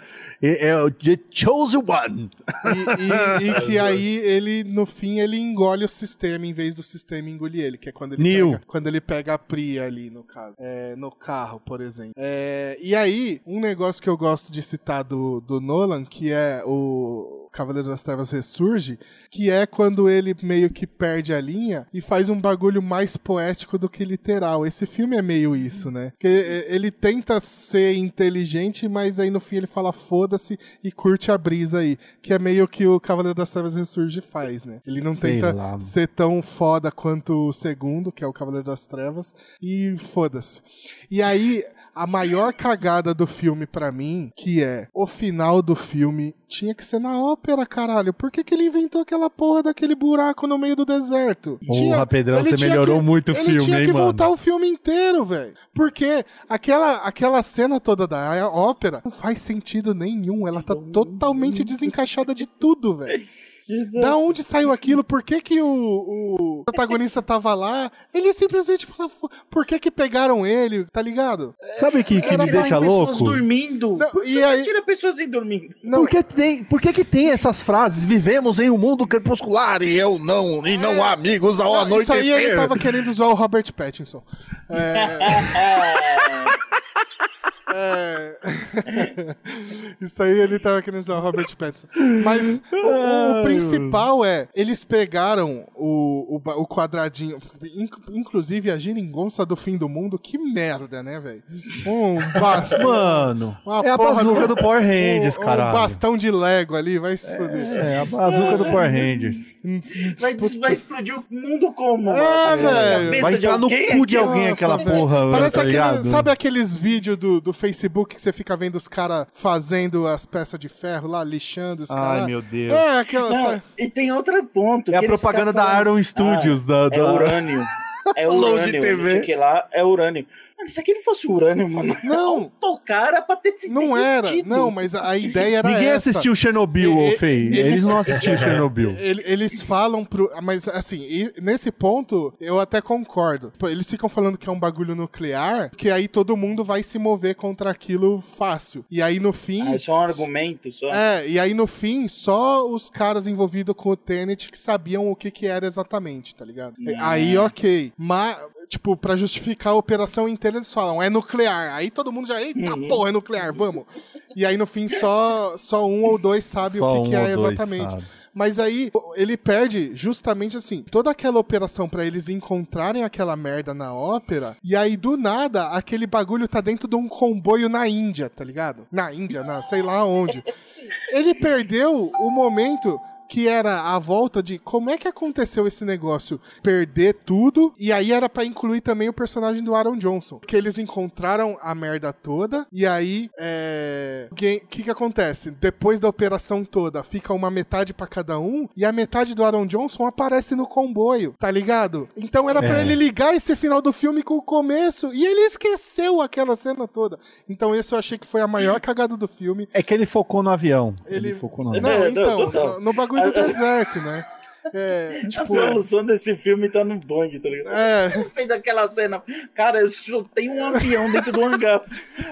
é, é o The Chosen One. E, e- e que [LAUGHS] aí ele, no fim, ele engole o sistema em vez do sistema engolir ele, que é quando ele, Neo. pega, quando ele pega a Priya ali, no caso. É, no carro, por exemplo. É, e aí, um negócio que eu gosto de citar do, do Nolan, que é o Cavaleiro das Trevas ressurge, que é quando ele meio que perde a linha e faz um bagulho mais poético do que literal. Esse filme é meio isso, né? Que ele tenta ser inteligente, mas aí no fim ele fala foda-se e curte a brisa aí. Que é meio que o Cavaleiro das Trevas ressurge faz, né? Ele não Sei tenta lá, ser tão foda quanto o segundo, que é o Cavaleiro das Trevas, e foda-se. E aí, a maior cagada do filme pra mim, que é o final do filme, tinha que ser na ópera, caralho. Por que, que ele inventou aquela porra daquele buraco no meio do deserto? Porra, Pedrão, ele você tinha melhorou que- muito o ele filme, tinha hein, que mano? voltar o filme inteiro, velho. Porque aquela, aquela cena toda da ópera não faz sentido nenhum. Ela tá totalmente desencaixada de tudo, velho. Da onde saiu aquilo? Por que, que o, o protagonista tava lá? Ele simplesmente fala, "Fo- por que que pegaram ele? Tá ligado? Sabe o que, que me deixa pessoas louco? dormindo. Não, Por que e você aí- tira pessoas assim dormindo? Não, Por que, tem, por que que tem essas frases? Vivemos em um mundo crepuscular e eu não, e não há amigos ao não, isso anoitecer. aí ele tava querendo zoar o Robert Pattinson. É, [LAUGHS] [LAUGHS] [LAUGHS] Isso aí ele tava querendo o Robert Pattinson. Mas o, o- o principal é, eles pegaram o, o, o quadradinho, inc- inclusive a geringonça do fim do mundo, que merda, né, velho? Um [LAUGHS] bastão, Mano, Uma é a bazuca do Power um, Rangers, um caralho. bastão de Lego ali, vai se foder. É, a bazuca do Power Rangers. Vai, vai explodir o mundo como? É, velho. Vai entrar no cu de alguém aquela velho. porra, Parece tá aquele, sabe aqueles vídeos do, do Facebook que você fica vendo os caras fazendo as peças de ferro lá, lixando os caras? Ai, meu Deus. É, aquela. Não, e tem outro ponto. É a propaganda da falando, Iron Studios, da- É da- urânio. É [LAUGHS] urânio. TV. Não sei o que lá, é urânio. Mano, se aquele fosse urânio, mano. [LAUGHS] Não. Tocara pra ter sido Não era, não, mas a ideia era Ninguém essa. assistiu Chernobyl, ô Fei. e- Eles não assistiram [LAUGHS] Chernobyl. Ele- Eles falam pro. Mas assim, nesse ponto eu até concordo. Eles ficam falando que é um bagulho nuclear, que aí todo mundo vai se mover contra aquilo fácil. E aí no fim. Ah, é só um argumento, só. É, e aí no fim, só os caras envolvidos com o Tenet que sabiam o que que era exatamente, tá ligado? É. Aí, ok. Mas, tipo, pra justificar a operação inteira, eles falam, é nuclear. Aí todo mundo já, eita Uhum. porra, é nuclear, vamos. E aí no fim, só, só um ou dois sabe Só o que, que um é ou dois exatamente. sabe. Mas aí ele perde justamente assim, toda aquela operação pra eles encontrarem aquela merda na ópera, e aí do nada aquele bagulho tá dentro de um comboio na Índia, tá ligado? Na Índia, na sei lá onde. [LAUGHS] Ele perdeu o momento que era a volta de como é que aconteceu esse negócio perder tudo e aí era pra incluir também o personagem do Aaron Johnson que eles encontraram a merda toda e aí é o que, que que acontece depois da operação toda fica uma metade pra cada um e a metade do Aaron Johnson aparece no comboio tá ligado então era pra É. ele ligar esse final do filme com o começo e ele esqueceu aquela cena toda então esse eu achei que foi a maior cagada do filme É que ele focou no avião. Ele, ele focou no avião. não, É, não, então, no, no bagulho do deserto, né? É, A [LAUGHS] tipo, solução desse filme tá no bang, tá ligado? É. [LAUGHS] Você fez aquela cena. Cara, eu tenho um avião dentro do hangar.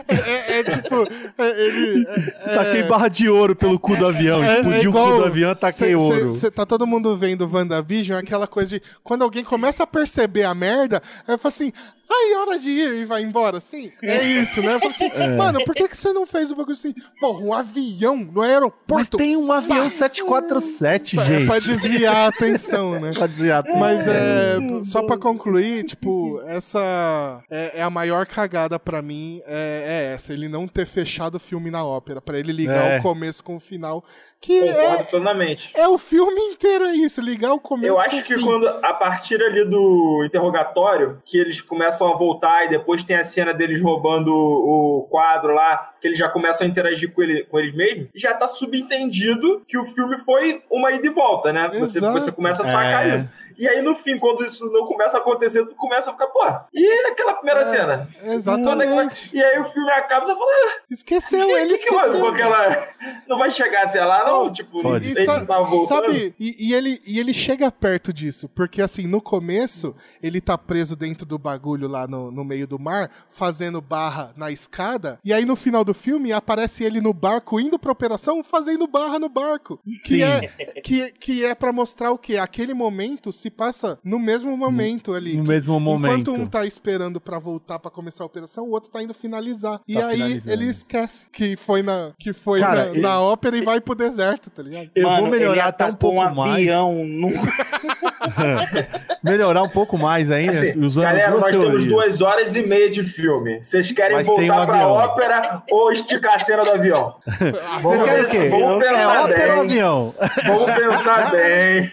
é, é tipo, é, ele. É, Taquei barra de ouro pelo cu do avião. é- é Explodiu igual- o cu do avião, taquei cê- cê- ouro. cê- tá todo mundo vendo WandaVision, aquela coisa de quando alguém começa a perceber a merda, aí fala assim. Ai, hora de ir e vai embora, assim. É isso, né? Eu falo assim, mano, por que, que você não fez o bagulho assim? Porra, um avião no Mas aeroporto. tem um avião 747, É gente. [LAUGHS] pra desviar a atenção, né? Pra desviar. Mas é, só pra concluir, tipo, essa é, é a maior cagada pra mim, é, é essa, ele não ter fechado o filme na ópera, pra ele ligar É. o começo com o final, que Concordo é, plenamente. é o filme inteiro é isso, ligar o começo Eu com acho o que fim. quando, a partir ali do interrogatório, que eles começam a voltar e depois tem a cena deles roubando o quadro lá, que eles já começam a interagir com, ele, com eles mesmos, já tá subentendido que o filme foi uma ida e volta, né? Você, você começa a sacar É. isso. E aí, no fim, quando isso não começa a acontecer, tu começa a ficar, pô, e aquela primeira cena? É que vai- Exatamente. E aí o filme acaba e você fala, ah, Esqueceu, que, ele que, que esqueceu. com aquela. Não vai chegar até lá, não? Tipo, Pode. E sa- voltando. sabe, e, e ele, e ele chega perto disso, porque assim, no começo, ele tá preso dentro do bagulho lá no, no meio do mar, fazendo barra na escada, e aí no final do filme aparece ele no barco indo pra operação, fazendo barra no barco. Que Sim. é, que, que é pra mostrar o quê? Aquele momento se passa no mesmo momento ali. No que mesmo momento. Enquanto um tá esperando pra voltar pra começar a operação, o outro tá indo finalizar. e Tá aí finalizando. ele esquece que foi na, que foi Cara, na, ele- na ópera e vai pro deserto, tá ligado? Eu Mano, vou melhorar até um pouco um mais. avião num... [LAUGHS] Melhorar um pouco mais ainda, Assim, usando galera, nós teorias. temos duas horas e meia de filme. Vocês querem Mas voltar um pra avião. ópera ou esticar a cena do avião? Vocês Vamos, querem o quê? vamos É pensar ópera ou bem. avião? Vamos pensar [LAUGHS] bem.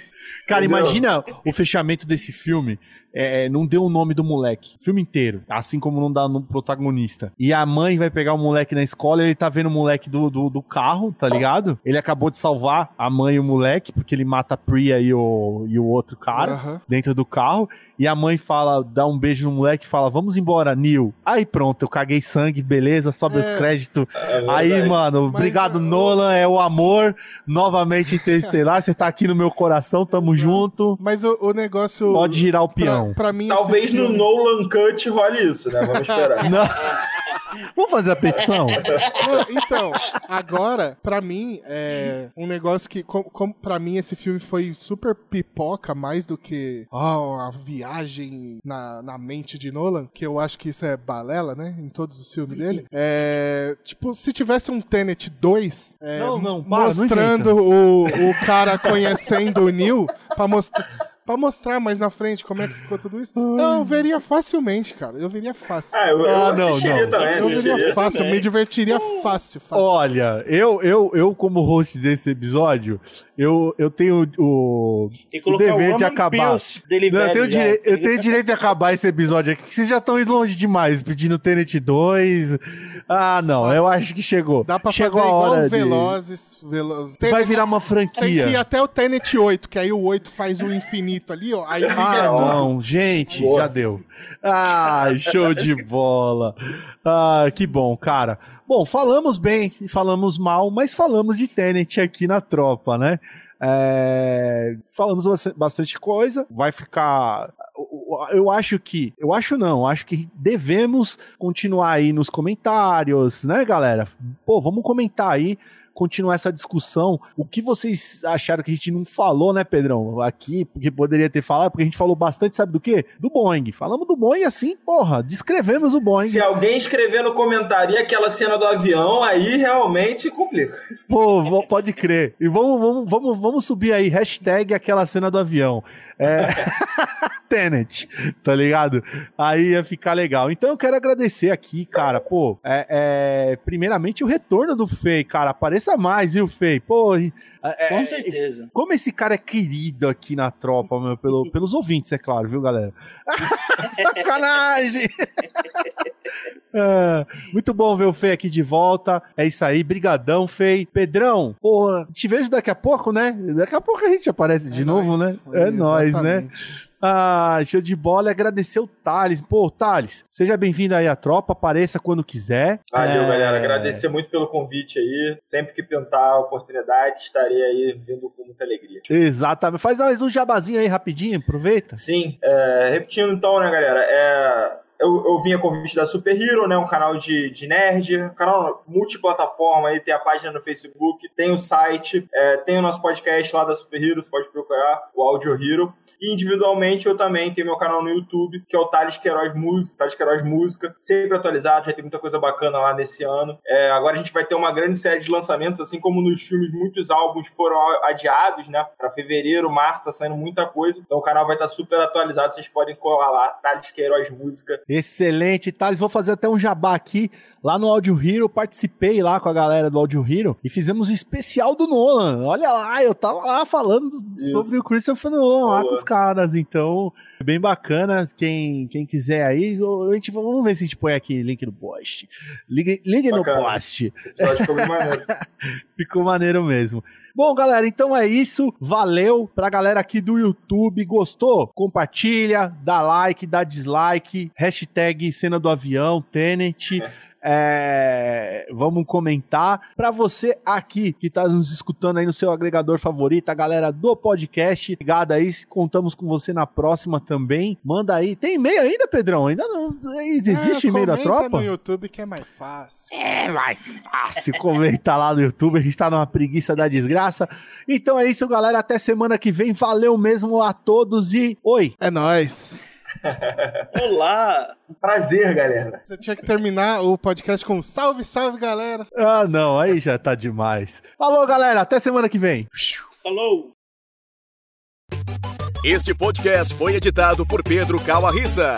Cara, Entendeu? imagina o fechamento desse filme. É, não deu o nome do moleque. O filme inteiro. Assim como não dá no protagonista. E a mãe vai pegar o moleque na escola e ele tá vendo o moleque do, do, do carro, tá ligado? Ele acabou de salvar a mãe e o moleque, porque ele mata a Priya e o, e o outro cara Aham. dentro do carro. E a mãe fala, dá um beijo no moleque e fala: Vamos embora, Neil. Aí pronto, eu caguei sangue, beleza, sobe É. os créditos. É Aí, mano, Mas, obrigado, uh, Nolan. É o amor. Novamente Interestelar. [LAUGHS] Você tá aqui no meu coração, tamo junto. Mas o, o negócio. Pode girar o pra, peão. pra mim. Talvez esse no filme- Nolan Cut role isso, né? Vamos esperar. [LAUGHS] Não. Vamos fazer a petição? Não, então, agora, pra mim, é um negócio que, com, com, pra mim, esse filme foi super pipoca, mais do que ó, a viagem na, na mente de Nolan, que eu acho que isso é balela, né? Em todos os filmes dele. É, tipo, se tivesse um Tenet 2, é, Não, não, para, não mostrando o, o cara conhecendo o Neil, pra mostrar. Pra mostrar mais na frente como é que ficou tudo isso, eu veria facilmente, cara. Eu veria fácil. Ah, eu, eu Ah, não, não. também. eu veria fácil, eu também. me divertiria fácil, fácil. Olha, eu, eu, eu como host desse episódio, eu, eu tenho o, o dever o de acabar. Dele Não, eu, tenho já. direito, eu tenho direito de acabar esse episódio aqui, que vocês já estão indo longe demais, pedindo Tenet 2. Ah, não, Fácil. eu acho que chegou. Dá pra chegou fazer a igual hora o de- Velozes. Velo... Vai Tenet- virar uma Tem que ir franquia. até o Tenet 8, que aí o 8 faz o infinito ali, ó. Aí Ah, não, gente, Boa. já deu. Ah, show de bola. Ah, que bom, cara. Bom, falamos bem e falamos mal, mas falamos de Tenet aqui na tropa, né? É, falamos bast- bastante coisa. Vai ficar. Eu acho que. Eu acho não, acho que devemos continuar aí nos comentários, né, galera? Pô, vamos comentar aí continuar essa discussão. O que vocês acharam que a gente não falou, né, Pedrão? Aqui, porque poderia ter falado, porque a gente falou bastante, sabe do quê? Do Boeing. Falamos do Boeing assim, porra, descrevemos o Boeing. Se alguém escrever no comentário aquela cena do avião, aí realmente complica. Pô, pode crer. E vamos, vamos, vamos, vamos subir aí, hashtag aquela cena do avião. É... [LAUGHS] Tenet, tá ligado? Aí ia ficar legal. Então eu quero agradecer aqui, cara. Pô, é, é, primeiramente o retorno do Fei, cara. Apareça mais, viu, Fei? Pô, é, Com é, certeza. como esse cara é querido aqui na tropa, meu, pelo- [LAUGHS] pelos ouvintes, é claro, viu, galera? [LAUGHS] Sacanagem! Ah, [LAUGHS] muito bom ver o Fei aqui de volta. É isso aí, brigadão, Fei. Pedrão, porra, te vejo daqui a pouco, né? Daqui a pouco a gente aparece de É novo, nóis. né? É nóis, né? Ah, show de bola e agradecer o Thales. Pô, Thales, seja bem-vindo aí à tropa, apareça quando quiser. Valeu, É, galera. Agradecer muito pelo convite aí. Sempre que pintar a oportunidade, estarei aí vindo com muita alegria. Exatamente. Faz mais um jabazinho aí rapidinho, aproveita. Sim, é, repetindo então, né, galera? É, eu, eu vim a convite da Super Hero, né? Um canal de, de nerd, um canal multiplataforma aí, tem a página no Facebook, tem o site, é, tem o nosso podcast lá da Super Hero, você pode procurar o Audio Hero. E individualmente eu também tenho meu canal no YouTube, que é o Thales Queiroz Música, Thales Queiroz Música, sempre atualizado, já tem muita coisa bacana lá nesse ano. É, agora a gente vai ter uma grande série de lançamentos, assim como nos filmes, muitos álbuns foram adiados, né? Pra fevereiro, março, tá saindo muita coisa. Então o canal vai estar super atualizado, vocês podem colar lá, Thales Queiroz Música. Excelente, Thales. Vou fazer até um jabá aqui. Lá no Audio Hero, participei lá com a galera do Audio Hero e fizemos um especial do Nolan. Olha lá, eu tava lá falando Isso. sobre o Christopher Nolan lá Boa. com os caras. Então, bem bacana. Quem, quem quiser aí, a gente, vamos ver se a gente põe aqui link no post. Link, link no post. Maneiro. [LAUGHS] Ficou maneiro mesmo. Bom, galera, então é isso. Valeu pra galera aqui do YouTube. Gostou? Compartilha, dá like, dá dislike. Hashtag cena do avião, Tenet. É, vamos comentar. Pra você aqui que tá nos escutando aí no seu agregador favorito, a galera do podcast, ligado aí, contamos com você na próxima também. Manda aí. Tem e-mail ainda, Pedrão? Ainda não existe É, e-mail da comenta tropa? no YouTube que é mais fácil. É mais fácil comentar lá no YouTube, a gente tá numa preguiça da desgraça. Então é isso, galera. Até semana que vem. Valeu mesmo a todos e oi! É nóis. Olá! Prazer, galera. Você tinha que terminar o podcast com salve, salve, galera. Ah, não, aí já tá demais. Falou, galera. Até semana que vem. Falou! Este podcast foi editado por Pedro Calarissa.